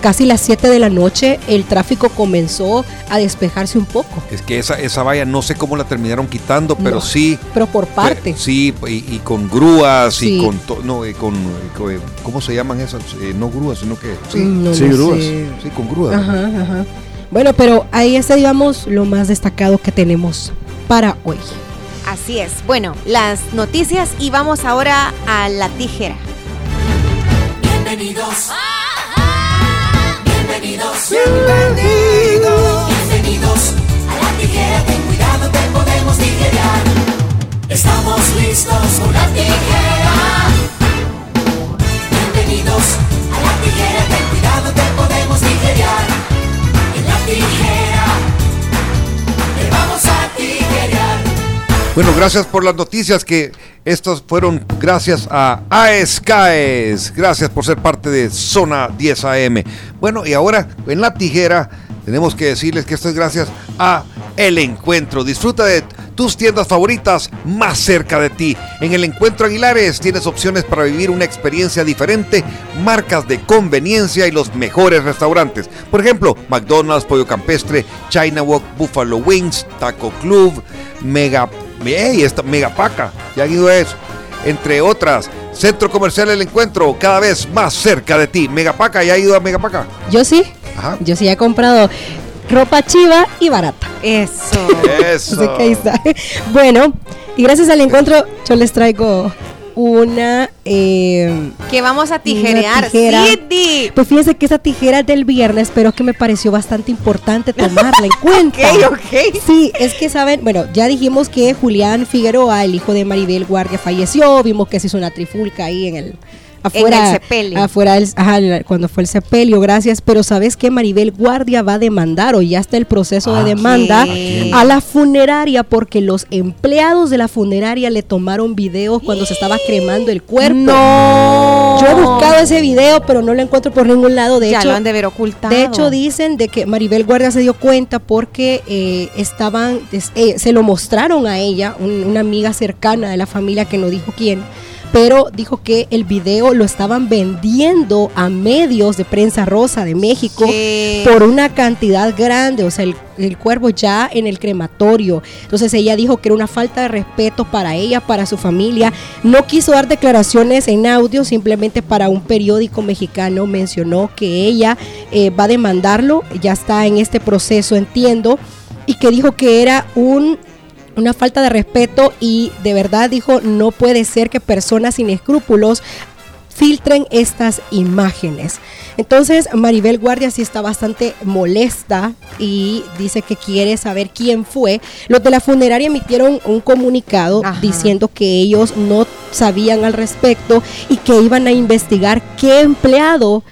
casi las 7 de la noche el tráfico comenzó a despejarse un poco, Es que esa, esa valla no sé cómo la terminaron quitando, pero No. sí. pero por parte. fue- sí, y, y con grúas Sí. y con, to- no, eh, con, eh, con, ¿cómo se llaman esas? Eh, no grúas, sino que sí, Mm, no sí, grúas. sé. sí, con grúas. Ajá, ajá. Bueno, pero ahí está, digamos, lo más destacado que tenemos para hoy. Así es. Bueno, las noticias y vamos ahora a la tijera. Bienvenidos. Bienvenidos. Bienvenidos. A la tijera. Ten cuidado, te podemos tijerear. Estamos listos con la tijera. Bienvenidos a la tijera. Ten cuidado, te podemos tijerear. En la tijera. Bueno, gracias por las noticias que estas fueron gracias a AESCAES. Gracias por ser parte de Zona 10 AM. Bueno, y ahora en la tijera tenemos que decirles que esto es gracias a El Encuentro. Disfruta de tus tiendas favoritas más cerca de ti. En el Encuentro Aguilares tienes opciones para vivir una experiencia diferente, marcas de conveniencia y los mejores restaurantes. Por ejemplo, McDonald's, Pollo Campestre, China Walk, Buffalo Wings, Taco Club, Mega, ¡Ey! esta, Mega Paca, ya han ido a eso. Entre otras, Centro Comercial El Encuentro, cada vez más cerca de ti. Megapaca, ¿ya ha ido a Megapaca? Yo sí. Yo sí he comprado ropa chiva y barata. Eso. Eso. Así que ahí está. Bueno, y gracias al encuentro, yo les traigo una. eh, Que vamos a tijerear. tijera. Cindy. Pues fíjense que esa tijera del viernes, pero que me pareció bastante importante tomarla en cuenta. Ok, ok. Sí, es que saben, bueno, ya dijimos que Julián Figueroa, el hijo de Maribel Guardia, falleció. Vimos que se hizo una trifulca ahí en el. Afuera, En el sepelio. afuera del- ajá, cuando fue el sepelio, gracias. Pero sabes que Maribel Guardia va a demandar o ya está el proceso de demanda ¿qué? a la funeraria porque los empleados de la funeraria le tomaron videos cuando se estaba cremando el cuerpo. No. Yo he buscado ese video, pero no lo encuentro por ningún lado. De ya hecho, lo han de haber ocultado. de hecho, dicen de que Maribel Guardia se dio cuenta porque eh, estaban, es- eh, se lo mostraron a ella, un- una amiga cercana de la familia que no dijo quién, pero dijo que el video lo estaban vendiendo a medios de prensa rosa de México ¿Qué? por una cantidad grande, o sea, el, el cuerpo ya en el crematorio. Entonces ella dijo que era una falta de respeto para ella, para su familia. No quiso dar declaraciones en audio, simplemente para un periódico mexicano mencionó que ella eh, va a demandarlo, ya está en este proceso, entiendo, y que dijo que era un una falta de respeto y de verdad dijo no puede ser que personas sin escrúpulos filtren estas imágenes. Entonces Maribel Guardia sí está bastante molesta y dice que quiere saber quién fue. Los de la funeraria emitieron un comunicado Ajá. diciendo que ellos no sabían al respecto y que iban a investigar qué empleado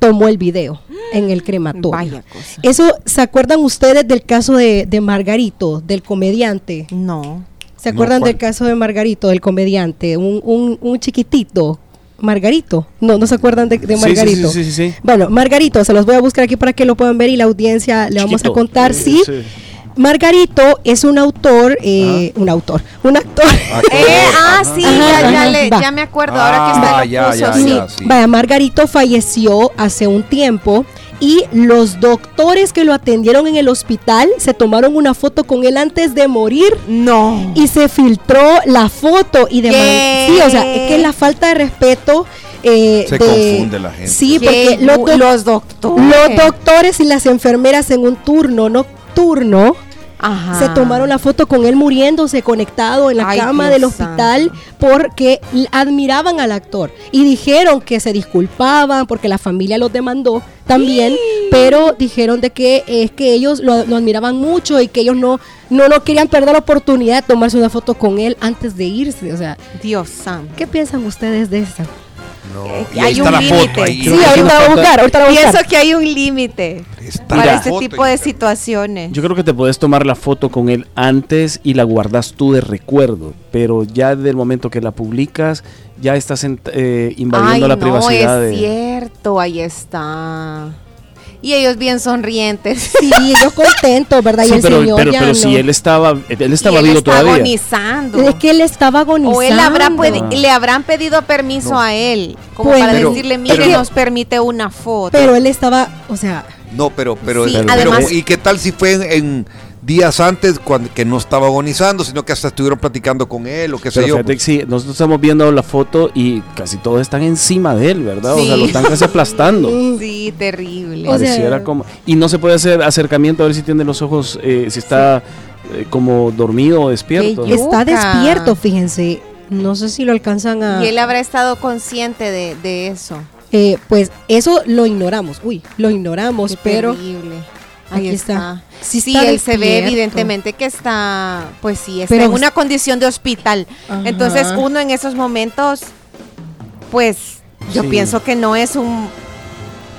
tomó el video en el crematorio. Vaya cosa. Eso, ¿se acuerdan ustedes del caso de, de Margarito, del comediante? No. ¿Se acuerdan del caso de Margarito, del comediante? Un, un, un chiquitito. Margarito. No, no se acuerdan de, de Sí, sí, Margarito. sí, sí, sí, sí. Bueno, Margarito, se los voy a buscar aquí para que lo puedan ver y la audiencia le vamos a contar. Eh, Sí. Margarito es un autor, eh, un autor, un actor. Eh, ah, sí, ya, ya le- ya me acuerdo. ahora que Ah, lo ya, puso, ya, sí. ya. sí. Vaya, Margarito falleció hace un tiempo y los doctores que lo atendieron en el hospital se tomaron una foto con él antes de morir. No. Y se filtró la foto y de ¿Qué? Sí, o sea, es que la falta de respeto. eh, Se de- confunde la gente. Sí, porque los, doctores. los doctores y las enfermeras en un turno Ajá. se tomaron la foto con él muriéndose conectado en la Ay, cama Dios del hospital porque admiraban al actor y dijeron que se disculpaban porque la familia los demandó también, pero dijeron de que es que ellos lo, lo admiraban mucho y que ellos no no no querían perder la oportunidad de tomarse una foto con él antes de irse, o sea, Dios santo. ¿qué piensan ustedes de eso? No, y ahí hay está un la límite. foto. Ahí. Sí, ahorita la voy a buscar, ahorita la voy a Pienso que hay un límite para este tipo de situaciones. Yo creo que te puedes tomar la foto con él antes y la guardas tú de recuerdo, pero ya del momento que la publicas, ya estás en- eh, invadiendo Ay, la no, privacidad es de... cierto, ahí está. Y ellos bien sonrientes. Sí, ellos contentos, ¿verdad? y Sí, el pero, señor pero, ya pero no. si él estaba, él estaba y él vivo está todavía. agonizando. es que él estaba agonizando. O él habrá Ah. le habrán pedido permiso a él, como Pues, para Pero- decirle, mire, pero- nos permite una foto. Pero él estaba, o sea, No, pero, pero, Sí, pero- además- ¿y qué tal si fue en, en días antes cuando que no estaba agonizando, sino que hasta estuvieron platicando con él o qué sé yo? sí, nosotros estamos viendo la foto y casi todos están encima de él, ¿verdad? O sea, lo están casi aplastando. sí, terrible. O sea- Pareciera como... Y no se puede hacer acercamiento a ver si tiene los ojos, eh, si está eh, como dormido o despierto. Está despierto, fíjense. No sé si lo alcanzan a... y él habrá estado consciente de, de eso. Eh, pues eso lo ignoramos. Uy, lo ignoramos, Qué pero terrible. Ahí aquí está. está. Sí Sí, está él se ve evidentemente que está, pues sí, está Pero- en una condición de hospital. Ajá. Entonces uno en esos momentos, pues yo Sí. pienso que no es un,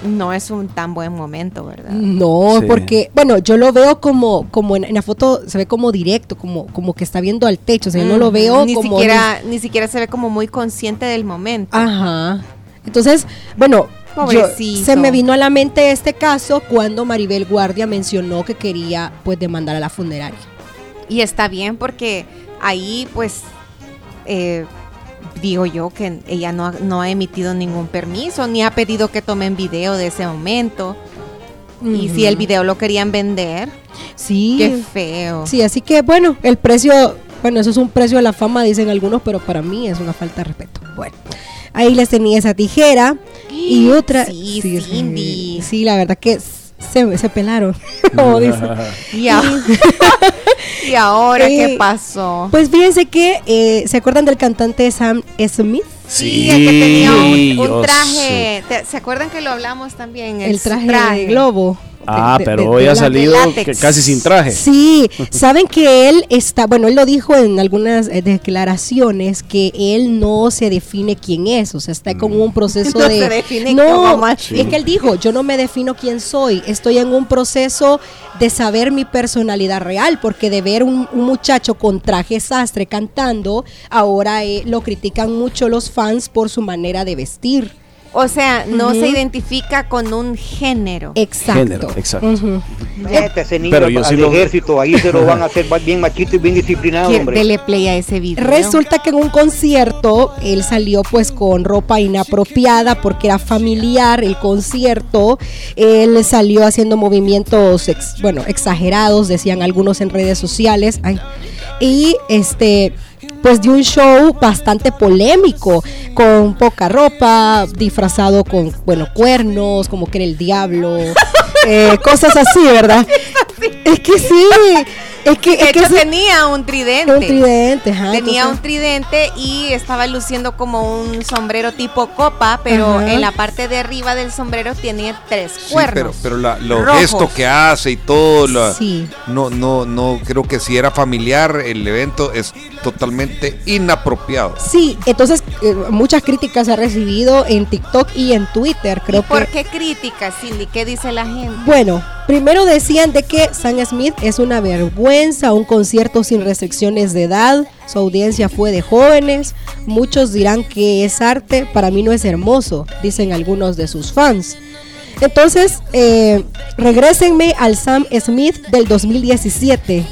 no es un tan buen momento, ¿verdad? No, Sí. porque, bueno, yo lo veo como, como en, en la foto se ve como directo, como, como que está viendo al techo. O sea, yo no lo veo ni como. siquiera, ni siquiera se ve como muy consciente del momento. Ajá. Entonces, bueno, yo- se me vino a la mente este caso cuando Maribel Guardia mencionó que quería pues demandar a la funeraria. Y está bien porque ahí pues eh, digo yo que ella no, ha- no ha emitido ningún permiso ni ha pedido que tomen video de ese momento. Y si el video lo querían vender, Sí. qué feo. Sí, así que bueno, el precio, bueno, eso es un precio de la fama, dicen algunos, pero para mí es una falta de respeto. Bueno, ahí les tenía esa tijera y otra. Sí, sí, Cindy. sí, la verdad que se, se pelaron, como dicen. Y, a- ¿Y ahora qué Eh, pasó? Pues fíjense que, eh, ¿se acuerdan del cantante Sam Smith? Sí, el que tenía un, un traje. ¿te- ¿Se acuerdan que lo hablamos también? El traje, de globo. Ah, de- pero de- hoy ha salido casi sin traje. Sí, saben que él está, bueno, él lo dijo en algunas eh, declaraciones que él no se define quién es, o sea, está como un proceso No de se define no, más. es que él dijo, yo no me defino quién soy, estoy en un proceso de saber mi personalidad real, porque de ver un, un muchacho con traje sastre cantando, ahora eh, lo critican mucho los fans por su manera de vestir. O sea, no se identifica con un género. Exacto. Género, exacto. Mete ese niño Pero yo al sí lo- ejército, ahí se lo van a hacer bien machito y bien disciplinado, hombre. Dele play a ese video. Resulta que en un concierto él salió pues con ropa inapropiada porque era familiar el concierto. Él salió haciendo movimientos, ex- bueno, exagerados, decían algunos en redes sociales. Ay. Y este, pues dio un show bastante polémico, con poca ropa, disfrazado con, bueno, cuernos, como que era el diablo, eh, cosas así, ¿verdad? Es que sí, es que, De es hecho, tenía un tridente. un tridente, ajá, Tenía entonces- un tridente y estaba luciendo como un sombrero tipo copa, pero Ajá. en la parte de arriba del sombrero tenía tres Sí, cuernos. pero, pero la- rojos. gestos que hace y todo, la- Sí. no, no, no, creo que si era familiar el evento es totalmente inapropiado. Sí, entonces eh, muchas críticas ha recibido en TikTok y en Twitter, creo ¿Y por que. qué críticas, Cindy? ¿Qué dice la gente? Bueno, primero decían de que Sam Smith es una vergüenza, un concierto sin restricciones de edad, su audiencia fue de jóvenes, muchos dirán que es arte, para mí no es hermoso, dicen algunos de sus fans. Entonces, eh, regrésenme al Sam Smith del 2017.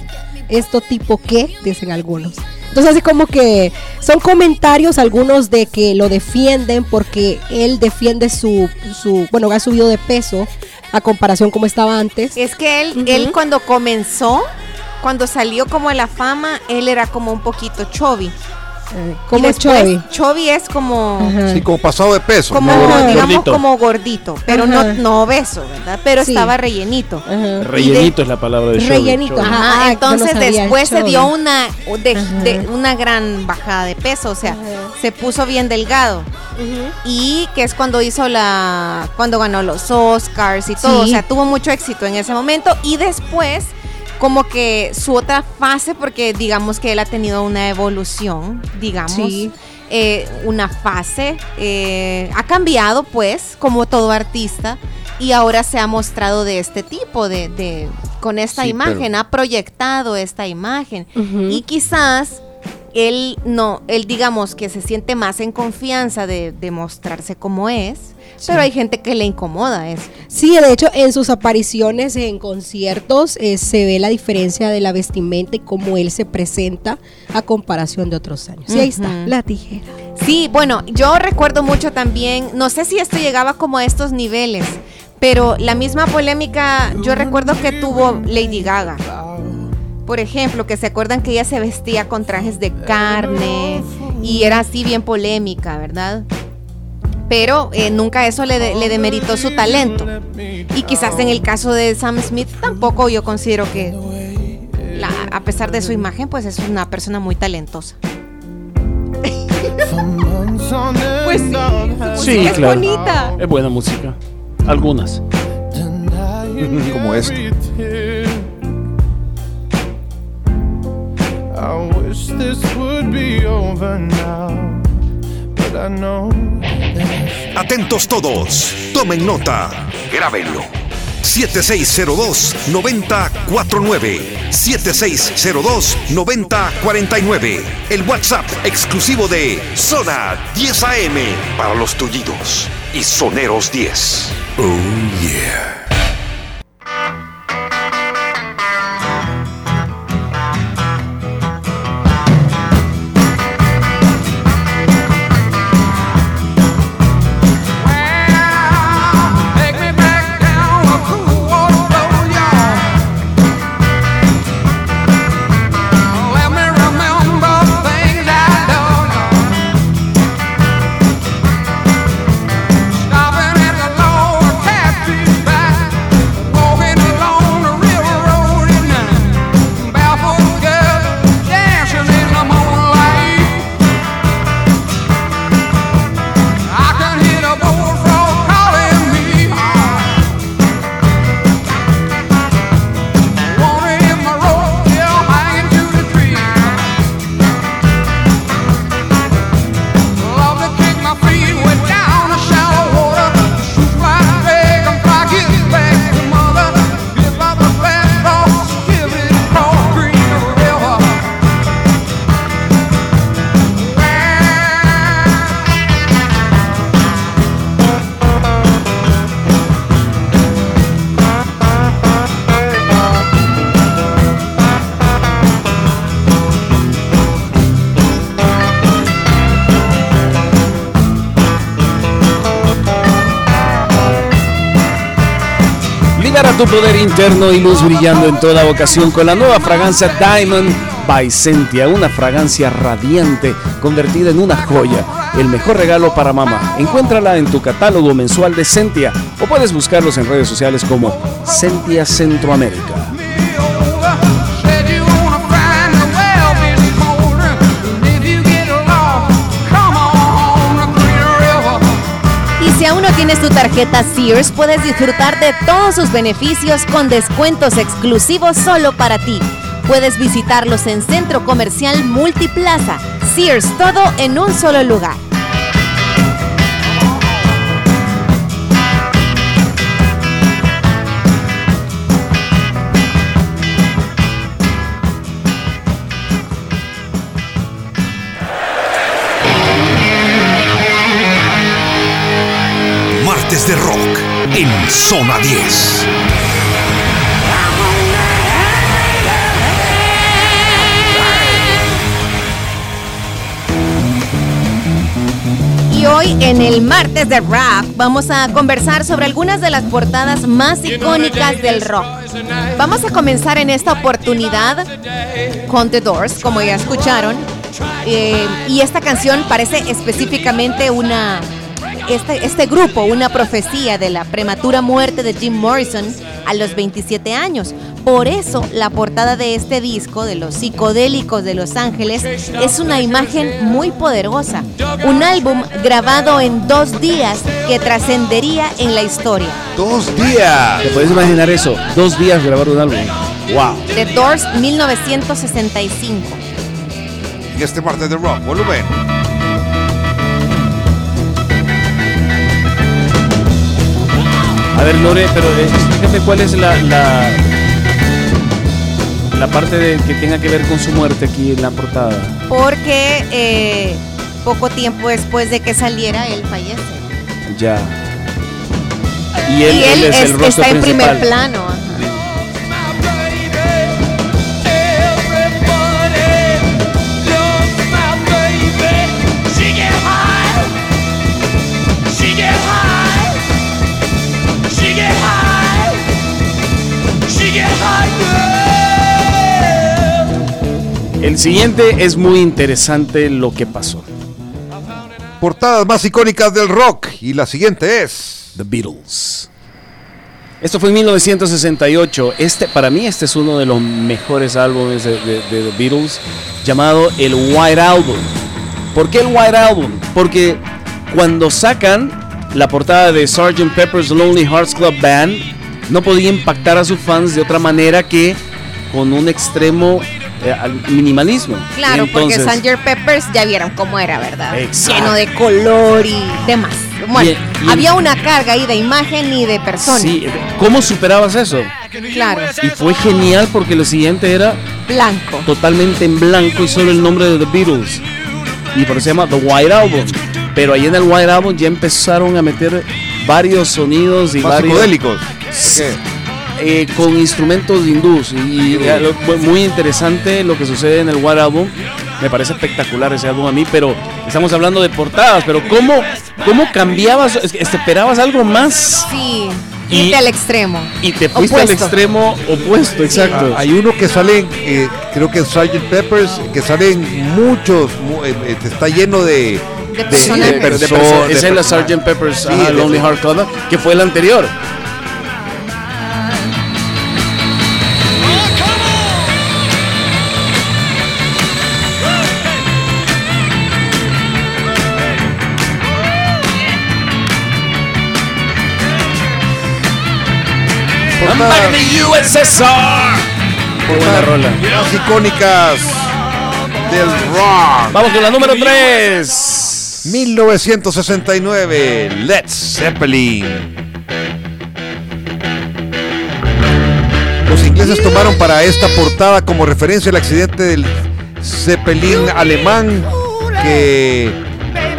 ¿Esto tipo qué? Dicen algunos. Entonces así como que son comentarios algunos de que lo defienden porque él defiende su, su bueno, ha subido de peso a comparación como estaba antes. Es que él, él cuando comenzó, cuando salió como a la fama, él era como un poquito chubby. ¿Cómo Y después? Chubby es como... Sí, como pasado de peso. Como, ¿no? digamos, como gordito, pero no, Ajá. no obeso, ¿verdad? Pero Sí. estaba rellenito. Rellenito es la palabra de. Rellenito. Ajá, Ah, entonces no sabía, después se dio una, de, de- una gran bajada de peso, o sea, se puso bien delgado. Y que es cuando hizo la, cuando ganó los Oscars y todo, Sí. o sea, tuvo mucho éxito en ese momento. Y después, como que su otra fase, porque digamos que él ha tenido una evolución, digamos. Sí. eh, una fase, eh, ha cambiado pues, como todo artista, y ahora se ha mostrado de este tipo, de, de- con esta Sí, imagen, pero- ha proyectado esta imagen. Y quizás él no, él digamos que se siente más en confianza de, de mostrarse como es, pero hay gente que le incomoda eso. Sí, de hecho, en sus apariciones en conciertos eh, se ve la diferencia de la vestimenta y cómo él se presenta a comparación de otros años. Y ahí está, la tijera. Sí, bueno, yo recuerdo mucho también, no sé si esto llegaba como a estos niveles, pero la misma polémica yo recuerdo que tuvo Lady Gaga. Por ejemplo, que se acuerdan que ella se vestía con trajes de carne y era así bien polémica, ¿verdad? Pero eh, nunca eso le, de- le demeritó su talento. Y quizás en el caso de Sam Smith tampoco yo considero que, la- a pesar de su imagen, pues es una persona muy talentosa. Pues sí, es claro. bonita. Es buena música. Algunas. Como esto. I wish this would be over now, but I know Atentos todos, tomen nota, grábenlo. 7602-9049. 7602-9049. El WhatsApp exclusivo de Zona 10 AM para los tullidos y soneros 10. Oh yeah. Tu poder interno y luz brillando en toda ocasión con la nueva fragancia Diamond by Sentia, una fragancia radiante convertida en una joya, el mejor regalo para mamá. Encuéntrala en tu catálogo mensual de Sentia o puedes buscarlos en redes sociales como Sentia Centroamérica. Tienes tu tarjeta Sears, puedes disfrutar de todos sus beneficios con descuentos exclusivos solo para ti. Puedes visitarlos en Centro Comercial Multiplaza. Sears, todo en un solo lugar. De Rock en Zona 10. Y hoy en el martes de rap vamos a conversar sobre algunas de las portadas más icónicas del rock. Vamos a comenzar en esta oportunidad con The Doors, como ya escucharon. Eh, y esta canción parece específicamente una este, este grupo, una profecía de la prematura muerte de Jim Morrison a los 27 años. Por eso la portada de este disco, de los psicodélicos de Los Ángeles, es una imagen muy poderosa. Un álbum grabado en dos días que trascendería en la historia. Dos días. ¿Te puedes imaginar eso? Dos días grabar un álbum. ¡Wow! The Doors 1965. Y este martes de rock, volumen. A ver, Lore, pero eh, explícame cuál es la, la, la parte de, que tenga que ver con su muerte aquí en la portada. Porque eh, poco tiempo después de que saliera, él fallece. Ya. Y él, y él, él es, el rostro está en principal. primer plano. El siguiente es muy interesante lo que pasó. Portadas más icónicas del rock. Y la siguiente es. The Beatles. Esto fue en 1968. Este, para mí este es uno de los mejores álbumes de, de- de The Beatles, llamado el White Album. ¿Por qué el White Album? Porque cuando sacan la portada de Sgt. Pepper's Lonely Hearts Club Band, no podía impactar a sus fans de otra manera que con un extremo al minimalismo. Claro, Entonces- porque Sgt. Peppers ya vieron cómo era, ¿verdad? Exacto. Lleno de color y demás. Bueno, Y- y- había una carga ahí de imagen y de persona. Sí, ¿cómo superabas eso? Claro. Y fue genial porque lo siguiente era Blanco. totalmente en blanco y solo el nombre de The Beatles. Y por eso se llama The White Album. Pero ahí en el White Album ya empezaron a meter varios sonidos y Más varios. psicodélicos. Sí. Eh, con instrumentos hindús. Y, y lo- fue muy interesante lo que sucede en el White Album. Me parece espectacular ese álbum a mí, pero estamos hablando de portadas. Pero ¿cómo, cómo cambiabas? ¿Esperabas algo más? Sí. Y- Irte al extremo. Y te fuiste al extremo opuesto, exacto. Ah, Hay uno que sale, eh, creo que es Sgt. Peppers, que salen muchos, mu- eh, eh, está lleno de, De de, de De perso- ese es la. Sgt. Pepper's Sí, Lonely Heart Club, que fue el anterior. I'm back in the USSR. Qué buena rola. Más icónicas del rock. Vamos con la número 3. 1969, Led Zeppelin. Los ingleses tomaron para esta portada como referencia el accidente del Zeppelin alemán que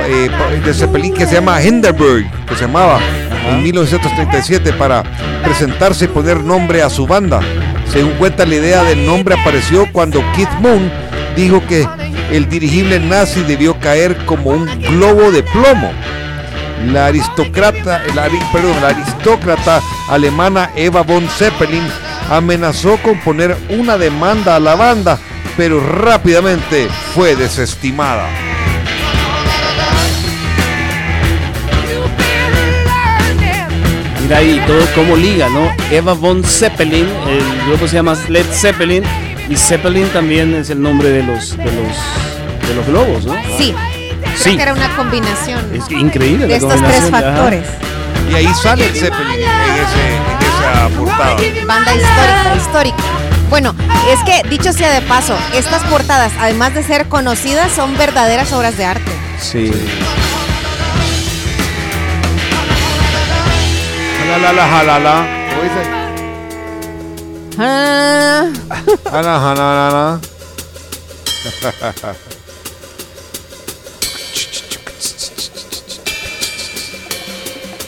eh, de Zeppelin que se llama Hindenburg, que se llamaba en 1937 para presentarse y poner nombre a su banda. Según cuenta la idea del nombre apareció cuando Keith Moon dijo que el dirigible nazi debió caer como un globo de plomo. La aristócrata, la, perdón, la aristócrata alemana Eva von Zeppelin amenazó con poner una demanda a la banda, pero rápidamente fue desestimada. Ahí todo cómo liga, ¿no? Eva von Zeppelin, el grupo se llama Led Zeppelin y Zeppelin también es el nombre de los de los de los globos, ¿no? Sí. Sí. Creo que era una combinación Es increíble de la estos tres ajá. factores. Y ahí sale el Zeppelin en, ese, en esa portada. Banda histórica, histórica. Bueno, es que dicho sea de paso, estas portadas, además de ser conocidas, son verdaderas obras de arte. Sí. Jalala, jalala. ¿Cómo dice? Ah, Jala, jala, jala.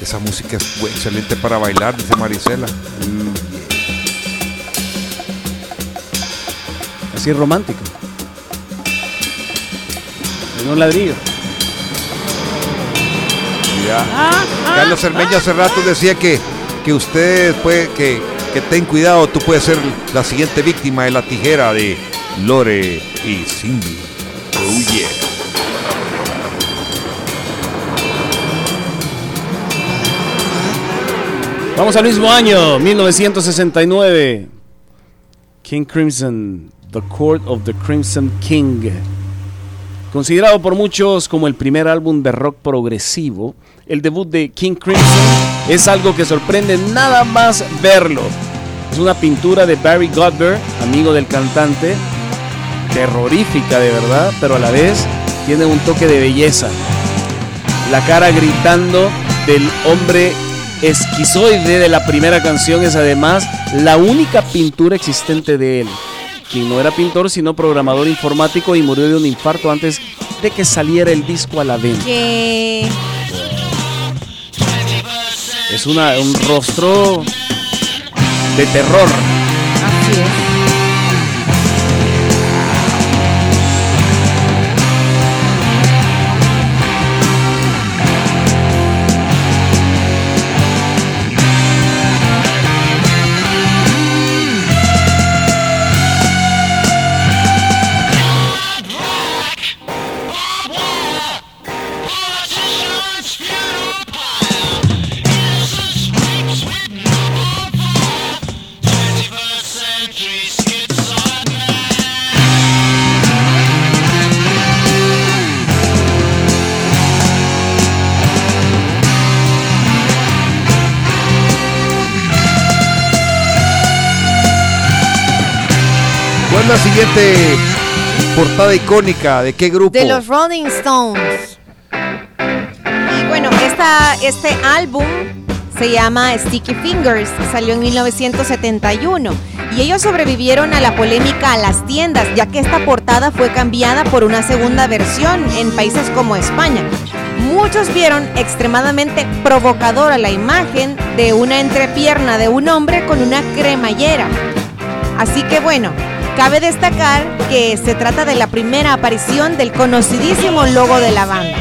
Esa música es excelente para bailar, dice Marisela. Así romántico. En un ladrillo. Ya. Carlos Cermeño hace rato decía que, que usted puede, que, que ten cuidado, tú puedes ser la siguiente víctima de la tijera de Lore y Cindy. Oh yeah. Vamos al mismo año, 1969. King Crimson, The Court of the Crimson King. Considerado por muchos como el primer álbum de rock progresivo, el debut de King Crimson es algo que sorprende nada más verlo. Es una pintura de Barry Godber, amigo del cantante, terrorífica de verdad, pero a la vez tiene un toque de belleza. La cara gritando del hombre esquizoide de la primera canción es además la única pintura existente de él, quien no era pintor sino programador informático y murió de un infarto antes de que saliera el disco a la venta. Es una, un rostro de terror. así es. Portada icónica? ¿De qué grupo? De los Rolling Stones. Y bueno, esta, este álbum se llama Sticky Fingers, salió en 1971 y ellos sobrevivieron a la polémica a las tiendas, ya que esta portada fue cambiada por una segunda versión en países como España. Muchos vieron extremadamente provocadora la imagen de una entrepierna de un hombre con una cremallera. Así que bueno, cabe destacar que se trata de la primera aparición del conocidísimo logo de la banda.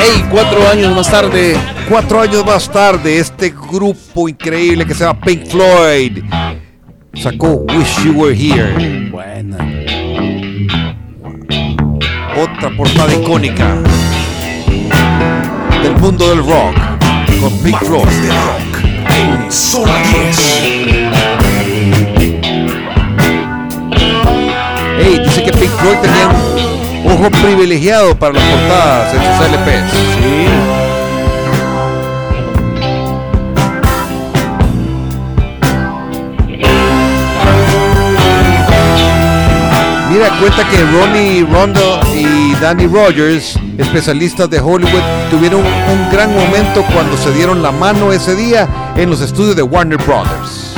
Hey, cuatro años más tarde. Cuatro años más tarde, este grupo increíble que se llama Pink Floyd sacó Wish You Were Here. Buena. Otra portada icónica del mundo del rock con Pink Floyd. En Zona 10. Hey, dice que Pink Floyd tenía Ojos privilegiados para las portadas en sus LPs. Sí. Mira, cuenta que Ronnie Rondo y Danny Rogers, especialistas de Hollywood, tuvieron un gran momento cuando se dieron la mano ese día en los estudios de Warner Brothers.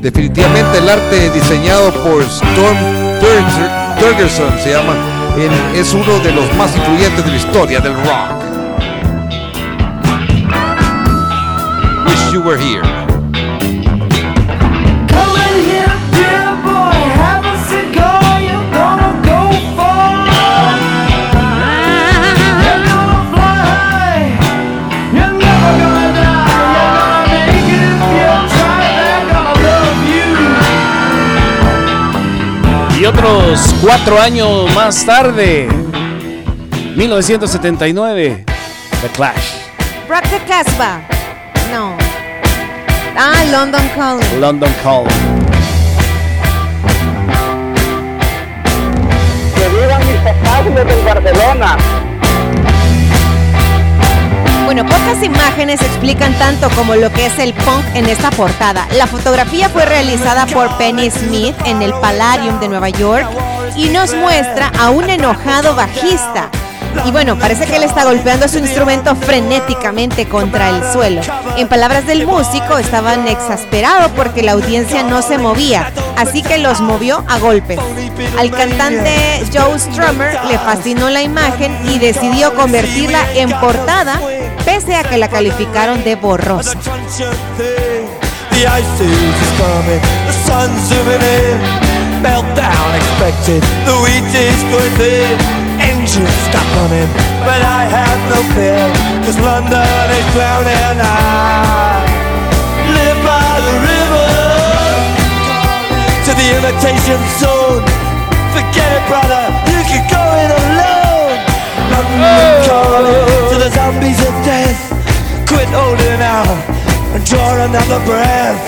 Definitivamente el arte diseñado por Storm Turner Thurgerson se llama, es uno de los más influyentes de la historia del rock. Wish you were here. Otros cuatro años más tarde, 1979, The Clash, Rock the Casbah. No. Ah, London Calling. London Calling. Que vivan mis papás los del Barcelona. Bueno, pocas imágenes explican tanto como lo que es el punk en esta portada. La fotografía fue realizada por Penny Smith en el Palladium de Nueva York y nos muestra a un enojado bajista. Y bueno, parece que él está golpeando su instrumento frenéticamente contra el suelo. En palabras del músico, estaban exasperados porque la audiencia no se movía, así que los movió a golpes. Al cantante Joe Strummer le fascinó la imagen y decidió convertirla en portada, pese a que la calificaron de borrosa. The ice age is coming, the sun's zooming in. Meltdown expected, the wheat is going thin. Engines stop running, but I have no fear. Cause London is drowning. I live by the river to the imitation zone. Forget it, brother, you can go it alone. London calling to the zombies of death. Quit holding out and draw another breath.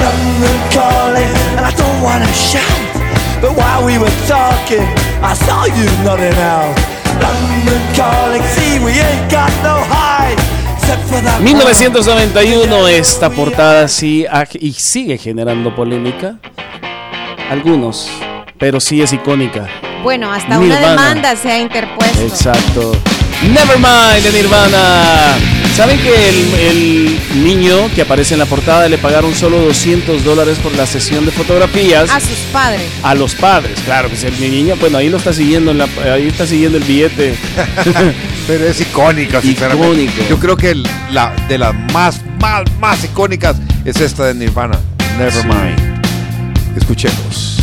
London calling, and I don't wanna shout. But while we were talking, I saw you nodding out. London calling, see, we ain't got no hide. Except for that 1991, esta portada sí y sigue generando polémica. Algunos, pero sí es icónica. Bueno, hasta una demanda se ha interpuesto. Exacto. Nevermind de Nirvana. ¿Saben que el, el niño que aparece en la portada le pagaron solo 200 dólares por la sesión de fotografías? A sus padres. A los padres, claro, que es el niño, bueno, ahí lo está siguiendo, en la- ahí está siguiendo el billete. Pero es icónica, sinceramente. Icónico. Yo creo que el- la, de las más, más, más icónicas es esta de Nirvana. Nevermind. Escuchemos.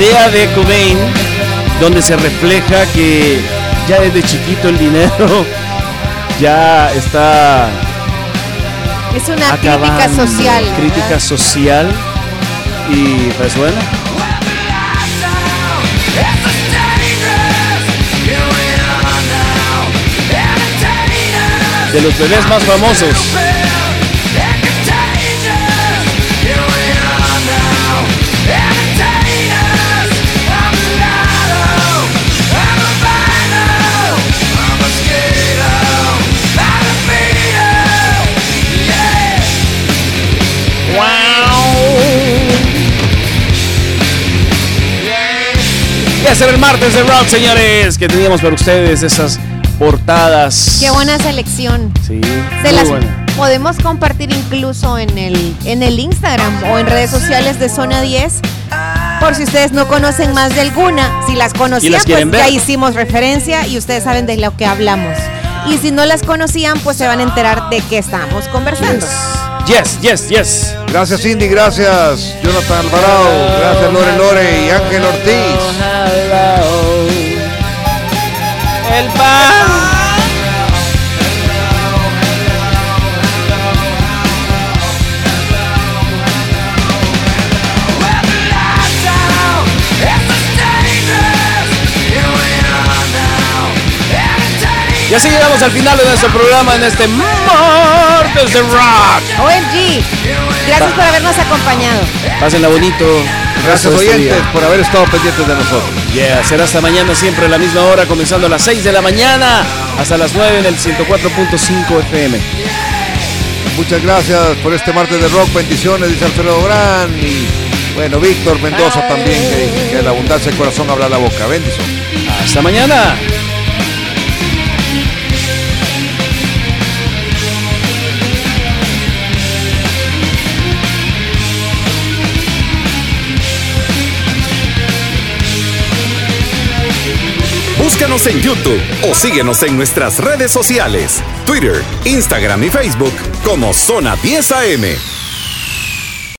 Idea de Cobain, donde se refleja que ya desde chiquito el dinero ya está Es una crítica social. ¿verdad? Crítica social. Y pues bueno. De los bebés más famosos. Y hacer el martes de rock, señores, que teníamos para ustedes esas portadas. Qué buena selección. Sí, Se muy las buena. podemos compartir incluso en el, en el Instagram o en redes sociales de Zona 10. Por si ustedes no conocen más de alguna, si las conocían, las pues ver. ya hicimos referencia y ustedes saben de lo que hablamos. Y si no las conocían, pues se van a enterar de qué estamos conversando. Yes, yes, yes. Gracias Cindy, gracias Jonathan Alvarado, gracias Lore Lore y Ángel Ortiz. El pan. Y así llegamos al final de nuestro programa en este martes de rock. OMG. Gracias por habernos acompañado. Pásenla bonito. Gracias este oyentes por haber estado pendientes de nosotros. Yeah, será hasta mañana siempre a la misma hora, comenzando a las 6 de la mañana hasta las 9 en el 104.5 FM. Muchas gracias por este martes de rock. Bendiciones, dice Alfredo Gran. Y bueno, Víctor Mendoza también, que, que la abundancia del corazón habla la boca. Bendición. Hasta mañana. Búscanos en YouTube o síguenos en nuestras redes sociales, Twitter, Instagram y Facebook como Zona 10 AM.